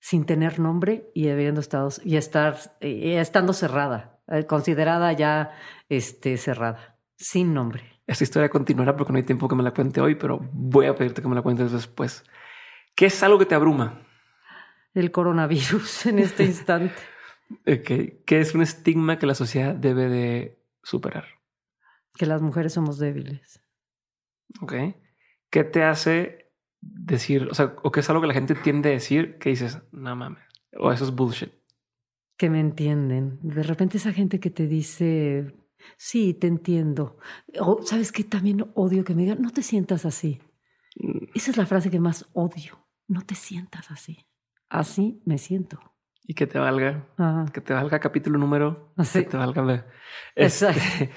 sin tener nombre y habiendo estado y estar y estando cerrada, eh, considerada ya este, cerrada. sin nombre. Esta historia continuará porque no hay tiempo que me la cuente hoy, pero voy a pedirte que me la cuentes después. ¿Qué es algo que te abruma? El coronavirus en este instante. ¿Qué es un estigma que la sociedad debe de superar? Que las mujeres somos débiles. Ok. ¿Qué te hace decir, o sea, o qué es algo que la gente tiende a decir que dices, no mames, o eso es bullshit? Que me entienden. De repente esa gente que te dice, Sí, te entiendo. O, ¿Sabes qué? También odio que me digan, no te sientas así. Mm. Esa es la frase que más odio. No te sientas así. Así me siento. Y que te valga. Que te valga capítulo número. Así. Que te valga. Este,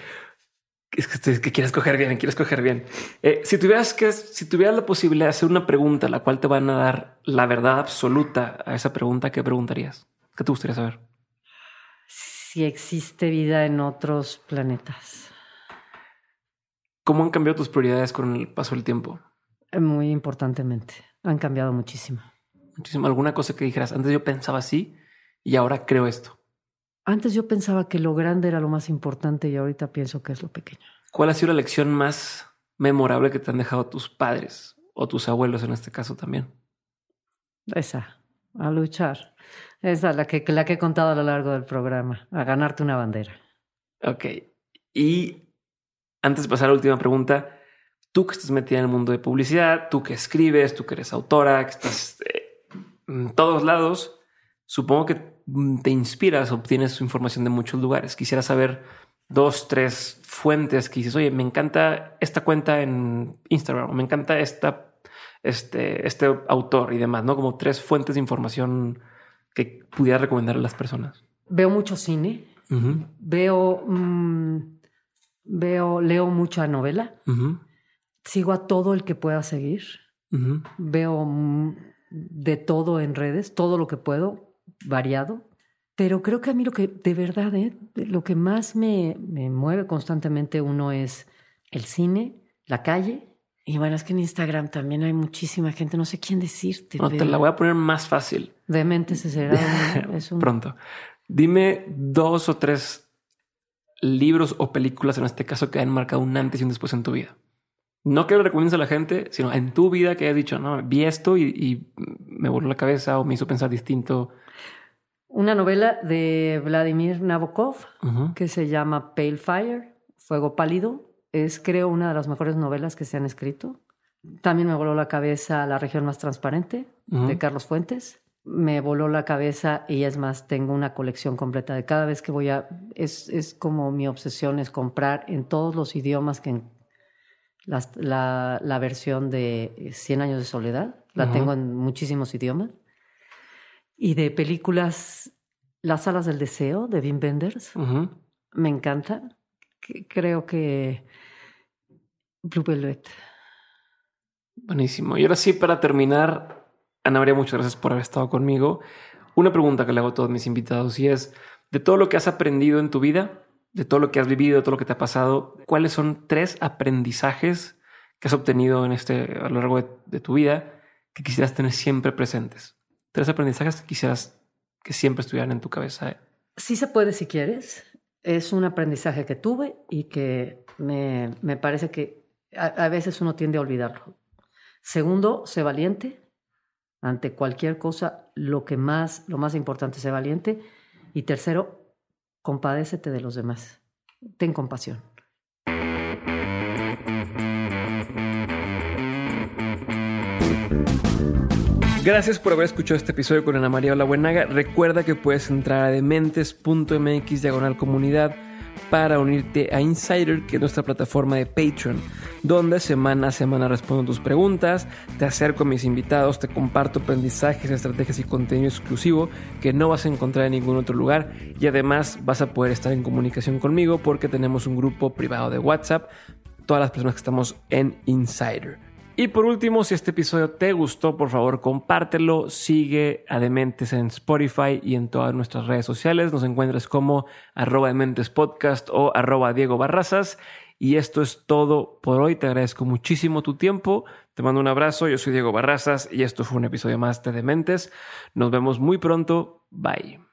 es que, que, quieres coger bien, quieres coger bien. Eh, si tuvieras que, si tuvieras la posibilidad de hacer una pregunta, la cual te van a dar la verdad absoluta a esa pregunta, ¿qué preguntarías? ¿Qué te gustaría saber? si existe vida en otros planetas. ¿Cómo han cambiado tus prioridades con el paso del tiempo? Muy importantemente. Han cambiado muchísimo. Muchísimo. ¿Alguna cosa que dijeras? Antes yo pensaba así y ahora creo esto. Antes yo pensaba que lo grande era lo más importante y ahorita pienso que es lo pequeño. ¿Cuál ha sido la lección más memorable que te han dejado tus padres o tus abuelos en este caso también? Esa, a luchar. Esa es la que, la que he contado a lo largo del programa, a ganarte una bandera. Ok. Y antes de pasar a la última pregunta, tú que estás metida en el mundo de publicidad, tú que escribes, tú que eres autora, que estás eh, en todos lados, supongo que te inspiras, obtienes información de muchos lugares. Quisiera saber dos, tres fuentes que dices, oye, me encanta esta cuenta en Instagram, o me encanta esta, este, este autor y demás, ¿no? Como tres fuentes de información que pudiera recomendar a las personas? Veo mucho cine. Veo, mm, veo, leo mucha novela. Sigo a todo el que pueda seguir. Veo de todo en redes, todo lo que puedo, variado. Pero creo que a mí lo que de verdad, ¿eh? lo que más me, me mueve constantemente uno es el cine, la calle y bueno, es que en Instagram también hay muchísima gente, no sé quién decirte. No, te la voy a poner más fácil. Demente se será. es un... Pronto. Dime dos o tres libros o películas en este caso que han marcado un antes y un después en tu vida. No que lo recomiendes a la gente, sino en tu vida que hayas dicho, no, vi esto y, me voló la cabeza o me hizo pensar distinto. Una novela de Vladimir Nabokov que se llama Pale Fire, Fuego Pálido es, creo, una de las mejores novelas que se han escrito. También me voló la cabeza La región más transparente de Carlos Fuentes. Me voló la cabeza y es más, tengo una colección completa de cada vez que voy a... Es, es como mi obsesión es comprar en todos los idiomas que... la, la, versión de Cien años de soledad, la tengo en muchísimos idiomas. Y de películas, Las alas del deseo de Wim Wenders, me encanta. Creo que Blue Velvet. Buenísimo. Y ahora sí, para terminar, Ana María, muchas gracias por haber estado conmigo. Una pregunta que le hago a todos mis invitados y es, de todo lo que has aprendido en tu vida, de todo lo que has vivido, de todo lo que te ha pasado, ¿cuáles son tres aprendizajes que has obtenido en este, a lo largo de, tu vida que quisieras tener siempre presentes? Tres aprendizajes que quisieras que siempre estuvieran en tu cabeza. Sí se puede si quieres. Es un aprendizaje que tuve y que me, me parece que a, veces uno tiende a olvidarlo. Segundo, sé valiente. Ante cualquier cosa, lo que más, lo más importante, sé valiente. Y tercero, compadécete de los demás. Ten compasión. Gracias por haber escuchado este episodio con Ana María Olabuenaga. Recuerda que puedes entrar a dementes.mx diagonal comunidad para unirte a Insider, que es nuestra plataforma de Patreon, donde semana a semana respondo tus preguntas, te acerco a mis invitados, te comparto aprendizajes, estrategias y contenido exclusivo que no vas a encontrar en ningún otro lugar y además vas a poder estar en comunicación conmigo porque tenemos un grupo privado de WhatsApp, todas las personas que estamos en Insider. Y por último, si este episodio te gustó, por favor compártelo, sigue a Dementes en Spotify y en todas nuestras redes sociales. Nos encuentras como arroba Dementes Podcast o arroba Diego Barrazas. Y esto es todo por hoy. Te agradezco muchísimo tu tiempo. Te mando un abrazo. Yo soy Diego Barrazas y esto fue un episodio más de Dementes. Nos vemos muy pronto. Bye.